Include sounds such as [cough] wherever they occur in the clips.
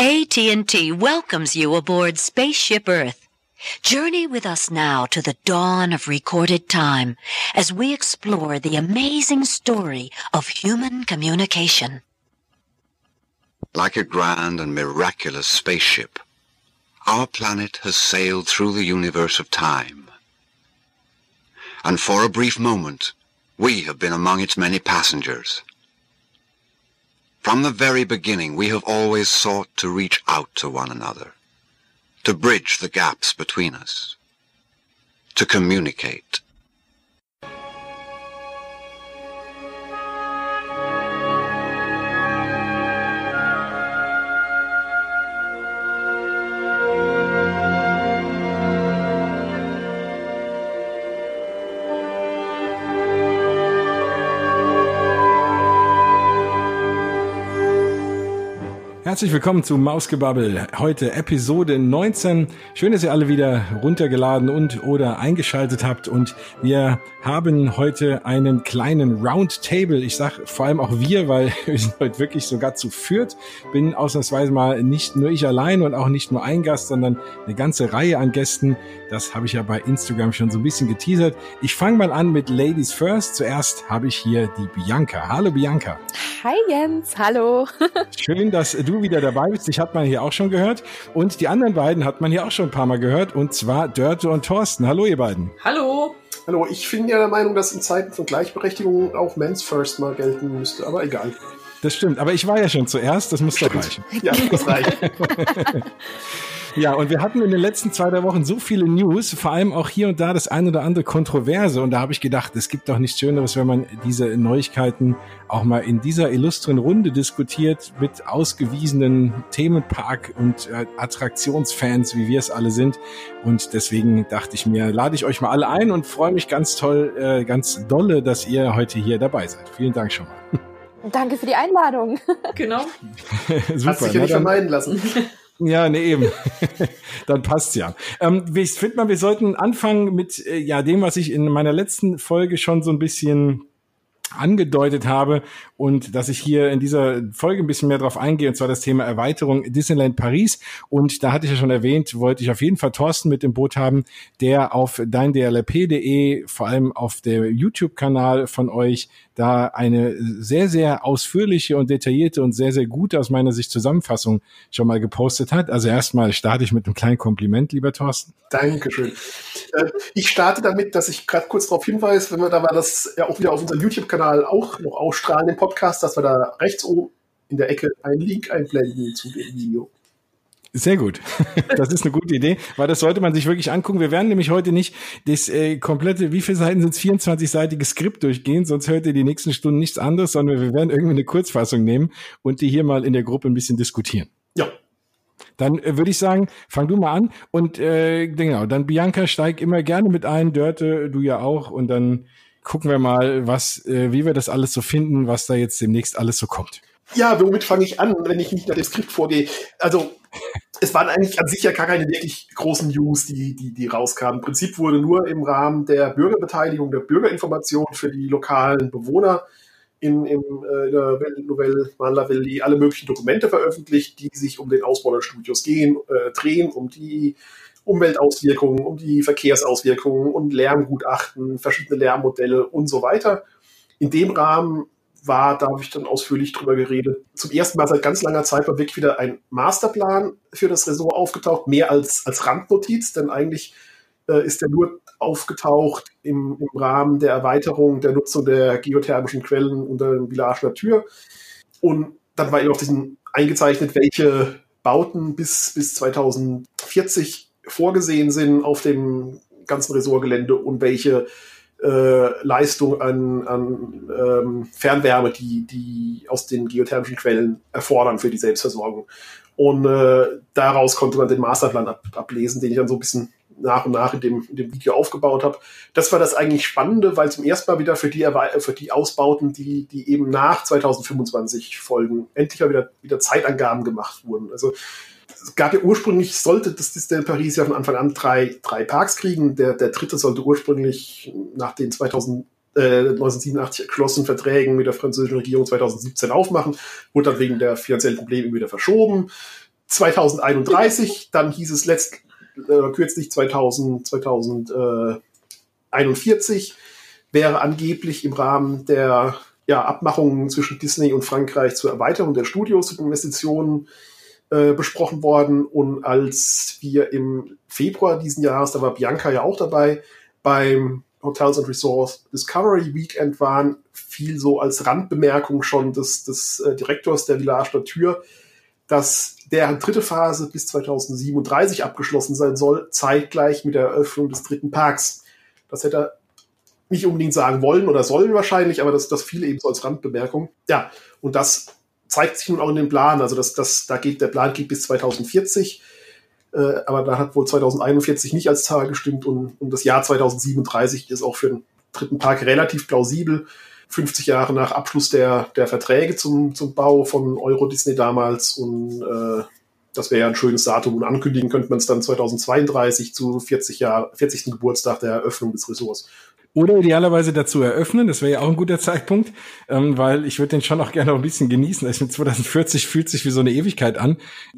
AT&T welcomes you aboard Spaceship Earth. Journey with us now to the dawn of recorded time as we explore the amazing story of human communication. Like a grand and miraculous spaceship, our planet has sailed through the universe of time. And for a brief moment, we have been among its many passengers. From the very beginning, we have always sought to reach out to one another, to bridge the gaps between us, to communicate. Herzlich willkommen zu Mausgebabbel. Heute Episode 19. Schön, dass ihr alle wieder runtergeladen und oder eingeschaltet habt. Und wir haben heute einen kleinen Roundtable. Ich sag vor allem auch wir, weil [laughs] wir sind heute wirklich sogar zu führt. Bin ausnahmsweise mal nicht nur ich allein und auch nicht nur ein Gast, sondern eine ganze Reihe an Gästen. Das habe ich ja bei Instagram schon so ein bisschen geteasert. Ich fange mal an mit Ladies First. Zuerst habe ich hier die Bianca. Hallo Bianca. Hi Jens, hallo. [laughs] Schön, dass du wieder dabei bist. Ich hat man hier auch schon gehört. Und die anderen beiden hat man hier auch schon ein paar Mal gehört. Und zwar Dörte und Thorsten. Hallo, ihr beiden. Hallo. Hallo, ich bin ja der Meinung, dass in Zeiten von Gleichberechtigung auch Men's First mal gelten müsste, aber egal. Das stimmt, aber ich war ja schon zuerst, das muss doch reichen. Ja, das reicht. [laughs] Ja, und wir hatten in den letzten zwei, drei Wochen so viele News, vor allem auch hier und da das ein oder andere Kontroverse. Und da habe ich gedacht, es gibt doch nichts Schöneres, wenn man diese Neuigkeiten auch mal in dieser illustren Runde diskutiert mit ausgewiesenen Themenpark- und äh, Attraktionsfans, wie wir es alle sind. Und deswegen dachte ich mir, lade ich euch mal alle ein und freue mich ganz toll, äh, ganz dolle, dass ihr heute hier dabei seid. Vielen Dank schon mal. Danke für die Einladung. Genau. [laughs] Super. Hat sich ja nicht vermeiden lassen. Ja, nee, eben. [laughs] Dann passt's ja. Ähm, ich finde mal, wir sollten anfangen mit äh, ja dem, was ich in meiner letzten Folge schon so ein bisschen angedeutet habe und dass ich hier in dieser Folge ein bisschen mehr drauf eingehe, und zwar das Thema Erweiterung Disneyland Paris. Und da hatte ich ja schon erwähnt, wollte ich auf jeden Fall Thorsten mit im Boot haben, der auf deindlp.de, vor allem auf der YouTube-Kanal von euch, da eine sehr, sehr ausführliche und detaillierte und sehr, sehr gute aus meiner Sicht Zusammenfassung schon mal gepostet hat. Also erstmal starte ich mit einem kleinen Kompliment, lieber Thorsten. Dankeschön. Äh, Ich starte damit, dass ich gerade kurz darauf hinweise, wenn wir da mal das ja auch wieder auf unserem YouTube-Kanal auch noch ausstrahlen, den Podcast, dass wir da rechts oben in der Ecke einen Link einblenden zu dem Video. Sehr gut. [laughs] Das ist eine gute Idee, weil das sollte man sich wirklich angucken. Wir werden nämlich heute nicht das äh, komplette, wie viele Seiten sind es, 24-seitige Skript durchgehen, sonst hört ihr die nächsten Stunden nichts anderes, sondern wir werden irgendwie eine Kurzfassung nehmen und die hier mal in der Gruppe ein bisschen diskutieren. Ja, Dann äh, würde ich sagen, fang du mal an und äh, genau, dann Bianca steig immer gerne mit ein, Dörte, du ja auch und dann gucken wir mal, was, äh, wie wir das alles so finden, was da jetzt demnächst alles so kommt. Ja, womit fange ich an, wenn ich nicht nach dem Skript vorgehe? Also, es waren eigentlich an sich ja gar keine wirklich großen News, die, die, die rauskamen. Im Prinzip wurde nur im Rahmen der Bürgerbeteiligung, der Bürgerinformation für die lokalen Bewohner in, im, äh, in der Welle- Nouvelle Manlaville alle möglichen Dokumente veröffentlicht, die sich um den Ausbau der Studios gehen, äh, drehen, um die Umweltauswirkungen, um die Verkehrsauswirkungen und Lärmgutachten, verschiedene Lärmmodelle und so weiter. In dem Rahmen war, da habe ich dann ausführlich drüber geredet. Zum ersten Mal seit ganz langer Zeit war wirklich wieder ein Masterplan für das Ressort aufgetaucht, mehr als, als Randnotiz, denn eigentlich äh, ist der nur aufgetaucht im, im Rahmen der Erweiterung der Nutzung der geothermischen Quellen unter dem Village Natur. Und dann war eben auf diesen eingezeichnet, welche Bauten bis, bis 2040 vorgesehen sind auf dem ganzen Ressortgelände und welche äh, Leistung an, an ähm, Fernwärme, die, die aus den geothermischen Quellen erfordern für die Selbstversorgung. Und äh, daraus konnte man den Masterplan ab, ablesen, den ich dann so ein bisschen nach und nach in dem, in dem Video aufgebaut habe. Das war das eigentlich Spannende, weil zum ersten Mal wieder für die, für die Ausbauten, die, die eben nach 2025 folgen, endlich mal wieder, wieder Zeitangaben gemacht wurden. Also gab ja ursprünglich, sollte das Disneyland Paris ja von Anfang an drei, drei Parks kriegen. Der, der dritte sollte ursprünglich nach den 2000, äh, 1987 geschlossenen Verträgen mit der französischen Regierung 2017 aufmachen, wurde dann wegen der finanziellen Probleme wieder verschoben. 2031, dann hieß es letzt, äh, kürzlich 2000, 2041, wäre angeblich im Rahmen der ja, Abmachungen zwischen Disney und Frankreich zur Erweiterung der Studios und Investitionen äh, besprochen worden. Und als wir im Februar diesen Jahres, da war Bianca ja auch dabei, beim Hotels and Resorts Discovery Weekend waren, fiel so als Randbemerkung schon des, des äh, Direktors der Village Tür, dass deren dritte Phase bis 2037 abgeschlossen sein soll, zeitgleich mit der Eröffnung des dritten Parks. Das hätte er nicht unbedingt sagen wollen oder sollen wahrscheinlich, aber das, das fiel eben so als Randbemerkung. Ja, und das zeigt sich nun auch in dem Plan. Also das, das, da geht, der Plan geht bis 2040, äh, aber da hat wohl 2041 nicht als Zahl gestimmt und, und das Jahr 2037 ist auch für den dritten Park relativ plausibel. 50 Jahre nach Abschluss der, der Verträge zum, zum Bau von Euro Disney damals und äh, das wäre ja ein schönes Datum und ankündigen könnte man es dann 2032 zu 40 Jahr, 40. Geburtstag der Eröffnung des Ressorts. Oder idealerweise dazu eröffnen, das wäre ja auch ein guter Zeitpunkt, ähm, weil ich würde den schon auch gerne noch ein bisschen genießen. Also 2040 fühlt sich wie so eine Ewigkeit an.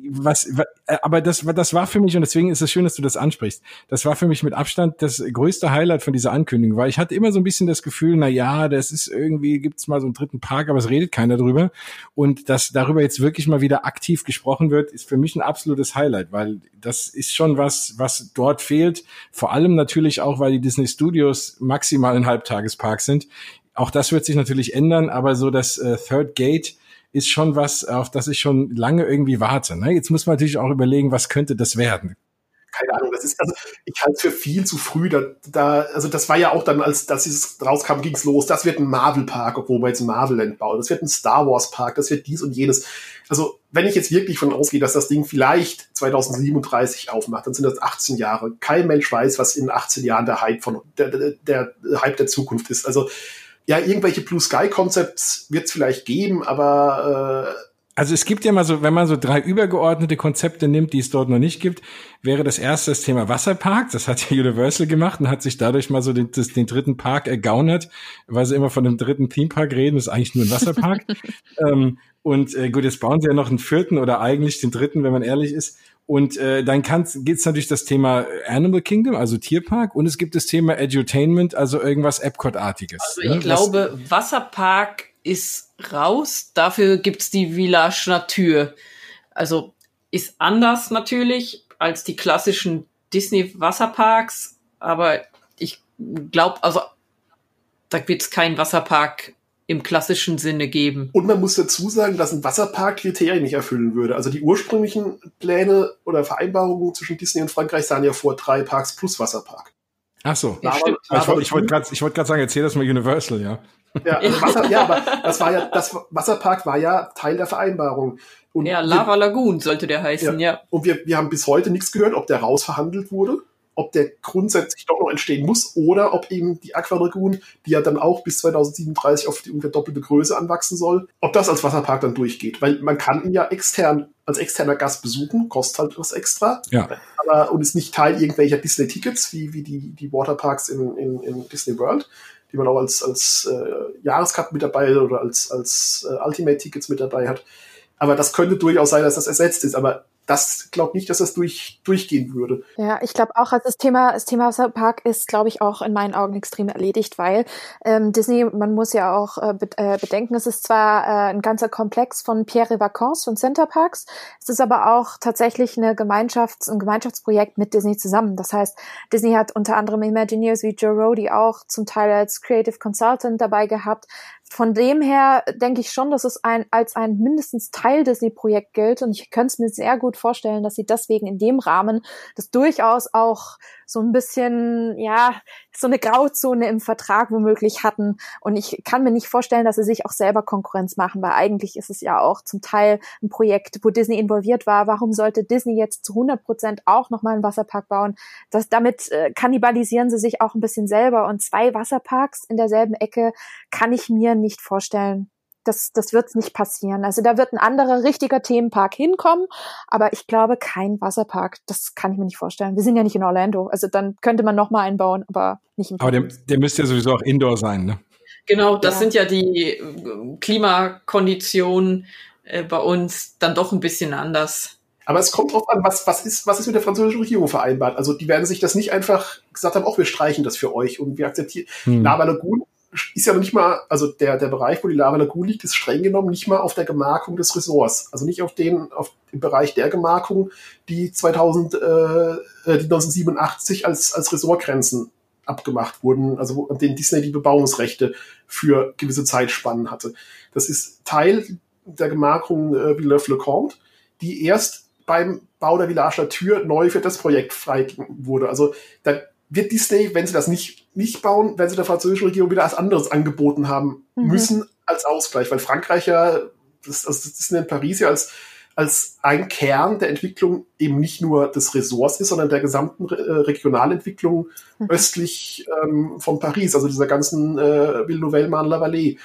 Was, äh, aber das, das war für mich, und deswegen ist es schön, dass du das ansprichst, das war für mich mit Abstand das größte Highlight von dieser Ankündigung, weil ich hatte immer so ein bisschen das Gefühl, na ja, das ist irgendwie, gibt's mal so einen dritten Park, aber es redet keiner drüber. Und dass darüber jetzt wirklich mal wieder aktiv gesprochen wird, ist für mich ein absolutes Highlight, weil das ist schon was, was dort fehlt. Vor allem natürlich auch, weil die Disney Studios maximal ein Halbtagespark sind. Auch das wird sich natürlich ändern, aber so das äh, Third Gate ist schon was, auf das ich schon lange irgendwie warte. Ne? Jetzt muss man natürlich auch überlegen, was könnte das werden keine Ahnung, das ist, also ich halte es für viel zu früh. Da, da, also das war ja auch dann, als das es rauskam, ging es los. Das wird ein Marvel-Park, obwohl wir jetzt ein Marvel-Land bauen. Das wird ein Star Wars-Park, das wird dies und jenes. Also, wenn ich jetzt wirklich von ausgehe, dass das Ding vielleicht 2037 aufmacht, dann sind das 18 Jahre. Kein Mensch weiß, was in 18 Jahren der Hype von der, der, der Hype der Zukunft ist. Also ja, irgendwelche Blue Sky Concepts wird es vielleicht geben, aber äh, also es gibt ja mal so, wenn man so drei übergeordnete Konzepte nimmt, die es dort noch nicht gibt, wäre das erste das Thema Wasserpark. Das hat ja Universal gemacht und hat sich dadurch mal so den, das, den dritten Park ergaunert, weil sie immer von dem dritten Themepark reden, das ist eigentlich nur ein Wasserpark. [laughs] ähm, und äh, gut, jetzt bauen sie ja noch einen vierten oder eigentlich den dritten, wenn man ehrlich ist. Und äh, dann geht es natürlich das Thema Animal Kingdom, also Tierpark, und es gibt das Thema Edutainment, also irgendwas Epcot-artiges. Also ich ne? glaube, Wasserpark ist raus. Dafür gibt's die Village Natur. Also ist anders natürlich als die klassischen Disney Wasserparks, aber ich glaube, also da wird's keinen Wasserpark im klassischen Sinne geben. Und man muss dazu sagen, dass ein Wasserpark Kriterien nicht erfüllen würde. Also die ursprünglichen Pläne oder Vereinbarungen zwischen Disney und Frankreich sahen ja vor drei Parks plus Wasserpark. Ach so. Ja, aber, ich wollte ich wollt gerade wollt sagen, erzähl das mal Universal, ja. Ja, [laughs] also Wasser, ja, aber das war ja, das Wasserpark war ja Teil der Vereinbarung. Und ja, Lava wir, Lagoon sollte der heißen, ja. ja. Und wir, wir haben bis heute nichts gehört, ob der rausverhandelt wurde, ob der grundsätzlich doch noch entstehen muss oder ob eben die Aqualagoon, die ja dann auch bis 2037 auf die ungefähr doppelte Größe anwachsen soll, ob das als Wasserpark dann durchgeht. Weil man kann ihn ja extern, als externer Gast besuchen, kostet halt was extra. Ja. Aber, und ist nicht Teil irgendwelcher Disney-Tickets, wie, wie die, die Waterparks in, in, in Disney World die man auch als, als äh, Jahrescup mit dabei oder als, als äh, Ultimate-Tickets mit dabei hat. Aber das könnte durchaus sein, dass das ersetzt ist. Aber das glaube nicht, dass das durch, durchgehen würde. Ja, ich glaube auch, also das Thema, das Thema Wasserpark ist, glaube ich, auch in meinen Augen extrem erledigt, weil ähm, Disney, man muss ja auch äh, äh, bedenken, es ist zwar äh, ein ganzer Komplex von Pierre Vacances und Center Parks, es ist aber auch tatsächlich eine Gemeinschafts-, ein Gemeinschaftsprojekt mit Disney zusammen. Das heißt, Disney hat unter anderem Imagineers wie Joe Rody auch zum Teil als Creative Consultant dabei gehabt, von dem her denke ich schon, dass es ein, als ein mindestens Teil Disney-Projekt gilt. Und ich könnte es mir sehr gut vorstellen, dass sie deswegen in dem Rahmen das durchaus auch so ein bisschen, ja, so eine Grauzone im Vertrag womöglich hatten. Und ich kann mir nicht vorstellen, dass sie sich auch selber Konkurrenz machen, weil eigentlich ist es ja auch zum Teil ein Projekt, wo Disney involviert war. Warum sollte Disney jetzt zu 100 Prozent auch nochmal einen Wasserpark bauen? Das, damit äh, kannibalisieren sie sich auch ein bisschen selber. Und zwei Wasserparks in derselben Ecke kann ich mir nicht vorstellen das, das wird nicht passieren. Also da wird ein anderer richtiger Themenpark hinkommen, aber ich glaube kein Wasserpark. Das kann ich mir nicht vorstellen. Wir sind ja nicht in Orlando, also dann könnte man noch mal einbauen, aber nicht im. Aber der, der müsste ja sowieso auch Indoor sein, ne? Genau, das ja. sind ja die äh, Klimakonditionen äh, bei uns dann doch ein bisschen anders. Aber es kommt drauf an, was, was, ist, was ist mit der französischen Regierung vereinbart. Also die werden sich das nicht einfach gesagt haben, auch wir streichen das für euch und wir akzeptieren. Hm. Lava Lagoon ist ja noch nicht mal, also der, der Bereich, wo die Lava Lagoon liegt, ist streng genommen nicht mal auf der Gemarkung des Ressorts. Also nicht auf den, auf dem Bereich der Gemarkung, die 2000, äh, die 1987 als, als Ressortgrenzen abgemacht wurden, also an denen Disney die Bebauungsrechte für gewisse Zeitspannen hatte. Das ist Teil der Gemarkung äh, Villeneuve-le-Comte, die erst beim Bau der Village La Tür neu für das Projekt frei wurde. Also da wird Disney, wenn sie das nicht, nicht bauen, wenn sie der französischen Regierung wieder als anderes angeboten haben mhm. müssen als Ausgleich, weil Frankreich ja, das, also Disney in Paris ja als, als ein Kern der Entwicklung eben nicht nur des Ressorts ist, sondern der gesamten äh, Regionalentwicklung mhm. östlich ähm, von Paris, also dieser ganzen äh, Ville Nouvelle Marne la Vallée.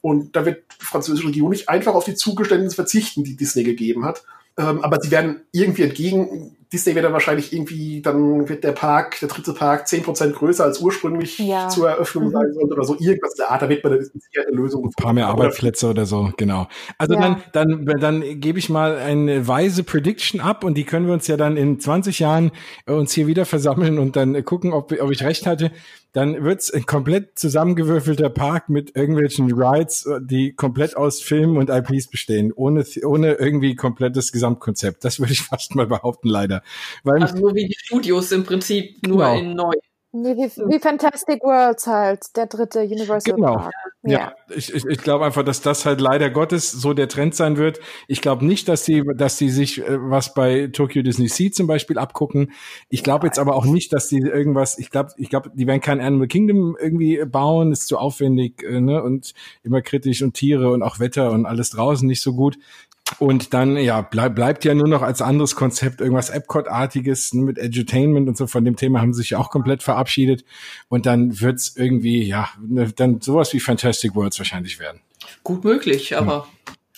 Und da wird die französische Regierung nicht einfach auf die Zugeständnisse verzichten, die Disney gegeben hat. Ähm, aber sie werden irgendwie entgegen, Disney wird dann wahrscheinlich irgendwie, dann wird der Park, der dritte Park, zehn Prozent größer als ursprünglich ja. zur Eröffnung mhm. sein sollte oder so. Irgendwas der Art, da wird man eine Lösung Ein paar mehr Arbeitsplätze oder so, genau. Also ja. dann, dann, dann gebe ich mal eine weise Prediction ab und die können wir uns ja dann in 20 Jahren uns hier wieder versammeln und dann gucken, ob, ob ich recht hatte dann wird's ein komplett zusammengewürfelter Park mit irgendwelchen Rides, die komplett aus Filmen und IPs bestehen, ohne, ohne irgendwie komplettes Gesamtkonzept. Das würde ich fast mal behaupten, leider. Weil also nur wie die Studios im Prinzip, nur genau. in neu. Nee, wie, wie Fantastic Worlds halt, der dritte Universal genau. Park. Ja, ja. ich, ich, ich glaube einfach, dass das halt leider Gottes so der Trend sein wird. Ich glaube nicht, dass sie, dass sie sich äh, was bei Tokyo Disney Sea zum Beispiel abgucken. Ich glaube jetzt aber auch nicht, dass die irgendwas, ich glaube, ich glaube, die werden kein Animal Kingdom irgendwie bauen, ist zu aufwendig äh, ne, und immer kritisch und Tiere und auch Wetter und alles draußen nicht so gut. Und dann, ja, bleib, bleibt ja nur noch als anderes Konzept irgendwas Epcot-artiges mit Edutainment und so. Von dem Thema haben sie sich auch komplett verabschiedet. Und dann wird's irgendwie, ja, ne, dann sowas wie Fantastic Worlds wahrscheinlich werden. Gut möglich, aber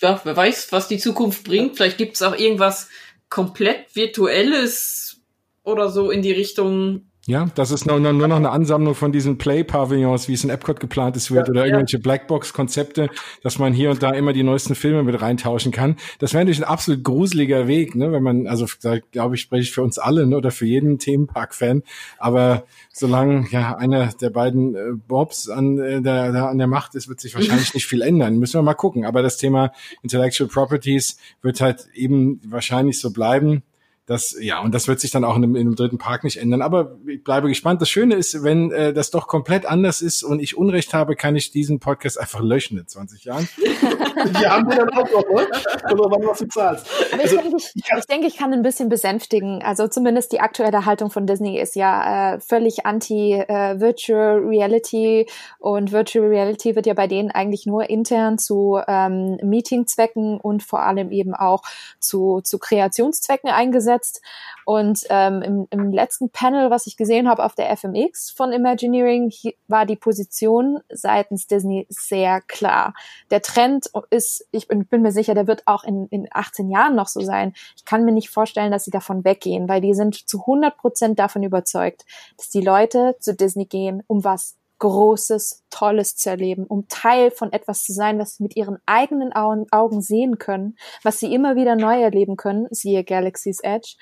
ja, ja wer weiß, was die Zukunft bringt. Vielleicht gibt's auch irgendwas komplett Virtuelles oder so in die Richtung, ja, das ist nur, nur noch eine Ansammlung von diesen Play-Pavillons, wie es in Epcot geplant ist wird, ja, oder irgendwelche ja. Blackbox-Konzepte, dass man hier und da immer die neuesten Filme mit reintauschen kann. Das wäre natürlich ein absolut gruseliger Weg, ne, wenn man, also da glaube ich, spreche ich für uns alle, ne, oder für jeden Themenpark-Fan. Aber solange ja einer der beiden äh, Bobs an äh, der, der an der Macht ist, wird sich wahrscheinlich [laughs] nicht viel ändern. Müssen wir mal gucken. Aber das Thema Intellectual Properties wird halt eben wahrscheinlich so bleiben. Das, ja, und das wird sich dann auch in dem, in dem dritten Park nicht ändern. Aber ich bleibe gespannt. Das Schöne ist, wenn äh, das doch komplett anders ist und ich Unrecht habe, kann ich diesen Podcast einfach löschen in 20 Jahren. [laughs] Die haben wir dann auch noch, ne? Oder wann was du zahlst. Aber ich, also, denke, ich, ich denke, ich kann ein bisschen besänftigen. Also zumindest die aktuelle Haltung von Disney ist ja äh, völlig anti-Virtual äh, Reality und Virtual Reality wird ja bei denen eigentlich nur intern zu ähm, Meetingzwecken und vor allem eben auch zu, zu Kreationszwecken eingesetzt umgesetzt. Und ähm, im, im letzten Panel, was ich gesehen habe auf der FMX von Imagineering, war die Position seitens Disney sehr klar. Der Trend ist, ich bin, bin mir sicher, der wird auch in, in 18 Jahren noch so sein. Ich kann mir nicht vorstellen, dass sie davon weggehen, weil die sind zu 100 Prozent davon überzeugt, dass die Leute zu Disney gehen, um was Großes, Tolles zu erleben, um Teil von etwas zu sein, was sie mit ihren eigenen Augen sehen können, was sie immer wieder neu erleben können, siehe Galaxy's Edge,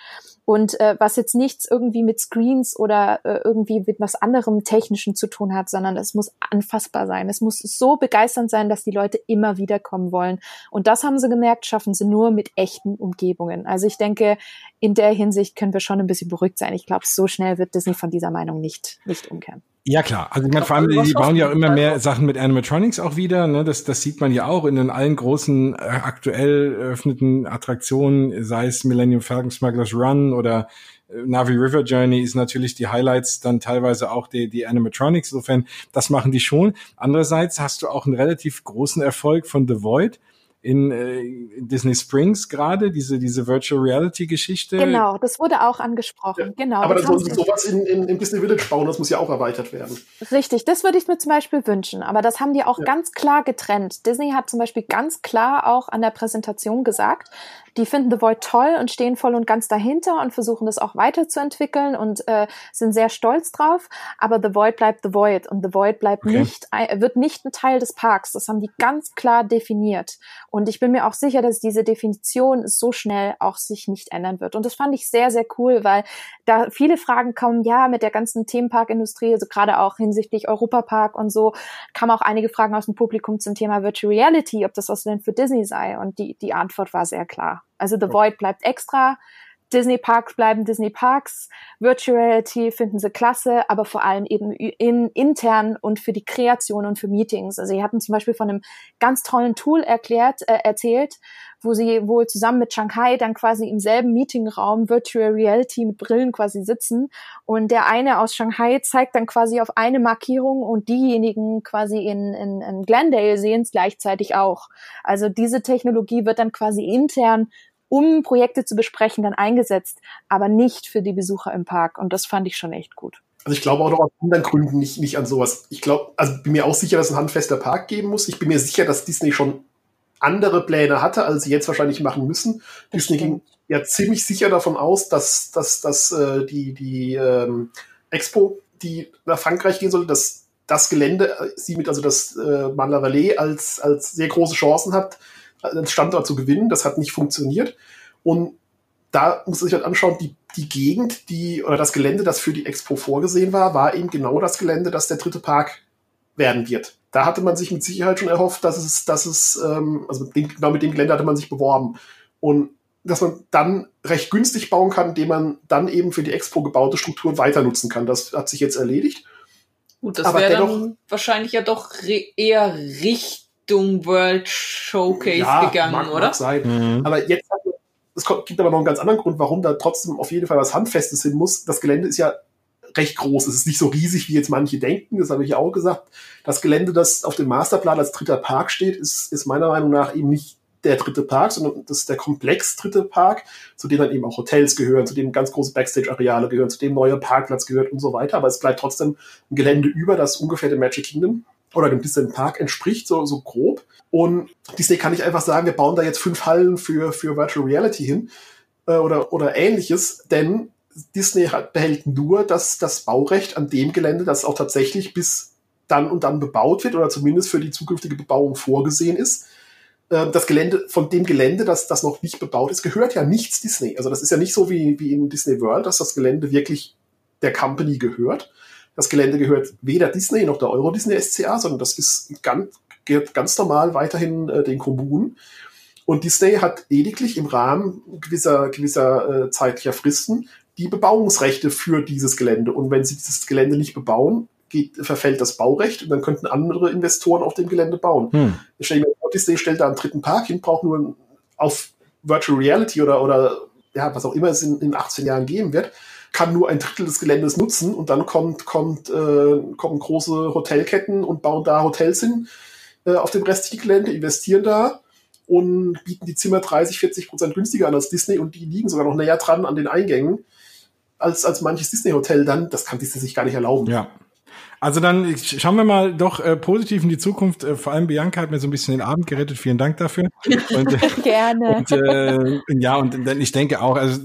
und äh, was jetzt nichts irgendwie mit Screens oder äh, irgendwie mit was anderem Technischen zu tun hat, sondern es muss anfassbar sein. Es muss so begeisternd sein, dass die Leute immer wieder kommen wollen. Und das haben sie gemerkt, schaffen sie nur mit echten Umgebungen. Also ich denke, in der Hinsicht können wir schon ein bisschen beruhigt sein. Ich glaube, so schnell wird Disney von dieser Meinung nicht, nicht umkehren. Ja klar, also ich meine, vor allem die bauen ja auch immer mehr Sachen mit Animatronics auch wieder. Ne? Das, das sieht man ja auch in den allen großen äh, aktuell eröffneten Attraktionen, sei es Millennium Falcon Smugglers Run oder äh, Navi River Journey ist natürlich die Highlights dann teilweise auch die, die Animatronics. Insofern, das machen die schon. Andererseits hast du auch einen relativ großen Erfolg von The Void in, äh, Disney Springs gerade, diese, diese Virtual Reality Geschichte. Genau, das wurde auch angesprochen. Ja, genau. Aber dann sollen sie sowas in, in, in Disney Village bauen, das muss ja auch erweitert werden. Richtig, das würde ich mir zum Beispiel wünschen. Aber das haben die auch ja. ganz klar getrennt. Disney hat zum Beispiel ganz klar auch an der Präsentation gesagt, die finden The Void toll und stehen voll und ganz dahinter und versuchen das auch weiterzuentwickeln und äh, sind sehr stolz drauf. Aber The Void bleibt The Void und The Void bleibt okay. nicht, wird nicht ein Teil des Parks. Das haben die ganz klar definiert. Und ich bin mir auch sicher, dass diese Definition so schnell auch sich nicht ändern wird. Und das fand ich sehr, sehr cool, weil da viele Fragen kommen, ja, mit der ganzen Themenparkindustrie, also gerade auch hinsichtlich Europapark und so, kamen auch einige Fragen aus dem Publikum zum Thema Virtual Reality, ob das was denn für Disney sei. Und die, die Antwort war sehr klar. Also The Void bleibt extra. Disney Parks bleiben Disney Parks, Virtual Reality finden sie klasse, aber vor allem eben in, intern und für die Kreation und für Meetings. Also sie hatten zum Beispiel von einem ganz tollen Tool erklärt, äh, erzählt, wo sie wohl zusammen mit Shanghai dann quasi im selben Meetingraum Virtual Reality mit Brillen quasi sitzen und der eine aus Shanghai zeigt dann quasi auf eine Markierung und diejenigen quasi in, in, in Glendale sehen es gleichzeitig auch. Also diese Technologie wird dann quasi intern um Projekte zu besprechen, dann eingesetzt, aber nicht für die Besucher im Park. Und das fand ich schon echt gut. Also ich glaube auch noch aus anderen Gründen nicht, nicht an sowas. Ich glaube, also bin mir auch sicher, dass es ein handfester Park geben muss. Ich bin mir sicher, dass Disney schon andere Pläne hatte, als sie jetzt wahrscheinlich machen müssen. Das Disney stimmt. ging ja ziemlich sicher davon aus, dass, dass, dass äh, die, die ähm, Expo, die nach Frankreich gehen soll, dass das Gelände, äh, sie mit also das äh, Mandalay als, als sehr große Chancen hat, einen Standort zu gewinnen. Das hat nicht funktioniert. Und da muss man sich halt anschauen, die, die Gegend, die oder das Gelände, das für die Expo vorgesehen war, war eben genau das Gelände, das der dritte Park werden wird. Da hatte man sich mit Sicherheit schon erhofft, dass es, dass es, ähm, also mit dem, genau mit dem Gelände hatte man sich beworben. Und dass man dann recht günstig bauen kann, indem man dann eben für die Expo gebaute Strukturen weiter nutzen kann. Das hat sich jetzt erledigt. Gut, das wäre dann wahrscheinlich ja doch eher richtig Richtung World Showcase ja, gegangen, mag, oder? Mag sein. Mhm. Aber jetzt es gibt aber noch einen ganz anderen Grund, warum da trotzdem auf jeden Fall was Handfestes hin muss. Das Gelände ist ja recht groß. Es ist nicht so riesig, wie jetzt manche denken. Das habe ich ja auch gesagt. Das Gelände, das auf dem Masterplan als dritter Park steht, ist, ist meiner Meinung nach eben nicht der dritte Park, sondern das ist der Komplex dritte Park, zu dem dann eben auch Hotels gehören, zu dem ganz große Backstage-Areale gehören, zu dem neuer Parkplatz gehört und so weiter. Aber es bleibt trotzdem ein Gelände über, das ungefähr dem Magic Kingdom oder dem Disneyland Park entspricht, so, so grob. Und Disney kann nicht einfach sagen, wir bauen da jetzt fünf Hallen für, für Virtual Reality hin äh, oder, oder ähnliches, denn Disney hat, behält nur das, das Baurecht an dem Gelände, das auch tatsächlich bis dann und dann bebaut wird oder zumindest für die zukünftige Bebauung vorgesehen ist. Äh, das Gelände, von dem Gelände, das, das noch nicht bebaut ist, gehört ja nichts Disney. Also das ist ja nicht so wie, wie in Disney World, dass das Gelände wirklich der Company gehört, das Gelände gehört weder Disney noch der Euro Disney SCA, sondern das ist ganz, gehört ganz normal weiterhin äh, den Kommunen. Und Disney hat lediglich im Rahmen gewisser, gewisser äh, zeitlicher Fristen die Bebauungsrechte für dieses Gelände. Und wenn sie dieses Gelände nicht bebauen, geht, verfällt das Baurecht und dann könnten andere Investoren auf dem Gelände bauen. Hm. Ich stelle mir vor, Disney stellt da einen dritten Park hin, braucht nur auf Virtual Reality oder, oder ja, was auch immer es in, in 18 Jahren geben wird, kann nur ein Drittel des Geländes nutzen und dann kommt, kommt, äh, kommen große Hotelketten und bauen da Hotels hin äh, auf dem restlichen Gelände, investieren da und bieten die Zimmer 30, 40 Prozent günstiger an als Disney und die liegen sogar noch näher dran an den Eingängen als, als manches Disney-Hotel dann. Das kann Disney sich gar nicht erlauben. Ja, also dann schauen wir mal doch äh, positiv in die Zukunft. Äh, vor allem Bianca hat mir so ein bisschen den Abend gerettet. Vielen Dank dafür. Und, äh, [laughs] Gerne. Und, äh, ja, und ich denke auch, also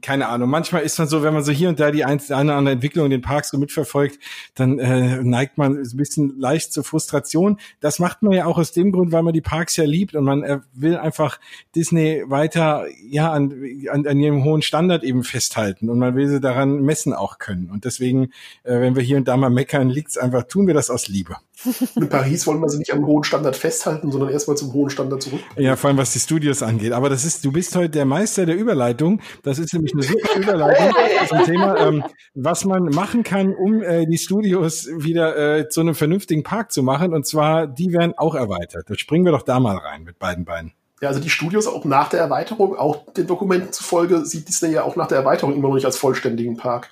keine Ahnung, manchmal ist man so, wenn man so hier und da die eine oder andere Entwicklung in den Parks so mitverfolgt, dann äh, neigt man ein bisschen leicht zur Frustration. Das macht man ja auch aus dem Grund, weil man die Parks ja liebt und man will einfach Disney weiter ja an, an, an ihrem hohen Standard eben festhalten und man will sie daran messen auch können. Und deswegen, wenn wir hier und da mal meckern, liegt's einfach, tun wir das aus Liebe. [laughs] In Paris wollen wir sie nicht am hohen Standard festhalten, sondern erstmal zum hohen Standard zurück. Ja, vor allem was die Studios angeht. Aber das ist, du bist heute der Meister der Überleitung. Das ist nämlich eine super Überleitung [laughs] zum Thema, ähm, was man machen kann, um äh, die Studios wieder äh, zu einem vernünftigen Park zu machen. Und zwar, die werden auch erweitert. Da springen wir doch da mal rein mit beiden Beinen. Ja, also die Studios auch nach der Erweiterung, auch den Dokumenten zufolge, sieht Disney ja auch nach der Erweiterung immer noch nicht als vollständigen Park.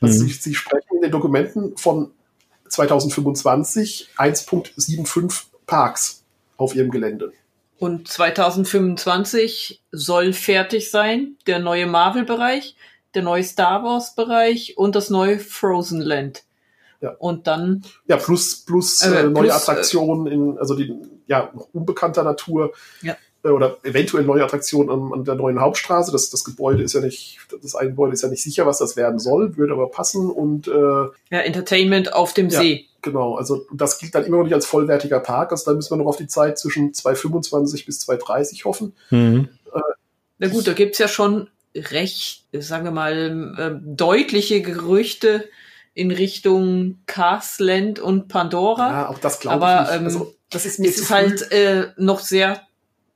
Also mhm. sie, sie sprechen in den Dokumenten von 2025 1.75 Parks auf ihrem Gelände. Und 2025 soll fertig sein der neue Marvel-Bereich, der neue Star Wars-Bereich und das neue Frozen Land. Ja. Und dann. Ja, plus, plus, äh, äh neue plus, äh, Attraktionen in, also die, ja, unbekannter Natur. Ja. Äh, oder eventuell neue Attraktion an, an der neuen Hauptstraße. Das, das Gebäude ist ja nicht, das eine Gebäude ist ja nicht sicher, was das werden soll, würde aber passen und äh, Ja, Entertainment auf dem Ja. See. genau, also das gilt dann immer noch nicht als vollwertiger Park, also da müssen wir noch auf die Zeit zwischen 225 bis 230 hoffen. Mhm. Na gut, da gibt's ja schon recht, sagen wir mal, ähm, deutliche Gerüchte in Richtung Carsland und Pandora. Ja, auch das glaube ich Aber, nicht. ähm, also, das ist mir es zu ist früh. halt äh, noch sehr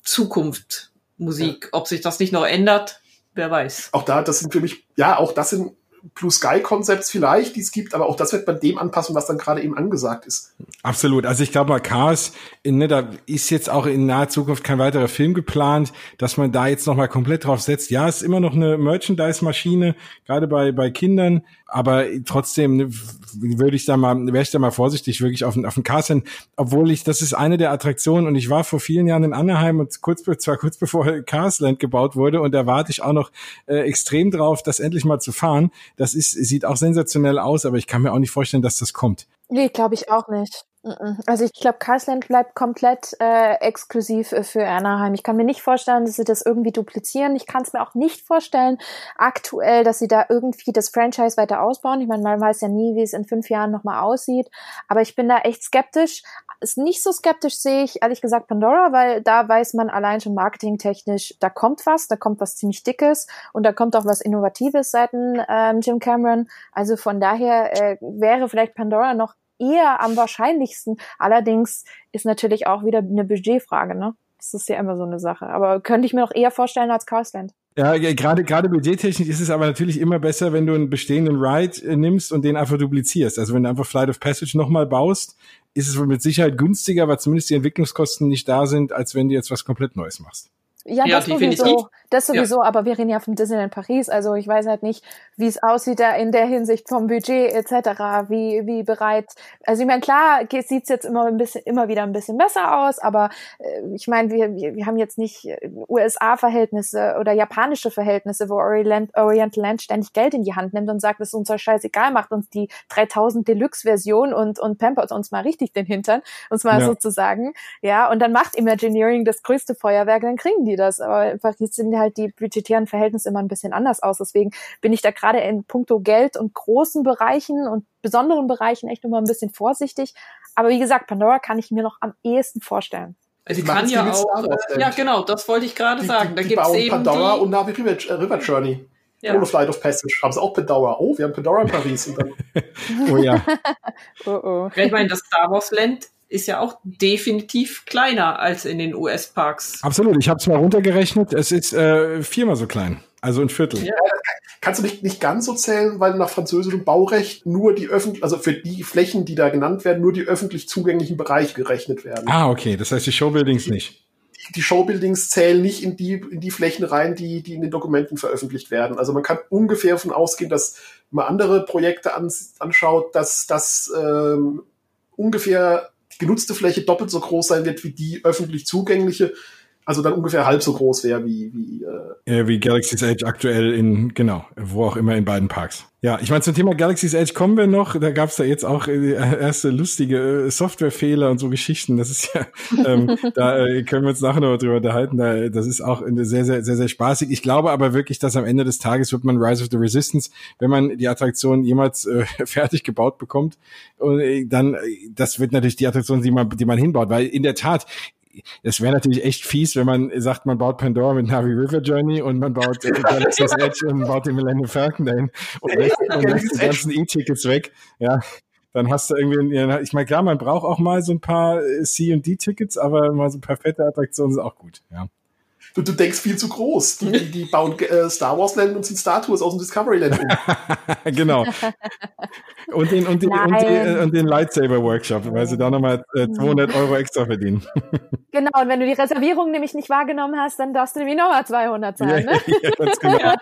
Zukunftmusik. Ob sich das nicht noch ändert, wer weiß. auch da, das sind für mich, ja, auch das sind Blue Sky Concepts vielleicht, die es gibt, aber auch das wird man dem anpassen, was dann gerade eben angesagt ist. Absolut. Also ich glaube mal, Cars, in, ne, da ist jetzt auch in naher Zukunft kein weiterer Film geplant, dass man da jetzt nochmal komplett drauf setzt. Ja, es ist immer noch eine Merchandise-Maschine, gerade bei, bei Kindern, aber trotzdem ne, würde ich da mal, wäre ich da mal vorsichtig, wirklich auf den, auf den Cars hin, obwohl ich, das ist eine der Attraktionen und ich war vor vielen Jahren in Anaheim und kurz, zwar kurz bevor [laughs] Carsland gebaut wurde und da warte ich auch noch äh, extrem drauf, das endlich mal zu fahren. Das ist, sieht auch sensationell aus, aber ich kann mir auch nicht vorstellen, dass das kommt. Nee, glaube ich auch nicht. Mhm. Also ich glaube, Carsland bleibt komplett äh, exklusiv äh, für Anaheim. Ich kann mir nicht vorstellen, dass sie das irgendwie duplizieren. Ich kann es mir auch nicht vorstellen, aktuell, dass sie da irgendwie das Franchise weiter ausbauen. Ich meine, man weiß ja nie, wie es in fünf Jahren nochmal aussieht. Aber ich bin da echt skeptisch. Ist nicht so skeptisch sehe ich ehrlich gesagt Pandora, weil da weiß man allein schon marketingtechnisch, da kommt was, da kommt was ziemlich Dickes und da kommt auch was Innovatives seiten ähm, Jim Cameron. Also von daher äh, wäre vielleicht Pandora noch eher am wahrscheinlichsten. Allerdings ist natürlich auch wieder eine Budgetfrage, ne? Das ist ja immer so eine Sache. Aber könnte ich mir noch eher vorstellen als Carsland. Ja, gerade gerade budgettechnisch ist es aber natürlich immer besser, wenn du einen bestehenden Ride äh, nimmst und den einfach duplizierst. Also wenn du einfach Flight of Passage nochmal baust, ist es wohl mit Sicherheit günstiger, weil zumindest die Entwicklungskosten nicht da sind, als wenn du jetzt was komplett Neues machst. Ja, Ja, das sowieso. Das sowieso, aber wir reden ja vom Disneyland Paris. Also ich weiß halt nicht, wie es aussieht da in der Hinsicht vom Budget etc. Wie, wie bereit. Also ich meine, klar sieht es jetzt immer ein bisschen, immer wieder ein bisschen besser aus, aber äh, ich meine, wir, wir, wir haben jetzt nicht äh, USA-Verhältnisse oder japanische Verhältnisse, wo Orient, Oriental Land ständig Geld in die Hand nimmt und sagt, es ist uns doch scheißegal, macht uns die 3000 Deluxe-Version und, und pampert uns mal richtig den Hintern, uns mal Ja. sozusagen. Ja, und dann macht Imagineering das größte Feuerwerk, dann kriegen die das. Aber in Paris sind halt die budgetären Verhältnisse immer ein bisschen anders aus. Deswegen bin ich da gerade in puncto Geld und großen Bereichen und besonderen Bereichen echt immer ein bisschen vorsichtig. Aber wie gesagt, Pandora kann ich mir noch am ehesten vorstellen. Es Die kann es ja auch. Äh, ja, genau, das wollte ich gerade Die, sagen. die, Da die gibt's bauen eben Pandora die, und Navi River, äh, River Journey. ja. Ohne Flight of Passage. Haben sie auch Pandora. Oh, wir haben Pandora in Paris. Und dann, [laughs] Oh ja. [laughs] Oh oh. Ich meine, das Star Wars Land ist ja auch definitiv kleiner als in den US-Parks. Absolut. Ich habe es mal runtergerechnet. Es ist äh, viermal so klein. Also ein Viertel. Ja. kannst du nicht, nicht ganz so zählen, weil nach französischem Baurecht nur die öffentlich, also für die Flächen, die da genannt werden, nur die öffentlich zugänglichen Bereiche gerechnet werden. Ah, okay. Das heißt die Showbuildings nicht. die Showbuildings zählen nicht in die, in die Flächen rein, die, die in den Dokumenten veröffentlicht werden. Also man kann ungefähr davon ausgehen, dass man andere Projekte ans, anschaut, dass das ähm, ungefähr die genutzte Fläche doppelt so groß sein wird wie die öffentlich zugängliche. Also dann ungefähr halb so groß wäre wie, wie äh, Äh, wie Galaxy's Edge aktuell in, genau, wo auch immer in beiden Parks. Ja, ich meine, zum Thema Galaxy's Edge kommen wir noch. Da gab es da jetzt auch äh, erste lustige äh, Softwarefehler und so Geschichten. Das ist ja, [laughs] ähm, da äh, können wir uns nachher noch drüber unterhalten. Da, das ist auch sehr, sehr, sehr, sehr spaßig. Ich glaube aber wirklich, dass am Ende des Tages wird man Rise of the Resistance, wenn man die Attraktion jemals äh, [laughs] fertig gebaut bekommt, und, äh, dann, äh, das wird natürlich die Attraktion, die man, die man hinbaut, weil in der Tat, es wäre natürlich echt fies, wenn man sagt, man baut Pandora mit Navi River Journey und man baut [laughs] äh, Galaxy's Edge und baut den Millennium Falcon dahin und [laughs] lässt, und lässt die ganzen E-Tickets weg. Ja, dann hast du irgendwie, ich meine, klar, man braucht auch mal so ein paar äh, C- und D-Tickets, aber mal so ein paar fette Attraktionen sind auch gut. Ja. Du, du denkst viel zu groß. Die, die, die bauen äh, Star Wars Land und sind Star Tours aus dem Discovery Land um. [laughs] genau. Und den, und den, und den, Nein. und den Lightsaber-Workshop, weil sie da nochmal äh, 200 Euro extra verdienen. [laughs] Genau, und wenn du die Reservierung nämlich nicht wahrgenommen hast, dann darfst du nämlich nochmal 200 zahlen, ne? [laughs] ja, ganz genau.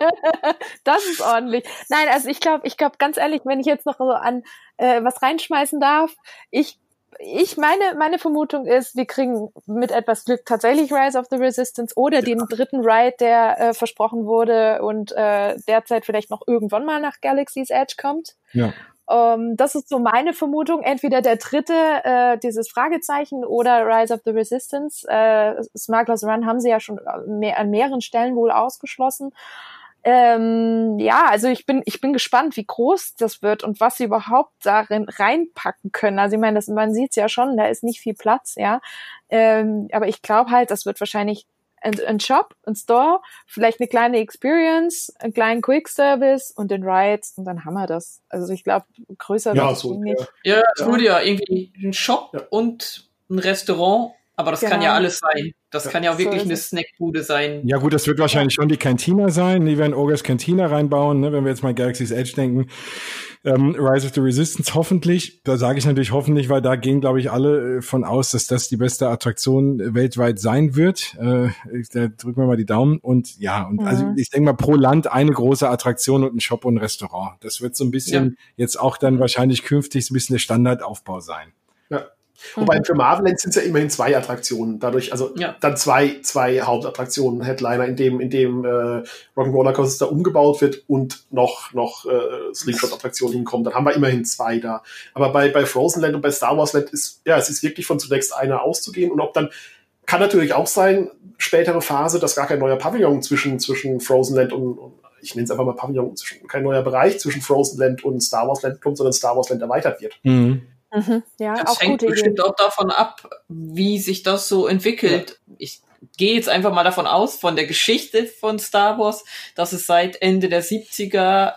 das ist ordentlich. Nein, also ich glaube, ich glaube ganz ehrlich, wenn ich jetzt noch so an äh, was reinschmeißen darf, ich ich meine meine Vermutung ist, wir kriegen mit etwas Glück tatsächlich Rise of the Resistance oder den dritten Ride, der äh, versprochen wurde und äh, derzeit vielleicht noch irgendwann mal nach Galaxy's Edge kommt. Ja. Um, das ist so meine Vermutung. Entweder der dritte, äh, dieses Fragezeichen oder Rise of the Resistance. Äh, Smugglers Run haben sie ja schon mehr, an mehreren Stellen wohl ausgeschlossen. Ähm, ja, also ich bin, ich bin gespannt, wie groß das wird und was sie überhaupt darin reinpacken können. Also ich meine, das, man sieht es ja schon, da ist nicht viel Platz, ja. Ähm, aber ich glaube halt, das wird wahrscheinlich ein, ein Shop, ein Store, vielleicht eine kleine Experience, einen kleinen Quick Service und den Rides und dann haben wir das. Also ich glaube, größer ja, so, nicht. Ja, ja, ja. ja irgendwie ein Shop ja. und ein Restaurant aber das genau. kann ja genau. alles sein. Das ja, kann ja auch wirklich so eine Snackbude sein. Ja gut, das wird wahrscheinlich ja. schon die Cantina sein. Die werden Ogres Cantina reinbauen, ne, wenn wir jetzt mal Galaxy's Edge denken. Ähm, Rise of the Resistance hoffentlich. Da sage ich natürlich hoffentlich, weil da gehen, glaube ich, alle äh, von aus, dass das die beste Attraktion weltweit sein wird. Äh, da drücken wir mal die Daumen. Und ja, und mhm. also ich denke mal pro Land eine große Attraktion und ein Shop und ein Restaurant. Das wird so ein bisschen ja. jetzt auch dann wahrscheinlich künftig so ein bisschen der Standardaufbau sein. Ja. Wobei mhm. für Marvel sind es ja immerhin zwei Attraktionen. Dadurch, also ja. dann zwei, zwei Hauptattraktionen, Headliner, in dem, in dem äh, Rock'n'Roller Coaster umgebaut wird und noch, noch äh, Slingshot-Attraktionen hinkommen. Dann haben wir immerhin zwei da. Aber bei, bei Frozen Land und bei Star Wars Land ist, ja, es ist wirklich von zunächst einer auszugehen. Und ob dann, kann natürlich auch sein, spätere Phase, dass gar kein neuer Pavillon zwischen, zwischen Frozen Land und, und ich nenne es einfach mal Pavillon, zwischen, kein neuer Bereich zwischen Frozen Land und Star Wars Land kommt, sondern Star Wars Land erweitert wird. Mhm. Mhm, ja, das hängt bestimmt Idee. auch davon ab, wie sich das so entwickelt. Ja. Ich gehe jetzt einfach mal davon aus, von der Geschichte von Star Wars, dass es seit Ende der 70er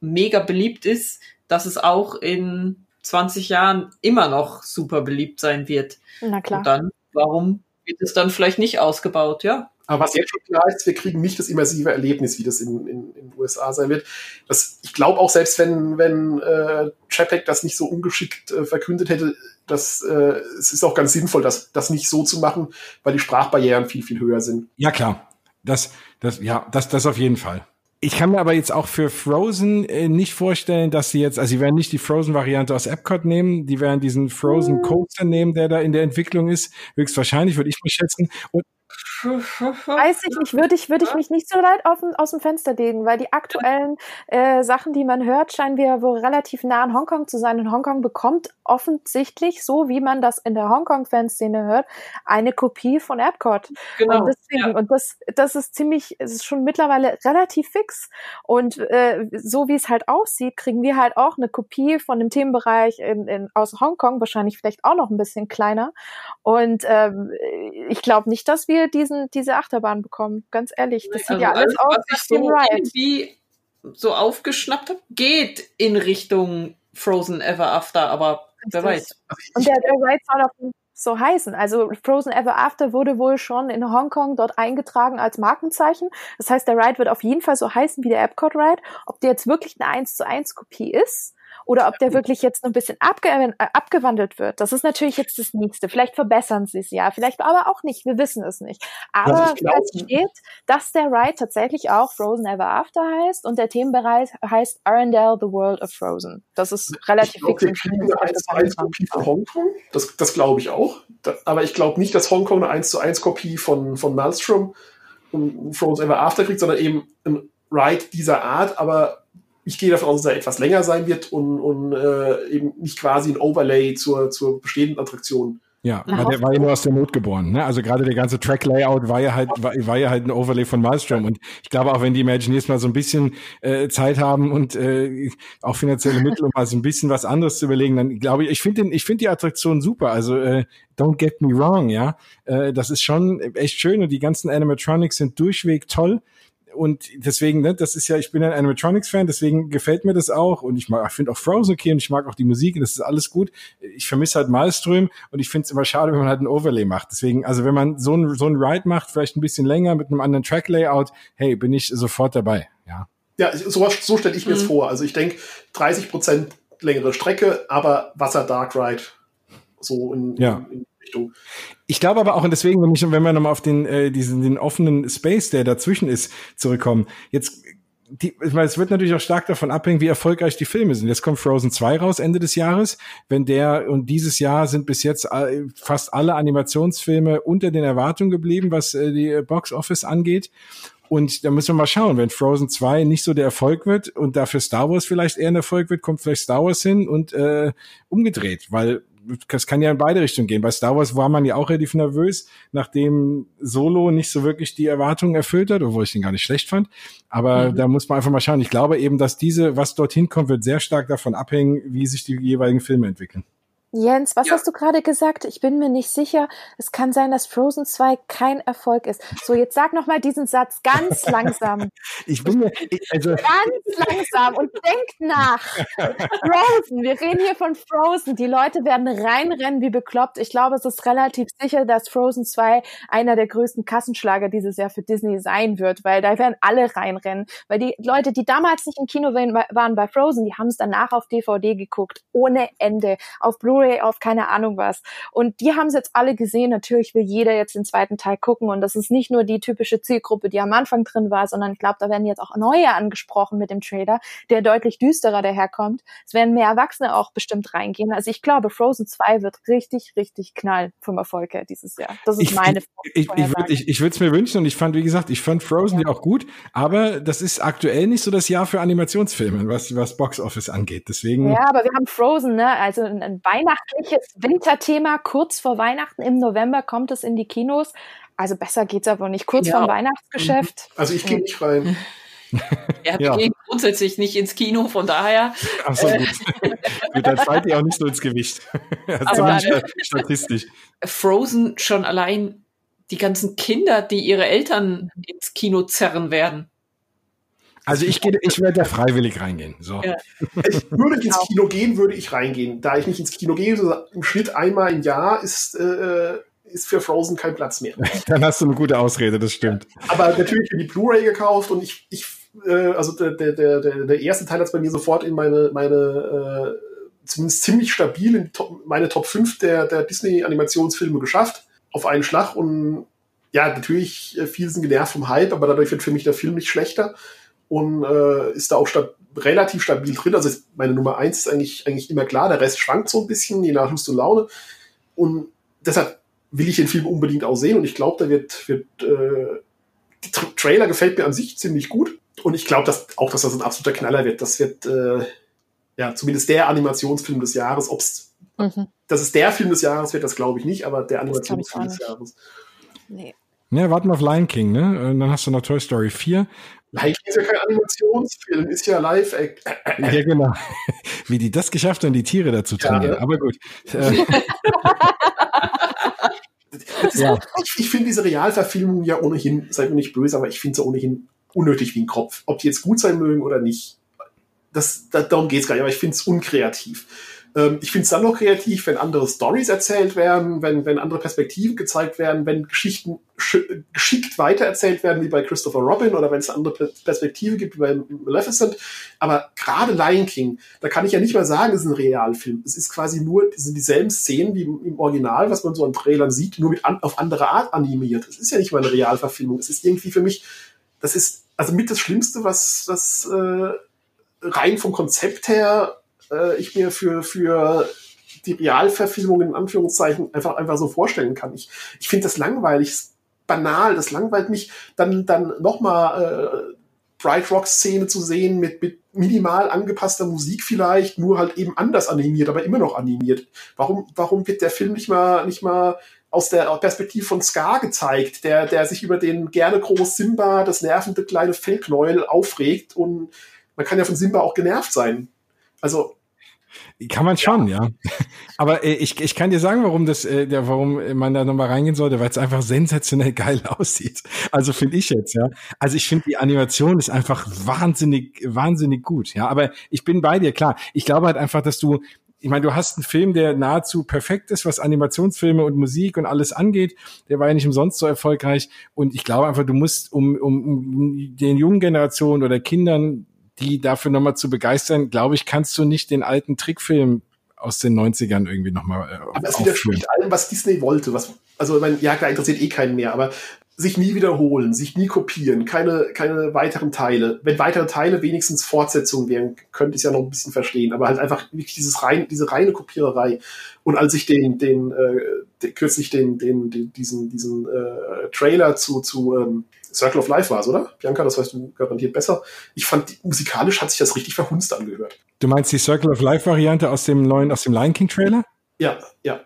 mega beliebt ist, dass es auch in 20 Jahren immer noch super beliebt sein wird. Na klar. Und dann, warum wird es dann vielleicht nicht ausgebaut, ja? Aber was jetzt schon klar ist, wir kriegen nicht das immersive Erlebnis, wie das in, in, in den USA sein wird. Das, ich glaube auch, selbst wenn, wenn äh, Chapek das nicht so ungeschickt äh, verkündet hätte, dass äh, es ist auch ganz sinnvoll, das, das nicht so zu machen, weil die Sprachbarrieren viel, viel höher sind. Ja, klar. Das, das, ja, das, das auf jeden Fall. Ich kann mir aber jetzt auch für Frozen äh, nicht vorstellen, dass sie jetzt, also sie werden nicht die Frozen-Variante aus Epcot nehmen, die werden diesen Frozen hm. Coaster nehmen, der da in der Entwicklung ist. Höchstwahrscheinlich, würde ich mal schätzen. Und Weiß ich nicht, würde ich, würde ich mich nicht so weit auf, aus dem Fenster legen, weil die aktuellen äh, Sachen, die man hört, scheinen wir wohl relativ nah an Hongkong zu sein. Und Hongkong bekommt offensichtlich, so wie man das in der Hongkong-Fanszene hört, eine Kopie von Epcot. Genau. Und deswegen, ja. und das, das ist ziemlich, es ist schon mittlerweile relativ fix. Und äh, so wie es halt aussieht, kriegen wir halt auch eine Kopie von dem Themenbereich in, in, aus Hongkong, wahrscheinlich vielleicht auch noch ein bisschen kleiner. Und ähm, ich glaube nicht, dass wir diese diesen, diese Achterbahn bekommen. Ganz ehrlich, das sieht also ja alles, aus was ich so irgendwie so aufgeschnappt habe, geht in Richtung Frozen Ever After, aber wer weiß. Und der, der Ride soll auch so heißen. Also Frozen Ever After wurde wohl schon in Hongkong dort eingetragen als Markenzeichen. Das heißt, der Ride wird auf jeden Fall so heißen wie der Epcot Ride. Ob der jetzt wirklich eine 1 zu 1 Kopie ist, oder ob der wirklich jetzt noch ein bisschen abge äh, abgewandelt wird. Das ist natürlich jetzt das Nächste. Vielleicht verbessern sie es ja, vielleicht aber auch nicht. Wir wissen es nicht. Aber es steht, dass der Ride tatsächlich auch Frozen Ever After heißt und der Themenbereich heißt Arendelle, The World of Frozen. Das ist relativ glaub, fix. Wir eine 1 zu 1 Kopie von Hongkong. Das, das glaube ich auch. Da, aber ich glaube nicht, dass Hongkong eine 1 zu 1 Kopie von, von Maelstrom und Frozen Ever After kriegt, sondern eben ein Ride dieser Art, aber ich gehe davon aus, dass er etwas länger sein wird und, und äh, eben nicht quasi ein Overlay zur, zur bestehenden Attraktion. Ja, weil der war ja nur aus der Not geboren. Ne? Also gerade der ganze Track-Layout war ja halt war, war ja halt ein Overlay von Maelstrom. Und ich glaube auch, wenn die Imagineers mal so ein bisschen äh, Zeit haben und äh, auch finanzielle Mittel, um mal so ein bisschen was anderes zu überlegen, dann glaube ich, ich finde ich finde die Attraktion super. Also äh, don't get me wrong, ja, äh, das ist schon echt schön und die ganzen Animatronics sind durchweg toll und deswegen, ne, das ist ja, ich bin ein Animatronics-Fan, deswegen gefällt mir das auch. Und ich mag, ich finde auch Frozen okay und ich mag auch die Musik und das ist alles gut. Ich vermisse halt Malström und ich finde es immer schade, wenn man halt ein Overlay macht. Deswegen, also wenn man so ein, so ein Ride macht, vielleicht ein bisschen länger mit einem anderen Track-Layout, hey, bin ich sofort dabei, ja. Ja, so, so stelle ich mir es mhm. vor. Also ich denke, 30 Prozent längere Strecke, aber Wasser Dark Ride. So in, ja. in, Richtung. Ich glaube aber auch, und deswegen, wenn, ich, wenn wir nochmal auf den, äh, diesen den offenen Space, der dazwischen ist, zurückkommen, jetzt die, weil es wird natürlich auch stark davon abhängen, wie erfolgreich die Filme sind. Jetzt kommt Frozen 2 raus Ende des Jahres. Wenn der und dieses Jahr sind bis jetzt fast alle Animationsfilme unter den Erwartungen geblieben, was äh, die Box Office angeht. Und da müssen wir mal schauen, wenn Frozen 2 nicht so der Erfolg wird und dafür Star Wars vielleicht eher ein Erfolg wird, kommt vielleicht Star Wars hin und äh, umgedreht, weil das kann ja in beide Richtungen gehen. Bei Star Wars war man ja auch relativ nervös, nachdem Solo nicht so wirklich die Erwartungen erfüllt hat, obwohl ich den gar nicht schlecht fand. Aber mhm. da muss man einfach mal schauen. Ich glaube eben, dass diese, was dorthin kommt, wird sehr stark davon abhängen, wie sich die jeweiligen Filme entwickeln. Jens, was ja. hast du gerade gesagt? Ich bin mir nicht sicher. Es kann sein, dass Frozen 2 kein Erfolg ist. So, jetzt sag noch mal diesen Satz ganz [laughs] langsam. ich bin mir also ganz langsam und denk nach. Frozen, wir reden hier von Frozen. Die Leute werden reinrennen wie bekloppt. Ich glaube, es ist relativ sicher, dass Frozen 2 einer der größten Kassenschlager dieses Jahr für Disney sein wird, weil da werden alle reinrennen, weil die Leute, die damals nicht im Kino waren bei Frozen, die haben es danach auf DVD geguckt, ohne Ende, auf Blu Blu-ray auf keine Ahnung was. Und die haben es jetzt alle gesehen. Natürlich will jeder jetzt den zweiten Teil gucken. Und das ist nicht nur die typische Zielgruppe, die am Anfang drin war, sondern ich glaube, da werden jetzt auch neue angesprochen mit dem Trailer, der deutlich düsterer daherkommt. Es werden mehr Erwachsene auch bestimmt reingehen. Also ich glaube, Frozen 2 wird richtig, richtig knall vom Erfolg her dieses Jahr. Das ist ich, meine Ich, ich, ich, würde es mir wünschen und ich fand, wie gesagt, ich fand Frozen ja. ja auch gut, aber das ist aktuell nicht so das Jahr für Animationsfilme, was, was Box Office angeht. Deswegen. Ja, aber wir haben Frozen, ne? Also ein, ein Weihnachten weihnachtliches Winterthema. Kurz vor Weihnachten im November kommt es in die Kinos. Also besser geht's aber nicht. Kurz ja. vor Weihnachtsgeschäft. Mhm. Also ich gehe nicht rein. [laughs] Ja, wir ja. gehen grundsätzlich nicht ins Kino, von daher. Ach so, gut. [laughs] Mit dann fallt ihr auch nicht so ins Gewicht. [laughs] Aber statistisch. Frozen schon allein die ganzen Kinder, die ihre Eltern ins Kino zerren werden. Also ich gehe, ich werde da freiwillig reingehen. So. Ja. Ich würde ins genau. Kino gehen, würde ich reingehen. Da ich nicht ins Kino gehe, so im Schnitt einmal im Jahr ist, äh, ist für Frozen kein Platz mehr. [laughs] Dann hast du eine gute Ausrede, das stimmt. Aber natürlich die Blu-ray gekauft und ich, ich äh, also der, der, der, der erste Teil hat es bei mir sofort in meine, meine äh, zumindest ziemlich stabil in Top, meine Top 5 der, der Disney-Animationsfilme geschafft. Auf einen Schlag und ja, natürlich, äh, viele sind genervt vom Hype, aber dadurch wird für mich der Film nicht schlechter und äh, ist da auch stab relativ stabil drin. Also meine Nummer eins ist eigentlich, eigentlich immer klar, der Rest schwankt so ein bisschen, je nach Lust und Laune. Und deshalb will ich den Film unbedingt auch sehen und ich glaube, da wird, wird äh, die Tra Trailer gefällt mir an sich ziemlich gut. Und ich glaube dass, auch, dass das ein absoluter Knaller wird. Das wird äh, ja zumindest der Animationsfilm des Jahres. Ob's, mhm. dass es der Film des Jahres wird, das glaube ich nicht, aber der Animationsfilm des Jahres. Nee. Ja, warten wir auf Lion King, ne? Und dann hast du noch Toy Story 4 Live ist ja kein Animationsfilm, ist ja live. Äh, äh, ja, genau. [laughs] Wie die das geschafft haben, die Tiere dazu trainieren. Ja. Aber gut. [laughs] ja. Ich, ich finde diese Realverfilmung ja ohnehin, seid mir nicht böse, aber ich finde sie ohnehin unnötig wie ein Kopf. Ob die jetzt gut sein mögen oder nicht, das, das darum geht es gar nicht, aber ich finde es unkreativ. Ähm, ich finde es dann noch kreativ, wenn andere Stories erzählt werden, wenn, wenn andere Perspektiven gezeigt werden, wenn Geschichten geschickt weitererzählt werden, wie bei Christopher Robin, oder wenn es andere Perspektive gibt, wie bei Maleficent. Aber gerade Lion King, da kann ich ja nicht mal sagen, es ist ein Realfilm. Es ist quasi nur, es sind dieselben Szenen wie im Original, was man so an Trailern sieht, nur mit an, auf andere Art animiert. Es ist ja nicht mal eine Realverfilmung. Es ist irgendwie für mich, das ist also mit das Schlimmste, was, was äh, rein vom Konzept her äh, ich mir für, für die Realverfilmung in Anführungszeichen einfach, einfach so vorstellen kann. Ich, ich finde das langweilig, banal, das langweilt mich, dann, dann nochmal äh, Bright Rock Szene zu sehen mit, mit minimal angepasster Musik vielleicht, nur halt eben anders animiert, aber immer noch animiert. Warum, warum wird der Film nicht mal, nicht mal aus der Perspektive von Scar gezeigt, der, der sich über den gerne groß Simba, das nervende kleine Fellknäuel aufregt und man kann ja von Simba auch genervt sein. Also kann man schon, ja. ja. Aber äh, ich, ich kann dir sagen, warum das, äh, der, warum man da nochmal reingehen sollte, weil es einfach sensationell geil [laughs] aussieht. Also finde ich jetzt, ja. Also ich finde die Animation ist einfach wahnsinnig, wahnsinnig gut, ja. Aber ich bin bei dir, klar. Ich glaube halt einfach, dass du, ich meine, du hast einen Film, der nahezu perfekt ist, was Animationsfilme und Musik und alles angeht. Der war ja nicht umsonst so erfolgreich. Und ich glaube einfach, du musst, um, um, um den jungen Generationen oder Kindern die dafür nochmal zu begeistern, glaube ich, kannst du nicht den alten Trickfilm aus den 90ern irgendwie nochmal. Äh, aber es widerspricht allem, was Disney wollte. Was, also, ich meine, ja, klar, interessiert eh keinen mehr, aber sich nie wiederholen, sich nie kopieren, keine, keine weiteren Teile. Wenn weitere Teile wenigstens Fortsetzungen wären, könnte ich es ja noch ein bisschen verstehen, aber halt einfach wirklich dieses rein, diese reine Kopiererei. Und als ich den, den, äh, den kürzlich den, den, den, diesen, diesen äh, Trailer zu, zu ähm, Circle of Life war es, oder? Bianca, das weißt du garantiert besser. Ich fand, musikalisch hat sich das richtig verhunzt angehört. Du meinst die Circle of Life Variante aus dem neuen, aus dem Lion King Trailer? Ja, ja.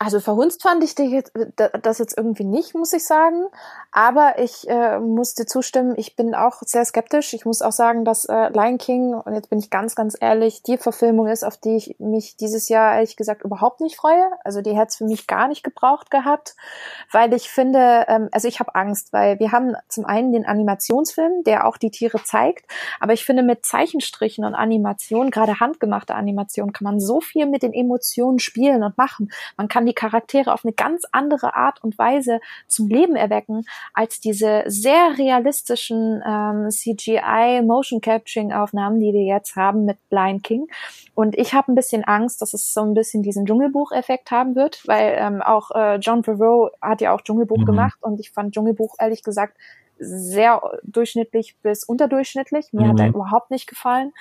Also verhunzt fand ich das jetzt irgendwie nicht, muss ich sagen. Aber ich äh, musste zustimmen, ich bin auch sehr skeptisch. Ich muss auch sagen, dass äh, Lion King, und jetzt bin ich ganz, ganz ehrlich, die Verfilmung ist, auf die ich mich dieses Jahr ehrlich gesagt überhaupt nicht freue. Also die hätte es für mich gar nicht gebraucht gehabt, weil ich finde, ähm, also ich habe Angst, weil wir haben zum einen den Animationsfilm, der auch die Tiere zeigt, aber ich finde mit Zeichenstrichen und Animation, gerade handgemachte Animation, kann man so viel mit den Emotionen spielen und machen. Man kann die Charaktere auf eine ganz andere Art und Weise zum Leben erwecken, als diese sehr realistischen ähm, CGI Motion Capturing Aufnahmen, die wir jetzt haben mit Blind King. Und ich habe ein bisschen Angst, dass es so ein bisschen diesen Dschungelbuch-Effekt haben wird, weil ähm, auch äh, John Favreau hat ja auch Dschungelbuch mhm. gemacht und ich fand Dschungelbuch ehrlich gesagt sehr durchschnittlich bis unterdurchschnittlich. Mir mhm. hat er überhaupt nicht gefallen,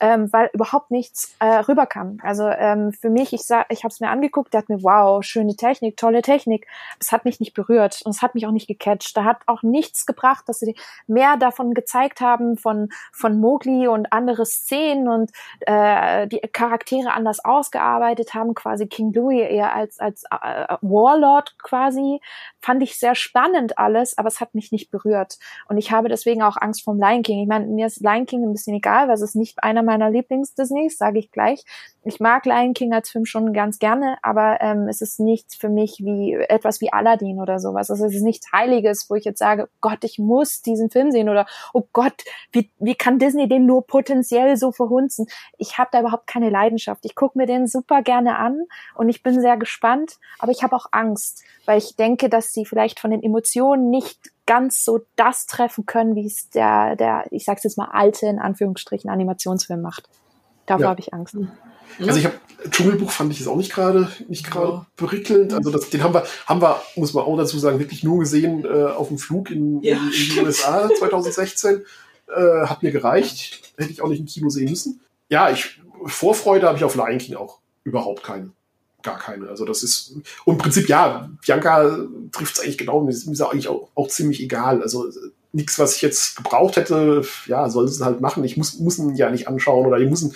ähm, weil überhaupt nichts äh, rüberkam. Also ähm, für mich, ich sag, ich habe es mir angeguckt, der hat mir wow, schöne Technik, tolle Technik. Es hat mich nicht berührt und es hat mich auch nicht gecatcht. Da hat auch nichts gebracht, dass sie mehr davon gezeigt haben von von Mowgli und andere Szenen und äh, die Charaktere anders ausgearbeitet haben, quasi King Louis eher als als äh, Warlord quasi. Fand ich sehr spannend alles, aber es hat mich nicht berührt. Und ich habe deswegen auch Angst vom Lion King. Ich meine, mir ist Lion King ein bisschen egal, weil es ist nicht einer meiner Lieblings-Disneys, sage ich gleich. Ich mag Lion King als Film schon ganz gerne, aber ähm, es ist nicht für mich wie etwas wie Aladdin oder sowas. Also es ist nichts Heiliges, wo ich jetzt sage, Gott, ich muss diesen Film sehen oder oh Gott, wie, wie kann Disney den nur potenziell so verhunzen? Ich habe da überhaupt keine Leidenschaft. Ich gucke mir den super gerne an und ich bin sehr gespannt, aber ich habe auch Angst, weil ich denke, dass sie vielleicht von den Emotionen nicht ganz so das treffen können, wie es der, der, ich sag's jetzt mal, alte, in Anführungsstrichen, Animationsfilm macht. Davor ja. habe ich Angst. Mhm. Also ich habe Dschungelbuch fand ich jetzt auch nicht gerade nicht gerade ja. berickelnd. Also das, den haben wir haben wir muss man auch dazu sagen wirklich nur gesehen äh, auf dem Flug in, ja, in, in die USA 2016 äh, hat mir gereicht. Hätte ich auch nicht im Kino sehen müssen. Ja, ich Vorfreude habe ich auf Lion King auch überhaupt keine gar keine. Also das ist und im Prinzip ja, Bianca trifft es eigentlich genau, ist mir eigentlich auch, auch ziemlich egal. Also nichts, was ich jetzt gebraucht hätte, ja, soll es halt machen. Ich muss, muss ihn ja nicht anschauen oder ich muss ihn,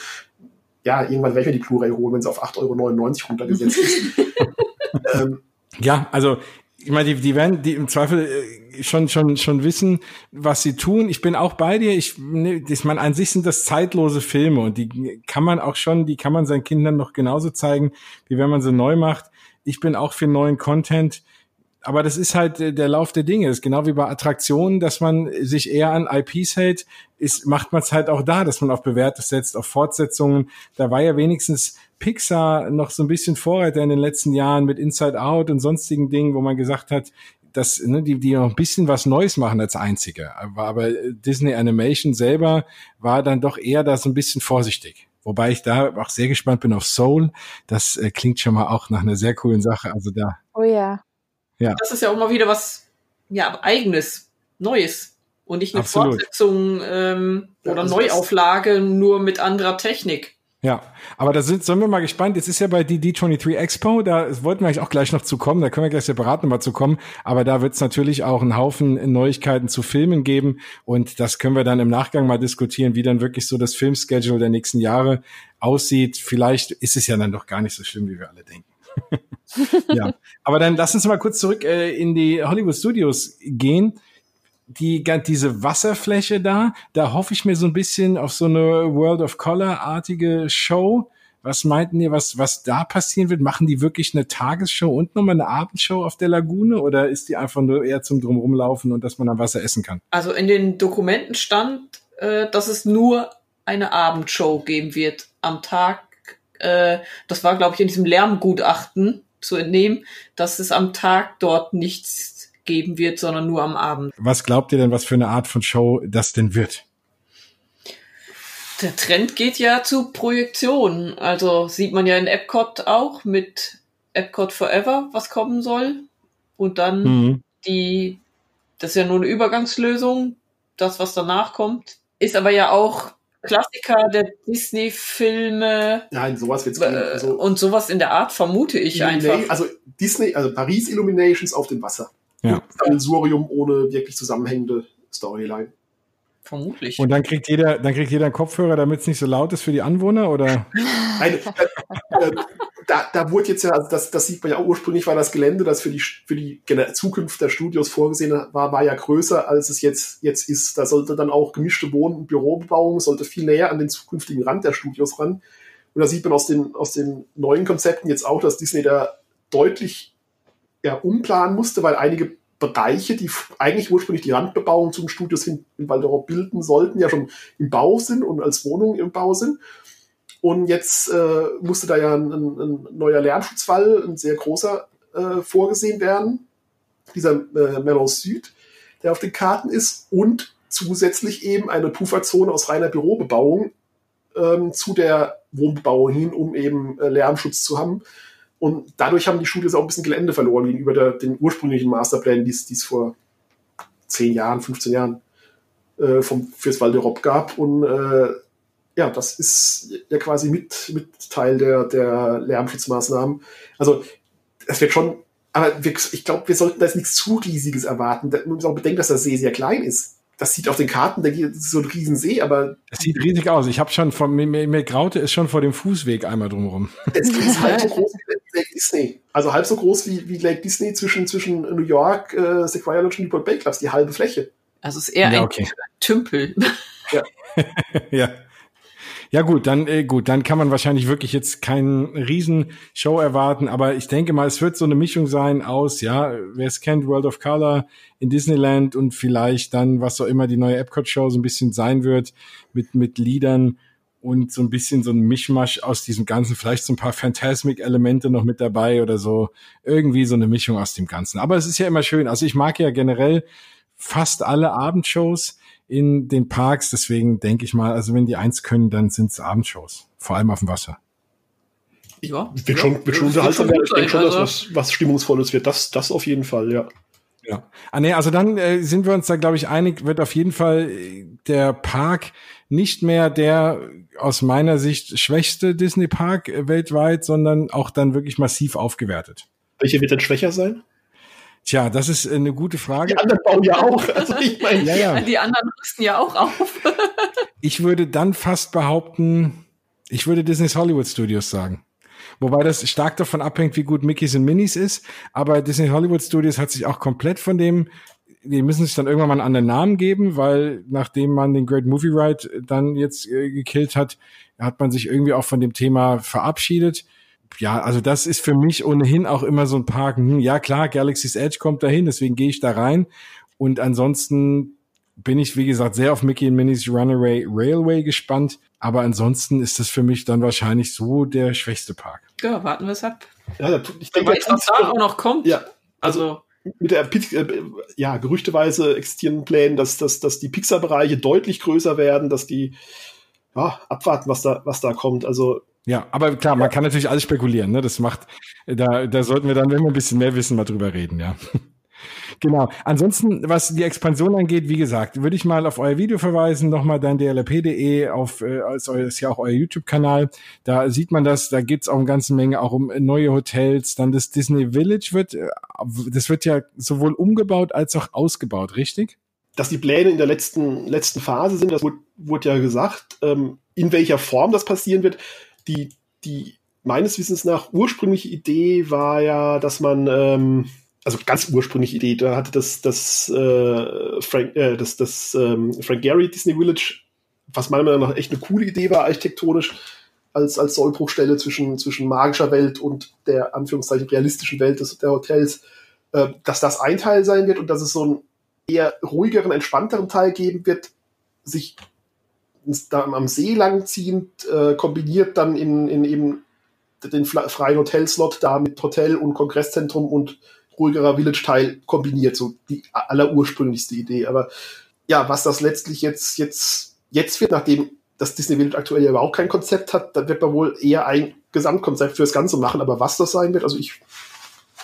ja, irgendwann werde ich mir die Blu-ray holen, wenn sie auf 8,99 Euro runtergesetzt ist. [laughs] ähm, ja, also ich meine, die, die werden die im Zweifel äh, schon schon schon wissen, was sie tun. Ich bin auch bei dir. Ich, ne, ich meine, an sich sind das zeitlose Filme und die kann man auch schon, die kann man seinen Kindern noch genauso zeigen, wie wenn man sie neu macht. Ich bin auch für neuen Content aber das ist halt äh, der Lauf der Dinge. Das ist genau wie bei Attraktionen, dass man sich eher an IPs hält, ist, macht man es halt auch da, dass man auf Bewährtes setzt, auf Fortsetzungen. Da war ja wenigstens Pixar noch so ein bisschen Vorreiter in den letzten Jahren mit Inside Out und sonstigen Dingen, wo man gesagt hat, dass ne, die, die noch ein bisschen was Neues machen als einzige. Aber, aber Disney Animation selber war dann doch eher da so ein bisschen vorsichtig. Wobei ich da auch sehr gespannt bin auf Soul. Das äh, klingt schon mal auch nach einer sehr coolen Sache. Also da. Oh ja. Ja. Das ist ja auch mal wieder was ja, eigenes, Neues. Und nicht eine Absolut. Fortsetzung ähm, oder ja, Neuauflage nur mit anderer Technik. Ja, aber da sind, sind wir mal gespannt. Jetzt ist ja bei die D23 Expo, da wollten wir eigentlich auch gleich noch zu kommen, da können wir gleich separat nochmal zu kommen, aber da wird es natürlich auch einen Haufen Neuigkeiten zu Filmen geben und das können wir dann im Nachgang mal diskutieren, wie dann wirklich so das Filmschedule der nächsten Jahre aussieht. Vielleicht ist es ja dann doch gar nicht so schlimm, wie wir alle denken. Ja, aber dann lass uns mal kurz zurück äh, in die Hollywood Studios gehen. Die, diese Wasserfläche da, da hoffe ich mir so ein bisschen auf so eine World of Color-artige Show. Was meinten ihr, was, was da passieren wird? Machen die wirklich eine Tagesshow und nochmal eine Abendshow auf der Lagune oder ist die einfach nur eher zum Drumrumlaufen und dass man am Wasser essen kann? Also in den Dokumenten stand, äh, dass es nur eine Abendshow geben wird. Am Tag äh, das war, glaube ich, in diesem Lärmgutachten zu entnehmen, dass es am Tag dort nichts geben wird, sondern nur am Abend. Was glaubt ihr denn, was für eine Art von Show das denn wird? Der Trend geht ja zu Projektionen. Also sieht man ja in Epcot auch mit Epcot Forever, was kommen soll. Und dann mhm. die, das ist ja nur eine Übergangslösung, das, was danach kommt. Ist aber ja auch Klassiker der Disney-Filme. Nein, sowas wird's äh, also, Und sowas in der Art vermute ich einfach. Also Disney, also Paris Illuminations auf dem Wasser. Ja. Sammelsurium ohne wirklich zusammenhängende Storyline. Vermutlich. Und dann kriegt jeder, dann kriegt jeder einen Kopfhörer, damit es nicht so laut ist für die Anwohner, oder? [laughs] Nein, äh, äh, da, da wurde jetzt ja, also das, das sieht man ja ursprünglich war das Gelände, das für die für die Zukunft der Studios vorgesehen war, war ja größer, als es jetzt jetzt ist. Da sollte dann auch gemischte Wohn- und Bürobebauung sollte viel näher an den zukünftigen Rand der Studios ran. Und da sieht man aus den aus den neuen Konzepten jetzt auch, dass Disney da deutlich ja, umplanen musste, weil einige Bereiche, die eigentlich ursprünglich die Randbebauung zum Studios hin in Waldorf bilden sollten, ja schon im Bau sind und als Wohnungen im Bau sind. Und jetzt äh, musste da ja ein, ein, neuer Lärmschutzfall, ein sehr großer, äh, vorgesehen werden. Dieser äh, Melos Süd, der auf den Karten ist. Und zusätzlich eben eine Pufferzone aus reiner Bürobebauung ähm, zu der Wohnbebauung hin, um eben äh, Lärmschutz zu haben. Und dadurch haben die Studios auch ein bisschen Gelände verloren gegenüber der, den ursprünglichen Masterplänen, die es vor zehn Jahren, 15 Jahren äh, vom, fürs Walderop gab. Und äh, ja, das ist ja quasi mit, mit Teil der, der Lärmschutzmaßnahmen. Also es wird schon, aber wir, ich glaube, wir sollten da jetzt nichts zu Riesiges erwarten. Man muss auch bedenken, dass der See sehr klein ist. Das sieht auf den Karten, da ist so ein Riesensee, aber. Es sieht riesig aus. Ich habe schon von mir, mir graute es schon vor dem Fußweg einmal drumherum. [laughs] Es ist halb so groß wie Lake Disney. Also halb so groß wie, wie Lake Disney zwischen, zwischen New York, äh, Sequoia Lodge und Newport Bay Clubs, die halbe Fläche. Also es ist eher Ja, ein okay. Tümpel. Ja. [laughs] ja. Ja gut, dann äh, gut, dann kann man wahrscheinlich wirklich jetzt keinen Riesenshow erwarten, aber ich denke mal, es wird so eine Mischung sein aus, ja, wer es kennt, World of Color in Disneyland und vielleicht dann, was auch immer die neue Epcot-Show so ein bisschen sein wird, mit, mit Liedern und so ein bisschen so ein Mischmasch aus diesem Ganzen, vielleicht so ein paar Phantasmic-Elemente noch mit dabei oder so, irgendwie so eine Mischung aus dem Ganzen. Aber es ist ja immer schön, also ich mag ja generell fast alle Abendshows, in den Parks. Deswegen denke ich mal, also wenn die eins können, dann sind es Abendshows. Vor allem auf dem Wasser. Ja. Wird schon, wird schon unterhaltsam werden. Ich denke schon, dass also- was, was Stimmungsvolles wird. Das, das auf jeden Fall, ja. Ja. Ah, nee, also dann äh, sind wir uns da, glaube ich, einig, wird auf jeden Fall äh, der Park nicht mehr der aus meiner Sicht schwächste Disney-Park äh, weltweit, sondern auch dann wirklich massiv aufgewertet. Welche wird denn schwächer sein? Tja, das ist äh, eine gute Frage. Die anderen bauen ja auch. [laughs] Also ich meine, Ja, ja. Die anderen rüsten ja auch auf. [laughs] Ich würde dann fast behaupten, ich würde Disney's Hollywood Studios sagen. Wobei das stark davon abhängt, wie gut Mickeys und Minis ist. Aber Disney Hollywood Studios hat sich auch komplett von dem, die müssen sich dann irgendwann mal einen anderen Namen geben, weil nachdem man den Great Movie Ride dann jetzt äh, gekillt hat, hat man sich irgendwie auch von dem Thema verabschiedet. Ja, also das ist für mich ohnehin auch immer so ein Park. Hm, ja klar, Galaxy's Edge kommt dahin, deswegen gehe ich da rein. Und ansonsten bin ich, wie gesagt, sehr auf Mickey und Minnie's Runaway Railway gespannt. Aber ansonsten ist das für mich dann wahrscheinlich so der schwächste Park. Ja, warten wir es ab. ja, ich Wer denke, weiß, was da auch noch kommt. ja, Also, mit der äh, ja, gerüchteweise existierenden Plänen, dass, dass, dass die Pixar-Bereiche deutlich größer werden, dass die ja, abwarten, was da, was da kommt. Also Ja, aber klar, man kann natürlich alles spekulieren. Ne? Das macht, da, da sollten wir dann, wenn wir ein bisschen mehr wissen, mal drüber reden, ja. [laughs] Genau. Ansonsten, was die Expansion angeht, wie gesagt, würde ich mal auf euer Video verweisen, nochmal dein dlp.de auf, äh, als euer, ist ja auch euer YouTube-Kanal. Da sieht man das, da geht's auch eine ganze Menge auch um neue Hotels. Dann das Disney Village wird, äh, das wird ja sowohl umgebaut als auch ausgebaut, richtig? dass die Pläne in der letzten, letzten Phase sind, das wurde, wurde ja gesagt, ähm, in welcher Form das passieren wird. Die, die meines Wissens nach ursprüngliche Idee war ja, dass man, ähm, also ganz ursprüngliche Idee, da hatte das, das, äh, Frank, äh, das, das ähm, Frank Gehry Disney Village, was meiner Meinung nach echt eine coole Idee war, architektonisch, als, als Sollbruchstelle zwischen, zwischen magischer Welt und der Anführungszeichen realistischen Welt des, der Hotels, äh, dass das ein Teil sein wird und dass es so ein eher ruhigeren, entspannteren Teil geben wird, sich da am See langziehend äh, kombiniert dann in, in eben den freien Hotelslot da mit Hotel und Kongresszentrum und ruhigerer Village-Teil kombiniert, so die allerursprünglichste Idee. Aber ja, was das letztlich jetzt, jetzt, jetzt wird, nachdem das Disney Village aktuell ja überhaupt kein Konzept hat, dann wird man wohl eher ein Gesamtkonzept fürs Ganze machen. Aber was das sein wird, also ich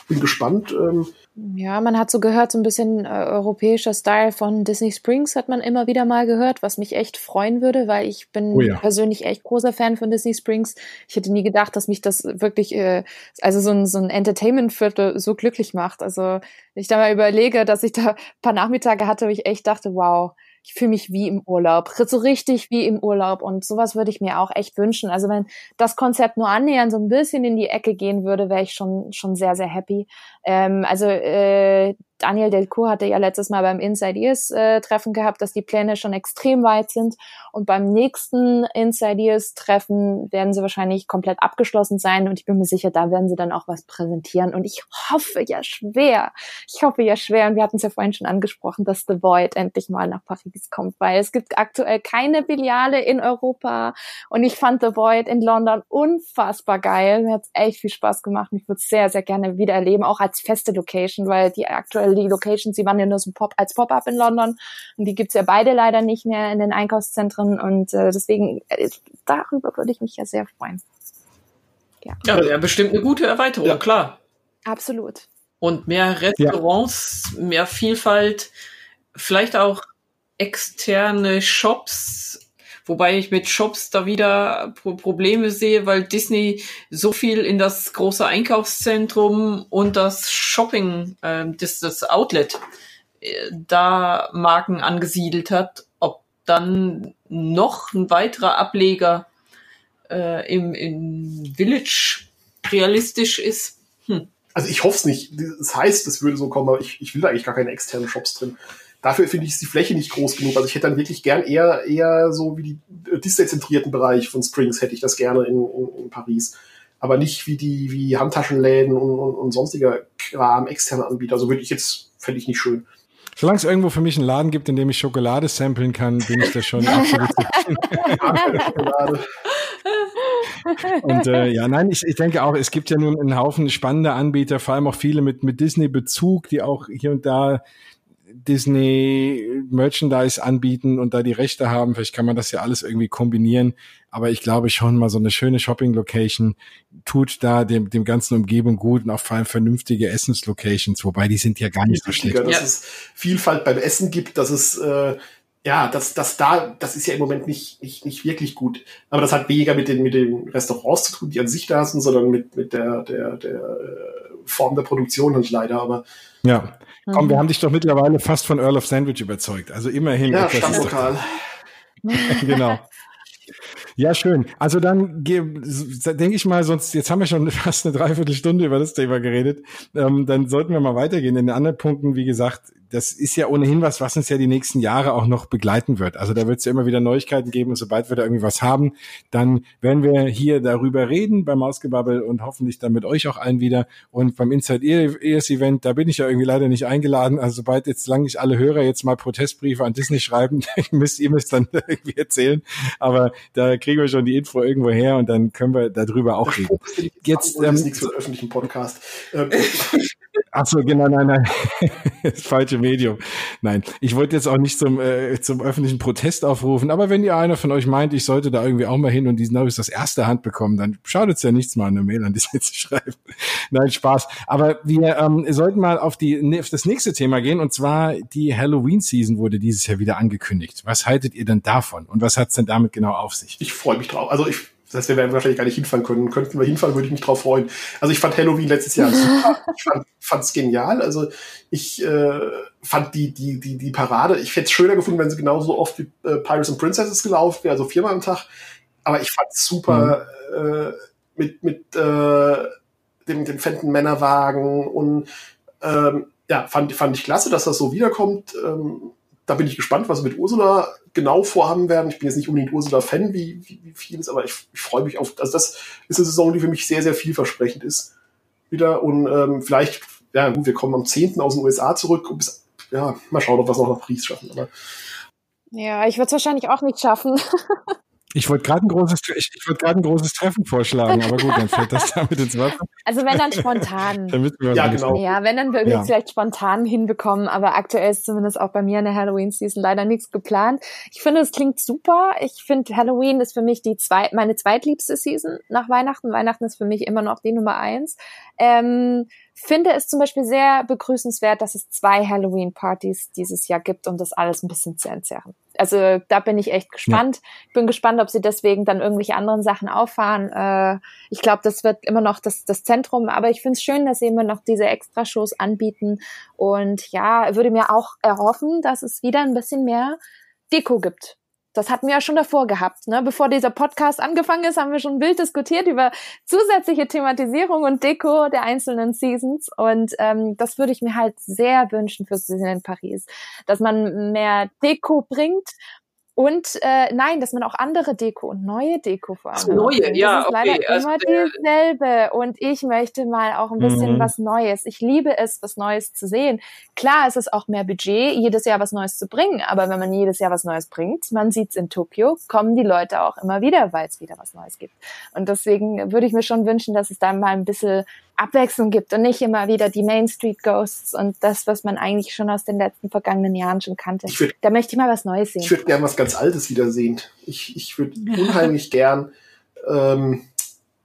bin gespannt. Ähm, Ja, man hat so gehört, so ein bisschen äh, europäischer Style von Disney Springs hat man immer wieder mal gehört, was mich echt freuen würde, weil ich bin Oh ja. persönlich echt großer Fan von Disney Springs. Ich hätte nie gedacht, dass mich das wirklich, äh, also so ein, so ein Entertainment-Viertel so glücklich macht. Also wenn ich da mal überlege, dass ich da ein paar Nachmittage hatte, wo ich echt dachte, wow, ich fühle mich wie im Urlaub, so richtig wie im Urlaub und sowas würde ich mir auch echt wünschen. Also wenn das Konzept nur annähernd so ein bisschen in die Ecke gehen würde, wäre ich schon schon sehr sehr happy. Ähm, also äh, Daniel Delcourt hatte ja letztes Mal beim Inside Ears äh, Treffen gehabt, dass die Pläne schon extrem weit sind. Und beim nächsten Inside Ears Treffen werden sie wahrscheinlich komplett abgeschlossen sein. Und ich bin mir sicher, da werden sie dann auch was präsentieren. Und ich hoffe ja schwer, ich hoffe ja schwer. Und wir hatten es ja vorhin schon angesprochen, dass The Void endlich mal nach Paris kommt, weil es gibt aktuell keine Filiale in Europa. Und ich fand The Void in London unfassbar geil, mir hat's echt viel Spaß gemacht. Und ich würde es sehr, sehr gerne wieder erleben, auch als feste Location, weil die aktuell die Locations, die waren ja nur so Pop als Pop-up in London und die gibt's ja beide leider nicht mehr in den Einkaufszentren und äh, deswegen äh, darüber würde ich mich ja sehr freuen. Ja, wäre bestimmt eine gute Erweiterung, Ja. klar. Absolut. Und mehr Restaurants, mehr Vielfalt, vielleicht auch externe Shops, wobei ich mit Shops da wieder Pro Probleme sehe, weil Disney so viel in das große Einkaufszentrum und das Shopping, ähm, das, das Outlet, äh, da Marken angesiedelt hat, ob dann noch ein weiterer Ableger äh, im, im Village realistisch ist. Hm. Also ich hoffe es nicht. Das heißt, es würde so kommen, aber ich, ich will eigentlich gar keine externen Shops drin. Dafür finde ich die Fläche nicht groß genug. Also ich hätte dann wirklich gern eher eher so wie die äh, Disney-zentrierten Bereich von Springs hätte ich das gerne in, in, in Paris. Aber nicht wie die wie Handtaschenläden und, und, und sonstiger Kram, externe Anbieter. Also würde ich jetzt, fände ich nicht schön. Solange es irgendwo für mich einen Laden gibt, in dem ich Schokolade samplen kann, bin ich da schon absolut. [laughs] Und äh, ja, nein, ich, ich denke auch, es gibt ja nun einen Haufen spannender Anbieter, vor allem auch viele mit, mit Disney-Bezug, die auch hier und da Disney Merchandise anbieten und da die Rechte haben. Vielleicht kann man das ja alles irgendwie kombinieren. Aber ich glaube schon mal so eine schöne Shopping-Location tut da dem, dem ganzen Umgebung gut und auch vor allem vernünftige Essenslocations, wobei die sind ja gar nicht so schlecht. Dass Ja. es Vielfalt beim Essen gibt, dass es äh, ja, das, das da, das ist ja im Moment nicht, nicht, nicht wirklich gut. Aber das hat weniger mit den, mit den Restaurants zu tun, die an sich da sind, sondern mit, mit der, der, der äh, Form der Produktion halt leider. Aber Ja. Komm, wir haben dich doch mittlerweile fast von Earl of Sandwich überzeugt. Also immerhin. ja, Stammlokal. [laughs] genau. Ja, schön. Also dann denke ich mal, sonst, jetzt haben wir schon [laughs] fast eine Dreiviertelstunde über das Thema geredet. Ähm, dann sollten wir mal weitergehen. In den anderen Punkten, wie gesagt, das ist ja ohnehin was, was uns ja die nächsten Jahre auch noch begleiten wird. Also da wird es ja immer wieder Neuigkeiten geben und sobald wir da irgendwie was haben, dann werden wir hier darüber reden beim Mausgebabbel und hoffentlich dann mit euch auch allen wieder. Und beim Inside Ears Event, da bin ich ja irgendwie leider nicht eingeladen. Also sobald jetzt lang nicht alle Hörer jetzt mal Protestbriefe an Disney schreiben, [laughs] müsst ihr müsst dann [laughs] irgendwie erzählen. Aber da kriegen wir schon die Info irgendwo her und dann können wir darüber auch reden. Jetzt, das ist ähm, nichts für einen öffentlichen Podcast. [laughs] Ähm, Ach so, genau, nein, nein. [laughs] das falsche Medium. Nein, ich wollte jetzt auch nicht zum, äh, zum öffentlichen Protest aufrufen, aber wenn ihr einer von euch meint, ich sollte da irgendwie auch mal hin und diesen Neues das erste Hand bekommen, dann schadet es ja nichts mal eine Mail an Disney zu schreiben. [laughs] nein, Spaß. Aber wir ähm, sollten mal auf, die, auf das nächste Thema gehen und zwar die Halloween-Season wurde dieses Jahr wieder angekündigt. Was haltet ihr denn davon und was hat's denn damit genau auf sich? ich freue mich drauf. Also ich, das heißt, wir werden wahrscheinlich gar nicht hinfahren können. Könnten wir hinfahren, würde ich mich drauf freuen. Also ich fand Halloween letztes Jahr [laughs] super. Ich fand, fand's genial. Also ich äh, fand die, die, die, die Parade, ich hätte es schöner gefunden, wenn sie genauso oft wie äh, Pirates and Princesses gelaufen wäre, also viermal am Tag. Aber ich fand's super äh, mit, mit äh, dem, dem Fenton Männerwagen und ähm, ja, fand, fand ich klasse, dass das so wiederkommt. Ähm, da bin ich gespannt, was sie mit Ursula genau vorhaben werden. Ich bin jetzt nicht unbedingt Ursula-Fan, wie, wie, wie vieles, aber ich, ich freue mich auf, also das ist eine Saison, die für mich sehr, sehr vielversprechend ist. Wieder und ähm, vielleicht, ja gut, wir kommen am 10. aus den USA zurück und bis, ja, mal schauen, ob wir es noch nach Paris schaffen. Aber Ja, ich würde es wahrscheinlich auch nicht schaffen. [laughs] Ich wollte gerade ein großes, ich, ich wollte gerade ein großes Treffen vorschlagen, aber gut, dann fällt das [laughs] damit ins Wasser. Also wenn dann spontan. Damit wir Ja, genau. Ja, wenn dann wirklich Ja. vielleicht spontan hinbekommen, aber aktuell ist zumindest auch bei mir in der Halloween-Season leider nichts geplant. Ich finde, es klingt super. Ich finde, Halloween ist für mich die zweit, meine zweitliebste Season nach Weihnachten. Weihnachten ist für mich immer noch die Nummer eins. Ähm, finde es zum Beispiel sehr begrüßenswert, dass es zwei Halloween-Partys dieses Jahr gibt, um das alles ein bisschen zu entzerren. Also da bin ich echt gespannt. Ich bin gespannt, ob sie deswegen dann irgendwelche anderen Sachen auffahren. Äh, ich glaube, das wird immer noch das, das Zentrum, aber ich finde es schön, dass sie immer noch diese Extrashows anbieten. Und ja, würde mir auch erhoffen, dass es wieder ein bisschen mehr Deko gibt. Das hatten wir ja schon davor gehabt. Ne? Bevor dieser Podcast angefangen ist, haben wir schon wild diskutiert über zusätzliche Thematisierung und Deko der einzelnen Seasons. Und ähm, das würde ich mir halt sehr wünschen für Disneyland Paris. Dass man mehr Deko bringt und äh, nein, dass man auch andere Deko und neue Deko vor allem. Ach, neue, bringt. ja, Das ist okay, leider also immer der- dieselbe. Und ich möchte mal auch ein bisschen Mhm. was Neues. Ich liebe es, was Neues zu sehen. Klar, es ist auch mehr Budget, jedes Jahr was Neues zu bringen. Aber wenn man jedes Jahr was Neues bringt, man sieht's in Tokio, kommen die Leute auch immer wieder, weil es wieder was Neues gibt. Und deswegen würde ich mir schon wünschen, dass es da mal ein bisschen Abwechslung gibt und nicht immer wieder die Main Street Ghosts und das, was man eigentlich schon aus den letzten vergangenen Jahren schon kannte. Würd- da möchte ich mal was Neues sehen. Ich würde gern was ganz Altes wiedersehen. Ich, ich würde [laughs] unheimlich gern ähm,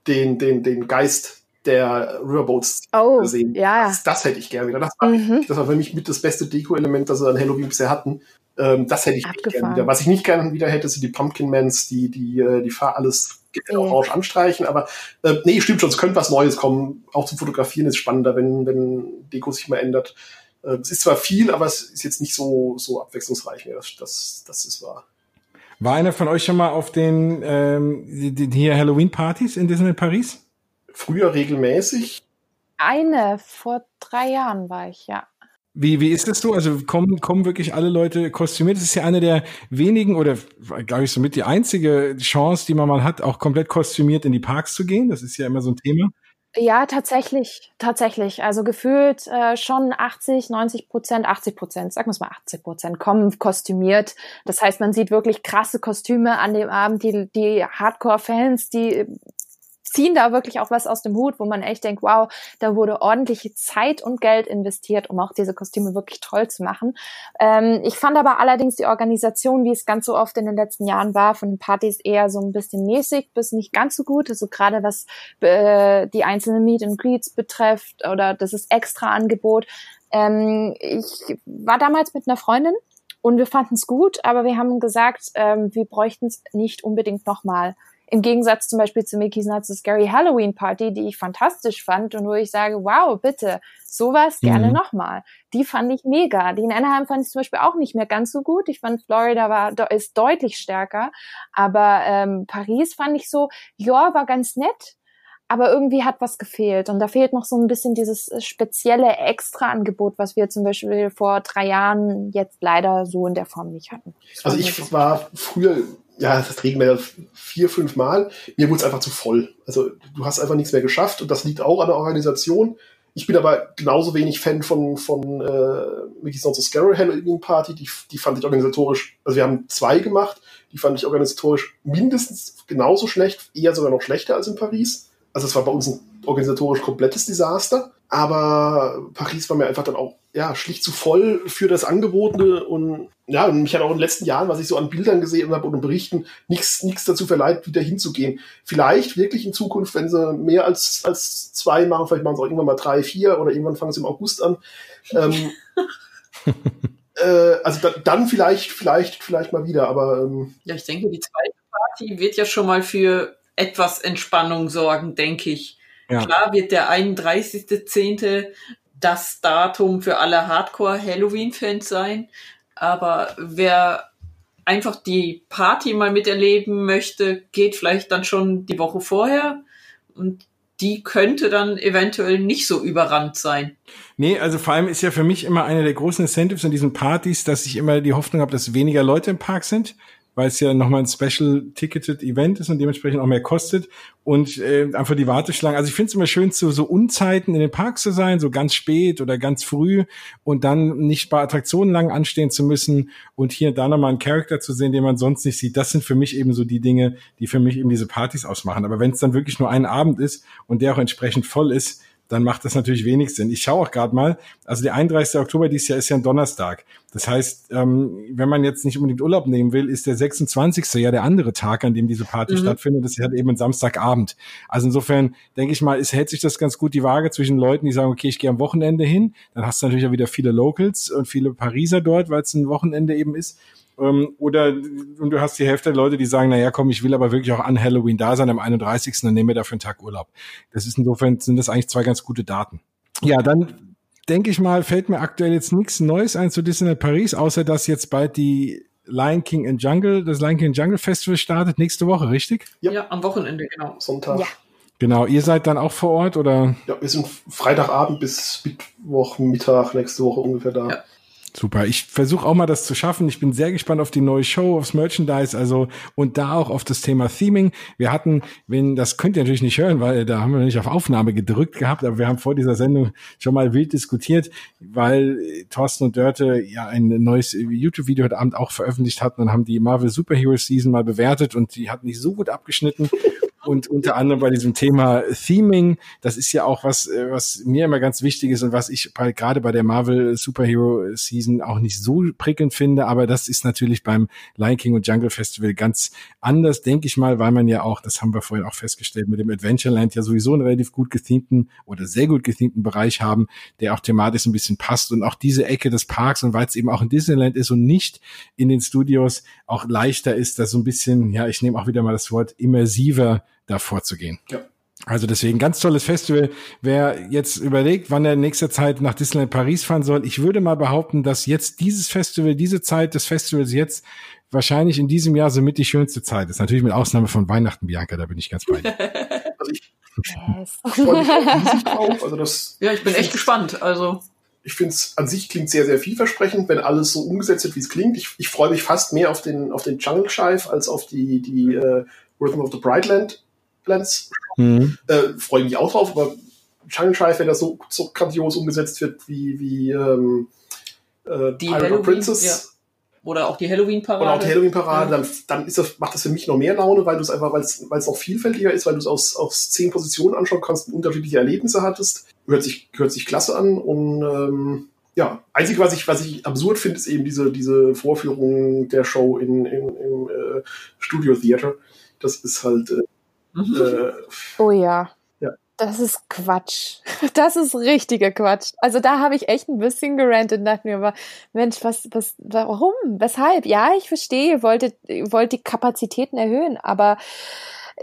den, den, den Geist der Riverboats oh, sehen. ja. Das, das hätte ich gern wieder. Das war, Mhm. das war für mich mit das beste Deko-Element, das sie an Halloween bisher hatten. Ähm, das hätte ich nicht gern Abgefahren. wieder. Was ich nicht gern wieder hätte, sind die Pumpkin-Mans, die, die, äh, die Fahr alles Ja. orange anstreichen. Aber äh, nee, stimmt schon, es könnte was Neues kommen. Auch zum Fotografieren ist spannender, wenn, wenn Deko sich mal ändert. Äh, es ist zwar viel, aber es ist jetzt nicht so, so abwechslungsreich mehr. Das, das, das ist wahr. War einer von euch schon mal auf den ähm, die, die, hier Halloween-Partys in Disneyland Paris? Früher regelmäßig. Eine vor drei Jahren war ich, ja. Wie, wie ist das so? Also kommen, kommen wirklich alle Leute kostümiert? Das ist ja eine der wenigen oder glaube ich somit die einzige Chance, die man mal hat, auch komplett kostümiert in die Parks zu gehen. Das ist ja immer so ein Thema. Ja, tatsächlich, tatsächlich. Also gefühlt äh, schon 80, 90 Prozent, 80 Prozent, sagen wir mal 80 Prozent, kommen kostümiert. Das heißt, man sieht wirklich krasse Kostüme an dem Abend. Die, die Hardcore-Fans, die ziehen da wirklich auch was aus dem Hut, wo man echt denkt, wow, da wurde ordentliche Zeit und Geld investiert, um auch diese Kostüme wirklich toll zu machen. Ähm, ich fand aber allerdings die Organisation, wie es ganz so oft in den letzten Jahren war, von den Partys eher so ein bisschen mäßig bis nicht ganz so gut. Also gerade was äh, die einzelnen Meet and Greets betrifft oder das ist extra Angebot. Ähm, ich war damals mit einer Freundin und wir fanden es gut, aber wir haben gesagt, ähm, wir bräuchten es nicht unbedingt nochmal. Im Gegensatz zum Beispiel zu Mickey's Not So Scary Halloween Party, die ich fantastisch fand und wo ich sage, wow, bitte, sowas gerne Mhm. nochmal. Die fand ich mega. Die in Anaheim fand ich zum Beispiel auch nicht mehr ganz so gut. Ich fand Florida war, ist deutlich stärker. Aber ähm, Paris fand ich so, ja, war ganz nett, aber irgendwie hat was gefehlt. Und da fehlt noch so ein bisschen dieses äh, spezielle Extra-Angebot, was wir zum Beispiel vor drei Jahren jetzt leider so in der Form nicht hatten. Das Also ich war früher, ja, das ja vier, fünf Mal. Mir wurde es einfach zu voll. Also du hast einfach nichts mehr geschafft und das liegt auch an der Organisation. Ich bin aber genauso wenig Fan von, von äh, Mickey's Not So Scary Halloween Party. Die, die fand ich organisatorisch, also wir haben zwei gemacht, die fand ich organisatorisch mindestens genauso schlecht, eher sogar noch schlechter als in Paris. Also es war bei uns ein organisatorisch komplettes Desaster. Aber Paris war mir einfach dann auch ja, schlicht zu voll für das Angebotene und ja, und mich hat auch in den letzten Jahren, was ich so an Bildern gesehen habe und Berichten, nichts nichts dazu verleiht, wieder hinzugehen. Vielleicht wirklich in Zukunft, wenn sie mehr als, als zwei machen, vielleicht machen sie auch irgendwann mal drei, vier oder irgendwann fangen sie im August an. Ähm, [laughs] äh, also da, dann vielleicht, vielleicht, vielleicht mal wieder, aber ähm, Ja, ich denke, die zweite Party wird ja schon mal für etwas Entspannung sorgen, denke ich. Ja. Klar wird der 31.10. das Datum für alle Hardcore-Halloween-Fans sein, aber wer einfach die Party mal miterleben möchte, geht vielleicht dann schon die Woche vorher und die könnte dann eventuell nicht so überrannt sein. Nee, also vor allem ist ja für mich immer einer der großen Incentives in diesen Partys, dass ich immer die Hoffnung habe, dass weniger Leute im Park sind. Weil es ja nochmal ein Special Ticketed Event ist und dementsprechend auch mehr kostet und äh, einfach die Warteschlangen. Also ich finde es immer schön, zu so Unzeiten in den Parks zu sein, so ganz spät oder ganz früh und dann nicht bei Attraktionen lang anstehen zu müssen und hier und da nochmal einen Charakter zu sehen, den man sonst nicht sieht. Das sind für mich eben so die Dinge, die für mich eben diese Partys ausmachen. Aber wenn es dann wirklich nur ein Abend ist und der auch entsprechend voll ist, dann macht das natürlich wenig Sinn. Ich schaue auch gerade mal, also der 31. Oktober dieses Jahr ist ja ein Donnerstag. Das heißt, ähm, wenn man jetzt nicht unbedingt Urlaub nehmen will, ist der 26. ja der andere Tag, an dem diese Party mhm. stattfindet. Das ist halt eben ein Samstagabend. Also insofern denke ich mal, es hält sich das ganz gut die Waage zwischen Leuten, die sagen, okay, ich gehe am Wochenende hin. Dann hast du natürlich auch wieder viele Locals und viele Pariser dort, weil es ein Wochenende eben ist ähm, oder und du hast die Hälfte der Leute, die sagen, naja, komm, ich will aber wirklich auch an Halloween da sein am 31. Dann nehmen wir dafür einen Tag Urlaub. Das ist insofern sind das eigentlich zwei ganz gute Daten. Ja, dann denke ich mal, fällt mir aktuell jetzt nichts Neues ein zu Disneyland Paris, außer dass jetzt bald die Lion King in Jungle, das Lion King in Jungle Festival startet nächste Woche, richtig? Ja, ja am Wochenende, genau. Sonntag. Ja. Genau, ihr seid dann auch vor Ort oder? Ja, wir sind Freitagabend bis Mittwoch, Mittag nächste Woche ungefähr da. Ja. Super. Ich versuche auch mal das zu schaffen. Ich bin sehr gespannt auf die neue Show, aufs Merchandise, also und da auch auf das Thema Theming. Wir hatten, wenn das könnt ihr natürlich nicht hören, weil da haben wir nicht auf Aufnahme gedrückt gehabt, aber wir haben vor dieser Sendung schon mal wild diskutiert, weil Thorsten und Dörte ja ein neues YouTube-Video heute Abend auch veröffentlicht hatten und haben die Marvel Superhero Season mal bewertet und die hat nicht so gut abgeschnitten und unter anderem bei diesem Thema Theming. Das ist ja auch was, äh, was mir immer ganz wichtig ist und was ich bei, gerade bei der Marvel Superhero Season auch nicht so prickelnd finde. Aber das ist natürlich beim Lion King und Jungle Festival ganz anders, denke ich mal, weil man ja auch, das haben wir vorhin auch festgestellt, mit dem Adventureland ja sowieso einen relativ gut gethemten oder sehr gut gethemten Bereich haben, der auch thematisch ein bisschen passt und auch diese Ecke des Parks und weil es eben auch in Disneyland ist und nicht in den Studios auch leichter ist, da so ein bisschen, ja, ich nehme auch wieder mal das Wort immersiver da vorzugehen. Ja. Also deswegen ganz tolles Festival. Wer jetzt überlegt, wann er in nächster Zeit nach Disneyland Paris fahren soll, ich würde mal behaupten, dass jetzt dieses Festival, diese Zeit des Festivals jetzt wahrscheinlich in diesem Jahr somit die schönste Zeit ist. Natürlich mit Ausnahme von Weihnachten, Bianca, da bin ich ganz bei dir. [laughs] Also ich, yes. ich freue mich auch [laughs] drauf. Also das, ja, ich bin echt gespannt. Also ich finde es an sich klingt sehr, sehr vielversprechend, wenn alles so umgesetzt wird, wie es klingt. Ich, ich freue mich fast mehr auf den, auf den Jungle Shive als auf die, die uh, Rhythm of the Brightland Lands. Mhm. Äh, freue mich auch drauf, aber Jungle Shive, wenn das so, so grandios umgesetzt wird wie, wie ähm, äh, die Pirate Princess. Ja. Oder auch die Halloween-Parade. Oder auch die Halloween-Parade, ja. dann, dann ist das, macht das für mich noch mehr Laune, weil du es einfach, weil es auch vielfältiger ist, weil du es aus, aus zehn Positionen anschauen kannst und unterschiedliche Erlebnisse hattest. Hört sich, hört sich klasse an und ähm, ja, einzig, was ich, was ich absurd finde, ist eben diese, diese Vorführung der Show in, in, im äh, Studio Theater. Das ist halt. Äh, mhm. Äh, oh ja. ja. Das ist Quatsch. [laughs] Das ist richtiger Quatsch. Also da habe ich echt ein bisschen gerantet und dachte mir, aber Mensch, was, was, warum? Weshalb? Ja, ich verstehe, ihr wolltet, ihr wollt die Kapazitäten erhöhen, aber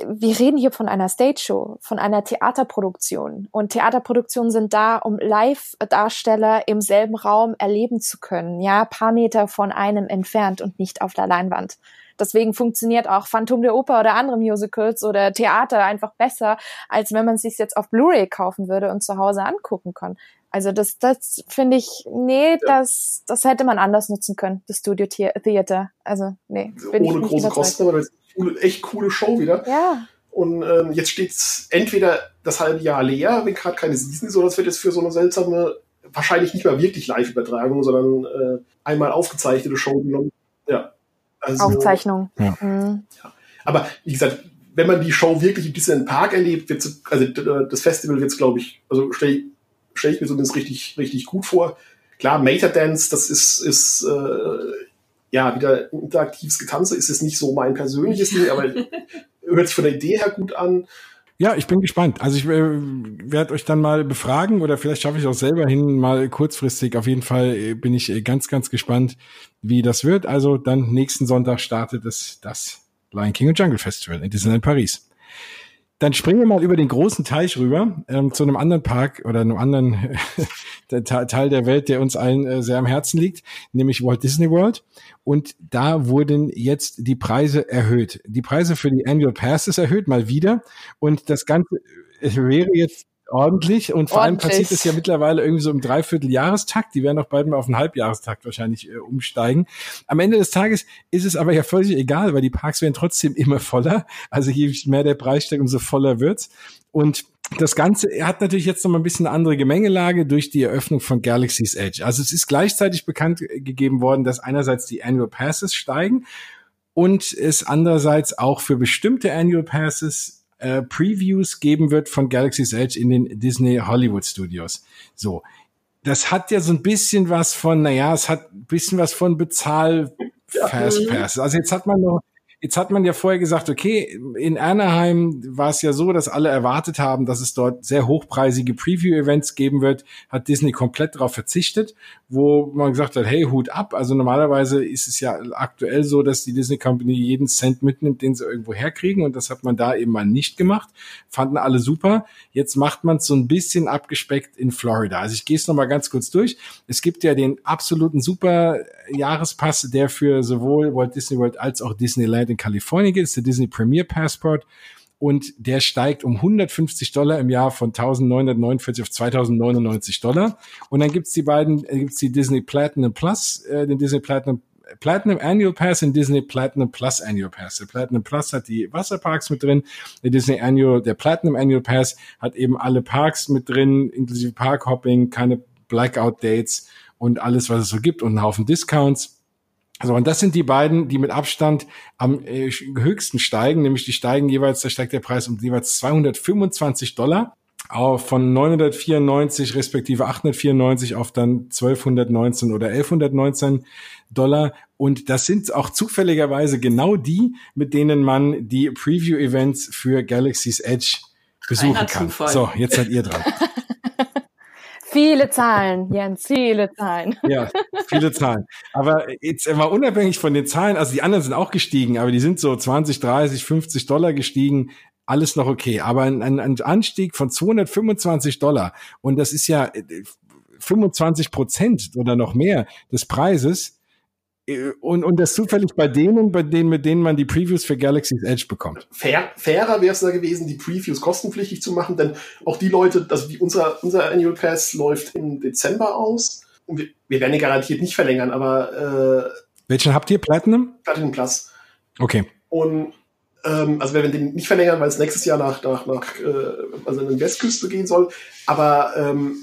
wir reden hier von einer Stage-Show, von einer Theaterproduktion. Und Theaterproduktionen sind da, um Live-Darsteller im selben Raum erleben zu können, ja, paar Meter von einem entfernt und nicht auf der Leinwand. Deswegen funktioniert auch Phantom der Oper oder andere Musicals oder Theater einfach besser, als wenn man es sich jetzt auf Blu-ray kaufen würde und zu Hause angucken kann. Also das, das finde ich, nee, ja. das, das hätte man anders nutzen können, das Studio Theater. Also nee, bin ohne ich große Kosten, aber das ist eine echt coole Show wieder. Ja. Und ähm, jetzt steht's entweder das halbe Jahr leer, wenn gerade keine Season ist, oder es wird jetzt für so eine seltsame, wahrscheinlich nicht mal wirklich Live-Übertragung, sondern äh, einmal aufgezeichnete Show genommen. Also, Aufzeichnung. Ja. Mhm. ja. Aber wie gesagt, wenn man die Show wirklich ein bisschen im Park erlebt, wird also das Festival wird glaube ich, also stelle stell ich mir zumindest richtig, richtig gut vor. Klar, Mater Dance, das ist, ist äh, ja wieder interaktives Getanze, ist es nicht so mein persönliches Ding, aber hört sich von der Idee her gut an. Ja, ich bin gespannt. Also ich äh, werde euch dann mal befragen oder vielleicht schaffe ich auch selber hin, mal kurzfristig. Auf jeden Fall äh, bin ich äh, ganz, ganz gespannt, wie das wird. Also dann nächsten Sonntag startet es das Lion King und Jungle Festival in Disneyland Paris. Dann springen wir mal über den großen Teich rüber ähm, zu einem anderen Park oder einem anderen [laughs] Teil der Welt, der uns allen äh, sehr am Herzen liegt, nämlich Walt Disney World. Und da wurden jetzt die Preise erhöht. Die Preise für die Annual Passes erhöht, mal wieder. Und das Ganze wäre jetzt ordentlich und vor allem Ordentlich. passiert es ja mittlerweile irgendwie so im Dreivierteljahrestakt. Die werden auch bald mal auf einen Halbjahrestakt wahrscheinlich äh, umsteigen. Am Ende des Tages ist es aber ja völlig egal, weil die Parks werden trotzdem [laughs] immer voller. Also je mehr der Preis steigt, umso voller wird's. Und das Ganze hat natürlich jetzt noch mal ein bisschen eine andere Gemengelage durch die Eröffnung von Galaxy's Edge. Also es ist gleichzeitig bekannt gegeben worden, dass einerseits die Annual Passes steigen und es andererseits auch für bestimmte Annual Passes äh, Previews geben wird von Galaxy's Edge in den Disney Hollywood Studios. So. Das hat ja so ein bisschen was von, naja, es hat ein bisschen was von Bezahl Fast Passes. Also jetzt hat man noch Jetzt hat man ja vorher gesagt, okay, in Anaheim war es ja so, dass alle erwartet haben, dass es dort sehr hochpreisige Preview-Events geben wird, hat Disney komplett darauf verzichtet, wo man gesagt hat, hey, Hut ab. Also normalerweise ist es ja aktuell so, dass die Disney Company jeden Cent mitnimmt, den sie irgendwo herkriegen und das hat man da eben mal nicht gemacht. Fanden alle super. Jetzt macht man es so ein bisschen abgespeckt in Florida. Also ich gehe es nochmal ganz kurz durch. Es gibt ja den absoluten super Jahrespass, der für sowohl Walt Disney World als auch Disneyland in Kalifornien gilt, ist der Disney Premier Passport und der steigt um 150 Dollar im Jahr von 1949 auf 2099 Dollar. Und dann gibt's die beiden, äh, gibt's die Disney Platinum Plus, äh, den Disney Platinum Platinum Annual Pass und Disney Platinum Plus Annual Pass. Der Platinum Plus hat die Wasserparks mit drin. Der Disney Annual, der Platinum Annual Pass hat eben alle Parks mit drin, inklusive Parkhopping, keine Blackout Dates und alles, was es so gibt und einen Haufen Discounts. So, und das sind die beiden, die mit Abstand am äh, höchsten steigen, nämlich die steigen jeweils, da steigt der Preis um jeweils 225 Dollar auf von 994 respektive 894 auf dann 1219 oder 1119 Dollar. Und das sind auch zufälligerweise genau die, mit denen man die Preview-Events für Galaxy's Edge besuchen kann. Zufall. So, jetzt seid ihr dran. [laughs] Viele Zahlen, Jens, viele Zahlen. Ja, viele Zahlen. Aber jetzt mal unabhängig von den Zahlen, also die anderen sind auch gestiegen, aber die sind so 20, 30, 50 Dollar gestiegen. Alles noch okay. Aber ein, ein, Anstieg von 225 Dollar und das ist ja äh, 25 Prozent oder noch mehr des Preises. Äh, Und, und das zufällig bei denen, bei denen, mit denen man die Previews für Galaxy's Edge bekommt. Fair, fairer wäre es da gewesen, die Previews kostenpflichtig zu machen, denn auch die Leute, also die, unser, unser Annual Pass läuft im Dezember aus. Und wir, wir werden ihn garantiert nicht verlängern, aber Welchen habt ihr? Platinum? äh, Platinum Plus. Okay. Und ähm, also wir werden den nicht verlängern, weil es nächstes Jahr nach, nach, nach äh, also in die Westküste gehen soll. Aber ähm,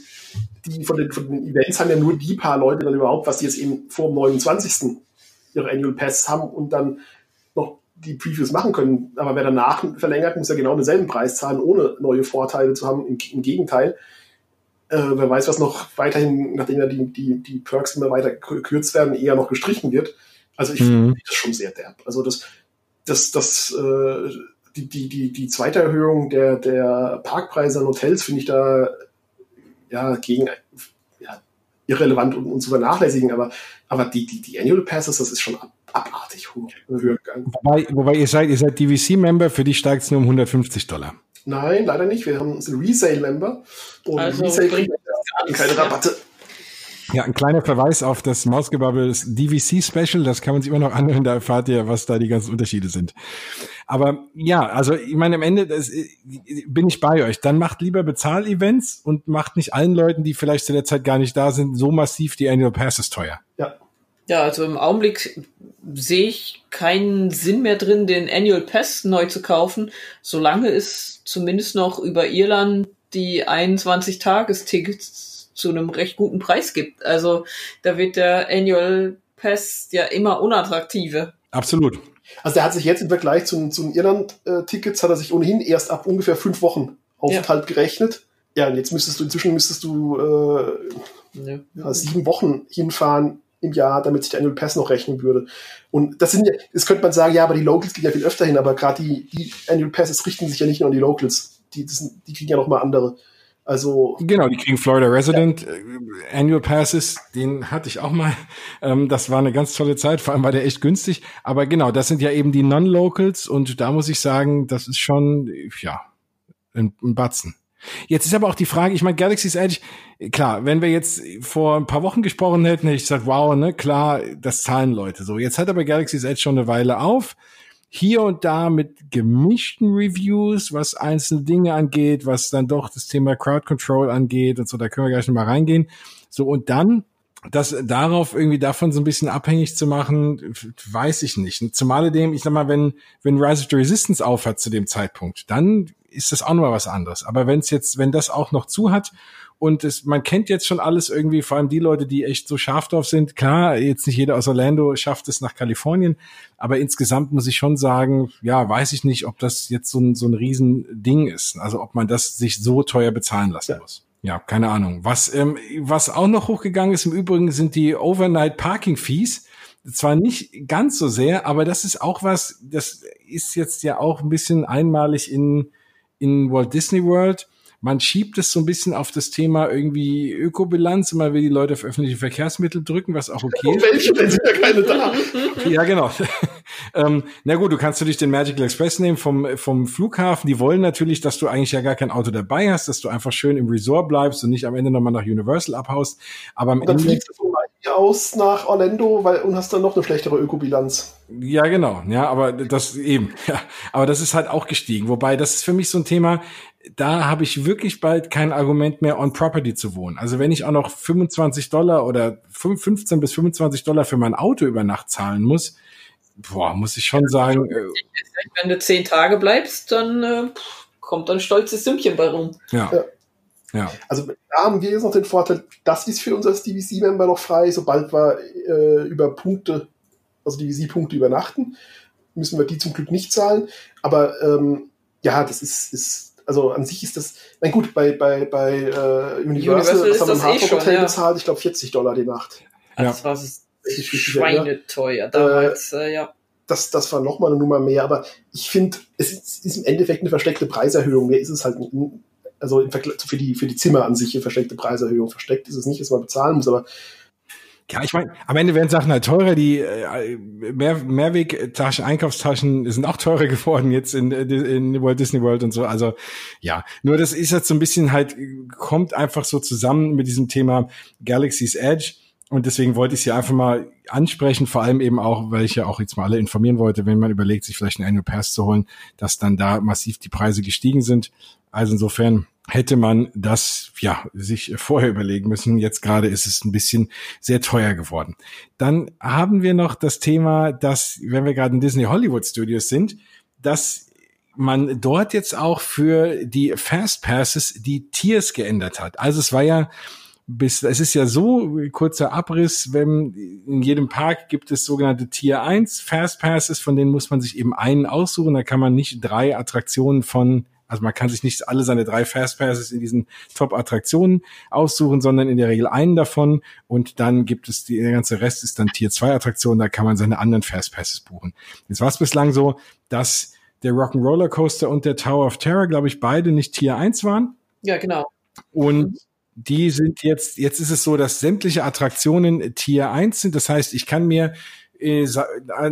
die von den, von den Events haben ja nur die paar Leute dann überhaupt, was die jetzt eben vor dem 29. ihre Annual Pass haben und dann noch die Previews machen können. Aber wer danach verlängert, muss ja genau denselben Preis zahlen, ohne neue Vorteile zu haben. Im, im Gegenteil. Äh, wer weiß, was noch weiterhin, nachdem ja die, die, die Perks immer weiter gekürzt werden, eher noch gestrichen wird. Also ich Mhm. finde das schon sehr derb. Also das, das, das, äh, die, die, die, die zweite Erhöhung der, der Parkpreise an Hotels finde ich da ja gegen ja, irrelevant und, und zu vernachlässigen, aber, aber die, die, die Annual Passes, das ist schon ab, abartig hoch gegangen. Wobei, wobei ihr seid, ihr seid DVC-Member, für die steigt es nur um 150 Dollar. Nein, leider nicht. Wir haben sind Resale-Member und Also Resale nichts, keine ja. Rabatte. Ja, ein kleiner Verweis auf das Mausgebubbles DVC Special, das kann man sich immer noch anhören, da erfahrt ihr, was da die ganzen Unterschiede sind. Aber ja, also ich meine, am Ende das, äh, bin ich bei euch. Dann macht lieber Bezahl-Events und macht nicht allen Leuten, die vielleicht zu der Zeit gar nicht da sind, so massiv die Annual Passes teuer. Ja. Ja, also im Augenblick sehe ich keinen Sinn mehr drin, den Annual Pass neu zu kaufen, solange es zumindest noch über Irland die 21-Tages-Tickets zu einem recht guten Preis gibt. Also da wird der Annual Pass ja immer unattraktiver. Absolut. Also der hat sich jetzt im Vergleich zu, zu den Irland-Tickets, hat er sich ohnehin erst ab ungefähr fünf Wochen Aufenthalt gerechnet. Ja, und jetzt müsstest du, inzwischen müsstest du äh, ja, sieben Wochen hinfahren im Jahr, damit sich der Annual Pass noch rechnen würde. Und das sind ja, das könnte man sagen, ja, aber die Locals gehen ja viel öfter hin, aber gerade die, die Annual Passes richten sich ja nicht nur an die Locals. Die, das sind, die kriegen ja noch mal andere. Also, Genau, die kriegen Florida Resident äh, Annual Passes, den hatte ich auch mal. Ähm, das war eine ganz tolle Zeit, vor allem war der echt günstig. Aber genau, das sind ja eben die Non-Locals und da muss ich sagen, das ist schon, ja, ein, ein Batzen. Jetzt ist aber auch die Frage, ich meine, Galaxy's Edge, klar, wenn wir jetzt vor ein paar Wochen gesprochen hätten, hätte ich gesagt, wow, ne, klar, das zahlen Leute so. Jetzt hat aber Galaxy's Edge schon eine Weile auf. Hier und da mit gemischten Reviews, was einzelne Dinge angeht, was dann doch das Thema Crowd Control angeht und so, da können wir gleich noch mal reingehen. So, und dann das darauf irgendwie davon so ein bisschen abhängig zu machen, weiß ich nicht. Zumal dem, ich sag mal, wenn, wenn Rise of the Resistance aufhört zu dem Zeitpunkt, dann ist das auch noch mal was anderes. Aber wenn es jetzt, wenn das auch noch zu hat und es, man kennt jetzt schon alles irgendwie, vor allem die Leute, die echt so scharf drauf sind. Klar, jetzt nicht jeder aus Orlando schafft es nach Kalifornien, aber insgesamt muss ich schon sagen, ja, weiß ich nicht, ob das jetzt so ein, so ein Riesending ist. Also ob man das sich so teuer bezahlen lassen ja. muss. Ja, keine Ahnung. Was, ähm, was auch noch hochgegangen ist im Übrigen sind die Overnight Parking Fees. Zwar nicht ganz so sehr, aber das ist auch was, das ist jetzt ja auch ein bisschen einmalig in, in Walt Disney World man schiebt es so ein bisschen auf das Thema irgendwie Ökobilanz, immer will die Leute auf öffentliche Verkehrsmittel drücken, was auch okay ist. Welche, wenn sind ja keine da. ja, genau. [laughs] ähm, na gut, du kannst natürlich den Magical Express nehmen vom, vom Flughafen. Die wollen natürlich, dass du eigentlich ja gar kein Auto dabei hast, dass du einfach schön im Resort bleibst und nicht am Ende nochmal nach Universal abhaust. Aber am und dann Ende fliegst du von aus nach Orlando weil, und hast dann noch eine schlechtere Ökobilanz. Ja, genau. Ja, aber das eben. [laughs] Ja, aber das ist halt auch gestiegen. Wobei das ist für mich so ein Thema da habe ich wirklich bald kein Argument mehr, on Property zu wohnen. Also wenn ich auch noch 25 Dollar oder 15 bis 25 Dollar für mein Auto über Nacht zahlen muss, boah, muss ich schon sagen. Äh, wenn du zehn Tage bleibst, dann äh, kommt ein stolzes Sümmchen bei rum. Ja. ja. ja. Also da haben wir jetzt noch den Vorteil, das ist für uns als DVC-Member noch frei, sobald wir äh, über Punkte, also DVC-Punkte übernachten, müssen wir die zum Glück nicht zahlen. Aber ähm, ja, das ist, ist also an sich ist das, na gut, bei, bei, bei äh, Universal, Universal das haben wir im Hartford eh Hotel ja. bezahlt, ich glaube 40 Dollar die Nacht. Ja. Das war schweineteuer damals, äh, äh, ja. Das, das war nochmal eine Nummer mehr, aber ich finde, es ist, ist, im Endeffekt eine versteckte Preiserhöhung. Mehr ist es halt, also im Vergleich für die, für die Zimmer an sich eine versteckte Preiserhöhung. Versteckt ist es nicht, dass man bezahlen muss, aber ja, ich meine, am Ende werden Sachen halt teurer. Die äh, Mehr Mehrwegtaschen, Einkaufstaschen sind auch teurer geworden jetzt in, in Walt Disney World und so. Also ja, nur das ist jetzt so ein bisschen halt, kommt einfach so zusammen mit diesem Thema Galaxy's Edge. Und deswegen wollte ich sie einfach mal ansprechen, vor allem eben auch, weil ich ja auch jetzt mal alle informieren wollte, wenn man überlegt, sich vielleicht einen Annual Pass zu holen, dass dann da massiv die Preise gestiegen sind. Also insofern hätte man das ja sich vorher überlegen müssen. Jetzt gerade ist es ein bisschen sehr teuer geworden. Dann haben wir noch das Thema, dass wenn wir gerade in Disney Hollywood Studios sind, dass man dort jetzt auch für die Fast Passes die Tiers geändert hat. Also es war ja bis, es ist ja so, kurzer Abriss, wenn in jedem Park gibt es sogenannte Tier 1 Fast Passes, von denen muss man sich eben einen aussuchen, da kann man nicht drei Attraktionen von also man kann sich nicht alle seine drei Fastpasses in diesen Top-Attraktionen aussuchen, sondern in der Regel einen davon. Und dann gibt es die, der ganze Rest ist dann Tier 2 Attraktionen, da kann man seine anderen Fastpasses buchen. Jetzt war es bislang so, dass der Rock'n'Roller Coaster und der Tower of Terror, glaube ich, beide nicht Tier 1 waren. Ja, genau. Und die sind jetzt, jetzt ist es so, dass sämtliche Attraktionen Tier 1 sind. Das heißt, ich kann mir äh,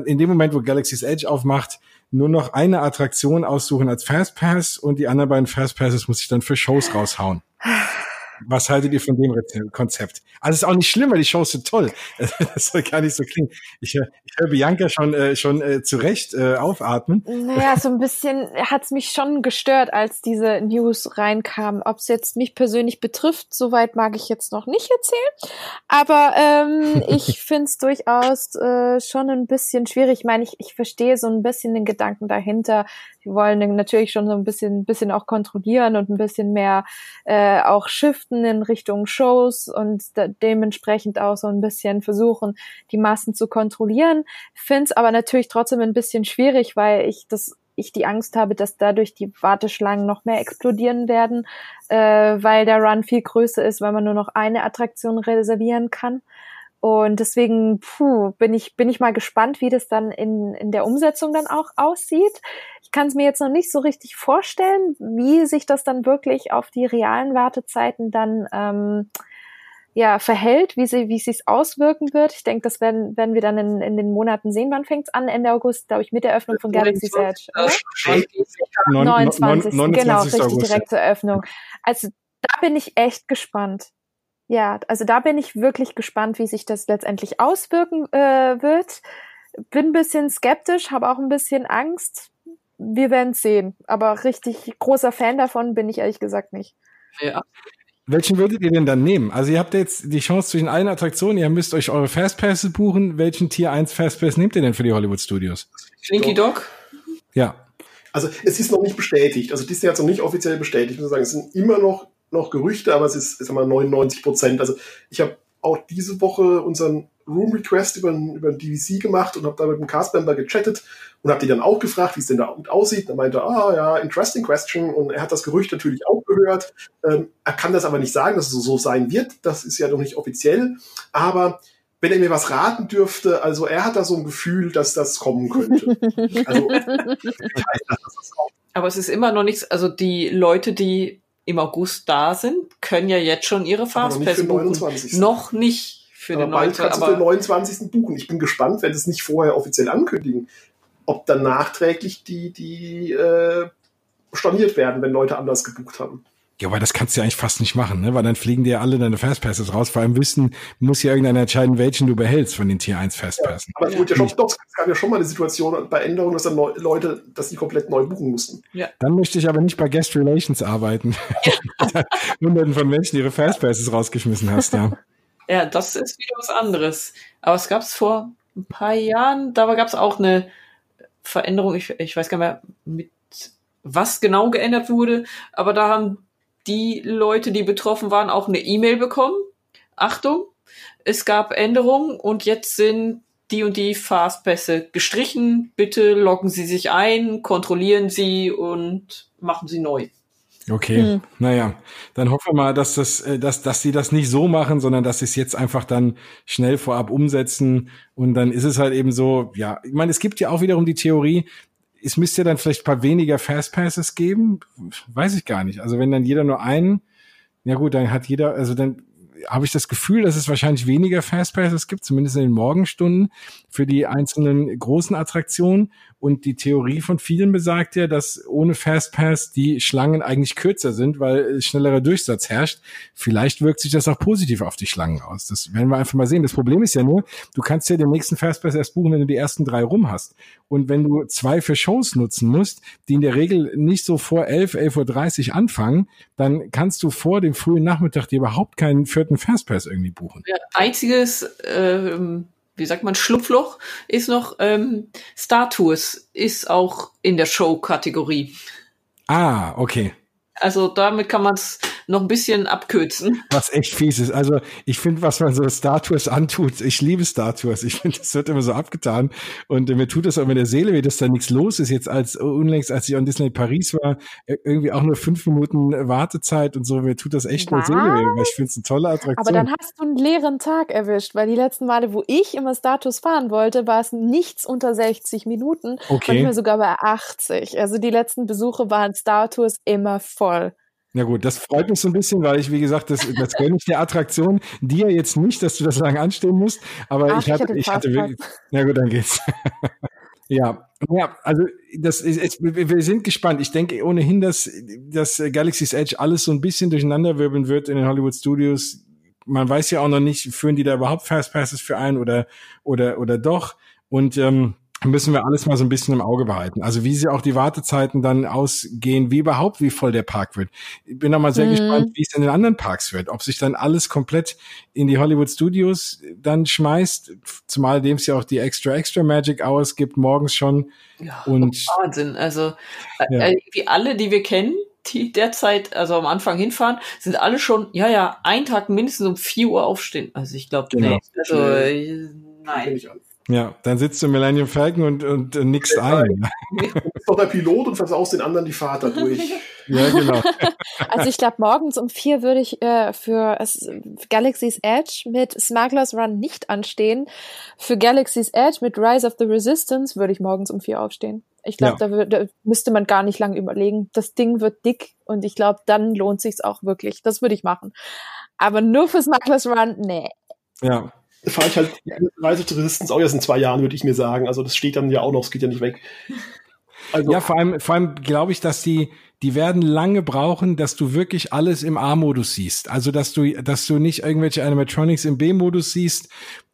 in dem Moment, wo Galaxy's Edge aufmacht, nur noch eine Attraktion aussuchen als Fastpass und die anderen beiden Fastpasses muss ich dann für Shows raushauen. [sighs] Was haltet ihr von dem Konzept? Also ist auch nicht schlimm, weil die Shows sind toll. [laughs] Das soll gar nicht so klingen. Ich, ich höre Bianca schon, äh, schon äh, zu Recht äh, aufatmen. Naja, so ein bisschen hat's mich schon gestört, als diese News reinkamen. Ob es jetzt mich persönlich betrifft, soweit mag ich jetzt noch nicht erzählen. Aber ähm, [laughs] ich find's durchaus äh, schon ein bisschen schwierig. Ich meine, ich, ich verstehe so ein bisschen den Gedanken dahinter, die wollen natürlich schon so ein bisschen, bisschen auch kontrollieren und ein bisschen mehr äh, auch shiften in Richtung Shows und dementsprechend auch so ein bisschen versuchen, die Massen zu kontrollieren. Finde es aber natürlich trotzdem ein bisschen schwierig, weil ich das ich die Angst habe, dass dadurch die Warteschlangen noch mehr explodieren werden, äh, weil der Run viel größer ist, weil man nur noch eine Attraktion reservieren kann. Und deswegen puh, bin ich bin ich mal gespannt, wie das dann in in der Umsetzung dann auch aussieht. Ich kann es mir jetzt noch nicht so richtig vorstellen, wie sich das dann wirklich auf die realen Wartezeiten dann ähm, ja verhält, wie sie wie es sich auswirken wird. Ich denke, das werden werden wir dann in, in den Monaten sehen. Wann fängt's an? Ende August, glaube ich, mit der Eröffnung von Galaxy's Edge. Oder? 29. 29. Genau, richtig direkt zur Eröffnung. Also da bin ich echt gespannt. Ja, also da bin ich wirklich gespannt, wie sich das letztendlich auswirken äh, wird. bin ein bisschen skeptisch, habe auch ein bisschen Angst. Wir werden sehen. Aber richtig großer Fan davon bin ich ehrlich gesagt nicht. Ja. Welchen würdet ihr denn dann nehmen? Also ihr habt jetzt die Chance zwischen allen Attraktionen, ihr müsst euch eure Fastpasses buchen. Welchen Tier 1 Fastpass nehmt ihr denn für die Hollywood Studios? Slinky Dog? Ja. Also es ist noch nicht bestätigt. Also Disney hat es noch nicht offiziell bestätigt. Ich muss sagen, es sind immer noch, noch Gerüchte, aber es ist, sag mal, 99 Prozent. Also ich habe auch diese Woche unseren Room Request über, über ein DVC gemacht und habe da mit dem Castmember gechattet und habe die dann auch gefragt, wie es denn da aussieht. Und er meinte, ah ja, interesting question. Und er hat das Gerücht natürlich auch gehört. Ähm, er kann das aber nicht sagen, dass es so sein wird. Das ist ja noch nicht offiziell. Aber wenn er mir was raten dürfte, also er hat da so ein Gefühl, dass das kommen könnte. also, [laughs] das. Aber es ist immer noch nichts, also die Leute, die im August da sind, können ja jetzt schon ihre Fastpass buchen. Noch nicht für aber den bald kannst du für den 29. buchen. Ich bin gespannt, wenn sie es nicht vorher offiziell ankündigen, ob dann nachträglich die, die äh, storniert werden, wenn Leute anders gebucht haben. Ja, aber das kannst du ja eigentlich fast nicht machen, ne? Weil dann fliegen dir alle deine Fastpasses raus. Vor allem wissen, muss ja irgendeiner entscheiden, welchen du behältst von den Tier 1 Fastpassen. Ja, aber es ja. ja schon, doch, es gab ja schon mal eine Situation bei Änderungen, dass dann Leute, dass die komplett neu buchen mussten. Ja. Dann möchte ich aber nicht bei Guest Relations arbeiten. Ja. [laughs] Hunderten von Menschen ihre Fastpasses rausgeschmissen hast, ja. Ja, das ist wieder was anderes. Aber es gab es vor ein paar Jahren, da gab es auch eine Veränderung, ich, ich weiß gar nicht mehr, mit was genau geändert wurde, aber da haben die Leute, die betroffen waren, auch eine E-Mail bekommen. Achtung, es gab Änderungen und jetzt sind die und die Fastpässe gestrichen. Bitte loggen Sie sich ein, kontrollieren Sie und machen Sie neu. Okay, hm. naja, dann hoffen wir mal, dass das, äh, dass, dass sie das nicht so machen, sondern dass sie es jetzt einfach dann schnell vorab umsetzen und dann ist es halt eben so, ja, ich meine, es gibt ja auch wiederum die Theorie, es müsste ja dann vielleicht ein paar weniger Fastpasses geben. Weiß ich gar nicht. Also wenn dann jeder nur einen, ja gut, dann hat jeder, also dann habe ich das Gefühl, dass es wahrscheinlich weniger Fastpasses gibt, zumindest in den Morgenstunden für die einzelnen großen Attraktionen. Und die Theorie von vielen besagt ja, dass ohne Fastpass die Schlangen eigentlich kürzer sind, weil schnellerer Durchsatz herrscht. Vielleicht wirkt sich das auch positiv auf die Schlangen aus. Das werden wir einfach mal sehen. Das Problem ist ja nur, du kannst ja den nächsten Fastpass erst buchen, wenn du die ersten drei rum hast. Und wenn du zwei für Shows nutzen musst, die in der Regel nicht so vor 11, 11.30 Uhr anfangen, dann kannst du vor dem frühen Nachmittag dir überhaupt keinen vierten Fastpass irgendwie buchen. Ja, einziges ähm, wie sagt man, Schlupfloch ist noch ähm, Star Tours ist auch in der Show-Kategorie. Ah, okay. Also damit kann man es noch ein bisschen abkürzen. Was echt fies ist. Also ich finde, was man so Star Tours antut, ich liebe Star Tours. Ich finde, das wird immer so abgetan. Und äh, mir tut das auch in der Seele wie dass da nichts los ist. Jetzt als unlängst, als ich an Disney Paris war, äh, irgendwie auch nur fünf Minuten Wartezeit und so. Mir tut das echt in der Seele weh, weil ich finde es eine tolle Attraktion. Aber dann hast du einen leeren Tag erwischt, weil die letzten Male, wo ich immer Star Tours fahren wollte, war es nichts unter 60 Minuten. Okay. Manchmal sogar bei 80. Also die letzten Besuche waren Star Tours immer voll. Ja gut, das freut mich so ein bisschen, weil ich, wie gesagt, das, das gönne ich der Attraktion. Dir jetzt nicht, dass du das lange anstehen musst, aber Ach, ich hatte, ich hatte wirklich, na gut, dann geht's. [laughs] ja, ja, also das ist, wir sind gespannt. Ich denke ohnehin, dass, dass Galaxy's Edge alles so ein bisschen durcheinanderwirbeln wird in den Hollywood Studios. Man weiß ja auch noch nicht, führen die da überhaupt Fastpasses für ein oder, oder, oder doch. Und ähm, müssen wir alles mal so ein bisschen im Auge behalten. Also wie sie auch die Wartezeiten dann ausgehen, wie überhaupt, wie voll der Park wird. Ich bin auch mal sehr mhm. gespannt, wie es in den anderen Parks wird. Ob sich dann alles komplett in die Hollywood Studios dann schmeißt, zumal dem es ja auch die Extra Extra Magic Hours gibt, morgens schon. Ja, und Wahnsinn. Also äh, ja. äh, wie alle, die wir kennen, die derzeit, also am Anfang hinfahren, sind alle schon, ja, ja, einen Tag mindestens um vier Uhr aufstehen. Also ich glaube, genau. nee, also äh, nein. Ja, dann sitzt du im Millennium Falcon und, und äh, nix ja, ein. Du bist doch der Pilot und versaust den anderen die Fahrt dadurch. [laughs] ja, genau. [laughs] Also ich glaube, morgens um vier würde ich äh, für Galaxy's Edge mit Smuggler's Run nicht anstehen. Für Galaxy's Edge mit Rise of the Resistance würde ich morgens um vier aufstehen. Ich glaube, ja. da, da müsste man gar nicht lange überlegen. Das Ding wird dick und ich glaube, dann lohnt sich's auch wirklich. Das würde ich machen. Aber nur für Smuggler's Run, nee. Ja, fahre ich halt Resistance auch erst in zwei Jahren, würde ich mir sagen. Also das steht dann ja auch noch, es geht ja nicht weg. Also, ja, vor allem, vor allem glaube ich, dass die, die werden lange brauchen, dass du wirklich alles im A-Modus siehst. Also, dass du, dass du nicht irgendwelche Animatronics im B-Modus siehst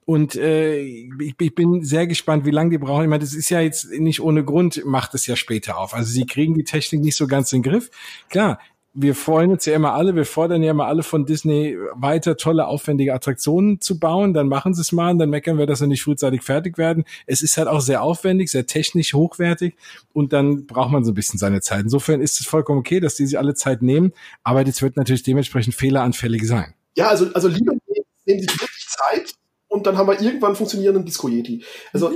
Und äh, ich, ich bin sehr gespannt, wie lange die brauchen. Ich meine, das ist ja jetzt nicht ohne Grund, macht es ja später auf. Also sie kriegen die Technik nicht so ganz in den Griff. Klar, wir freuen uns ja immer alle, wir fordern ja immer alle von Disney weiter tolle, aufwendige Attraktionen zu bauen. Dann machen sie es mal und dann meckern wir, dass sie nicht frühzeitig fertig werden. Es ist halt auch sehr aufwendig, sehr technisch hochwertig und dann braucht man so ein bisschen seine Zeit. Insofern ist es vollkommen okay, dass die sich alle Zeit nehmen, aber das wird natürlich dementsprechend fehleranfällig sein. Ja, also, also lieber nehmen Sie wirklich Zeit und dann haben wir irgendwann funktionierenden Disco Yeti. Also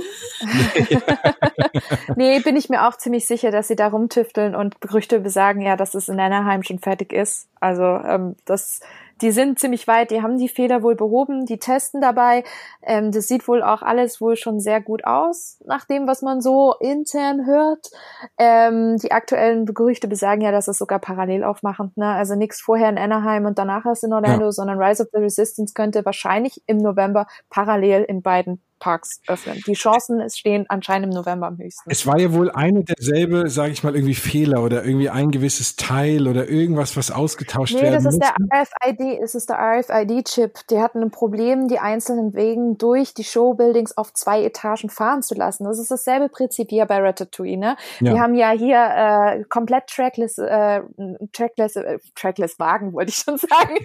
[laughs] nee, bin ich mir auch ziemlich sicher, dass sie da rumtüfteln und Gerüchte besagen ja, dass es in Anaheim schon fertig ist. Also ähm, das die sind ziemlich weit, die haben die Fehler wohl behoben, die testen dabei. Ähm, das sieht wohl auch alles wohl schon sehr gut aus, nach dem, was man so intern hört. Ähm, die aktuellen Gerüchte besagen ja, dass es sogar parallel aufmachen. Ne? Also nichts vorher in Anaheim und danach erst in Orlando, ja. sondern Rise of the Resistance könnte wahrscheinlich im November parallel in beiden Parks öffnen. Die Chancen stehen anscheinend im November am höchsten. Es war ja wohl eine derselbe, sage ich mal, irgendwie Fehler oder irgendwie ein gewisses Teil oder irgendwas, was ausgetauscht nee, werden das ist der RFID, es ist der RFID-Chip. Die hatten ein Problem, die einzelnen Wegen durch die Showbuildings auf zwei Etagen fahren zu lassen. Das ist dasselbe Prinzip wie bei Ratatouille. Ne? Ja. Wir haben ja hier äh, komplett trackless, äh, trackless, äh, trackless Wagen, wollte ich schon [laughs] sagen.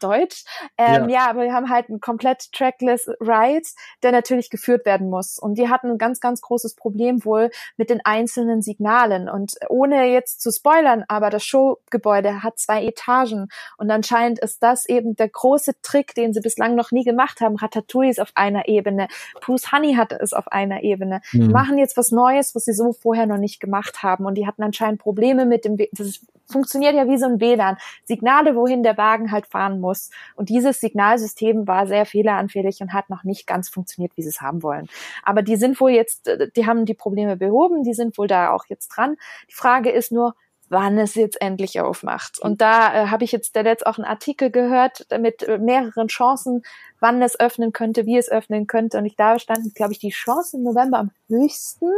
Deutsch. Ähm, ja. ja, aber wir haben halt ein komplett trackless Ride der natürlich geführt werden muss. Und die hatten ein ganz, ganz großes Problem wohl mit den einzelnen Signalen. Und ohne jetzt zu spoilern, aber das Showgebäude hat zwei Etagen. Und anscheinend ist das eben der große Trick, den sie bislang noch nie gemacht haben. Ratatouille ist auf einer Ebene. Bruce Honey hatte es auf einer Ebene. Mhm. Die machen jetzt was Neues, was sie so vorher noch nicht gemacht haben. Und die hatten anscheinend Probleme mit dem, das funktioniert ja wie so ein WLAN. Signale, wohin der Wagen halt fahren muss. Und dieses Signalsystem war sehr fehleranfällig und hat noch nicht ganz funktioniert, wie sie es haben wollen. Aber die sind wohl jetzt, die haben die Probleme behoben, die sind wohl da auch jetzt dran. Die Frage ist nur, wann es jetzt endlich aufmacht. Und da äh, habe ich jetzt der letzte auch einen Artikel gehört mit äh, mehreren Chancen, wann es öffnen könnte, wie es öffnen könnte. Und ich da standen, glaube ich, die Chancen im November am höchsten,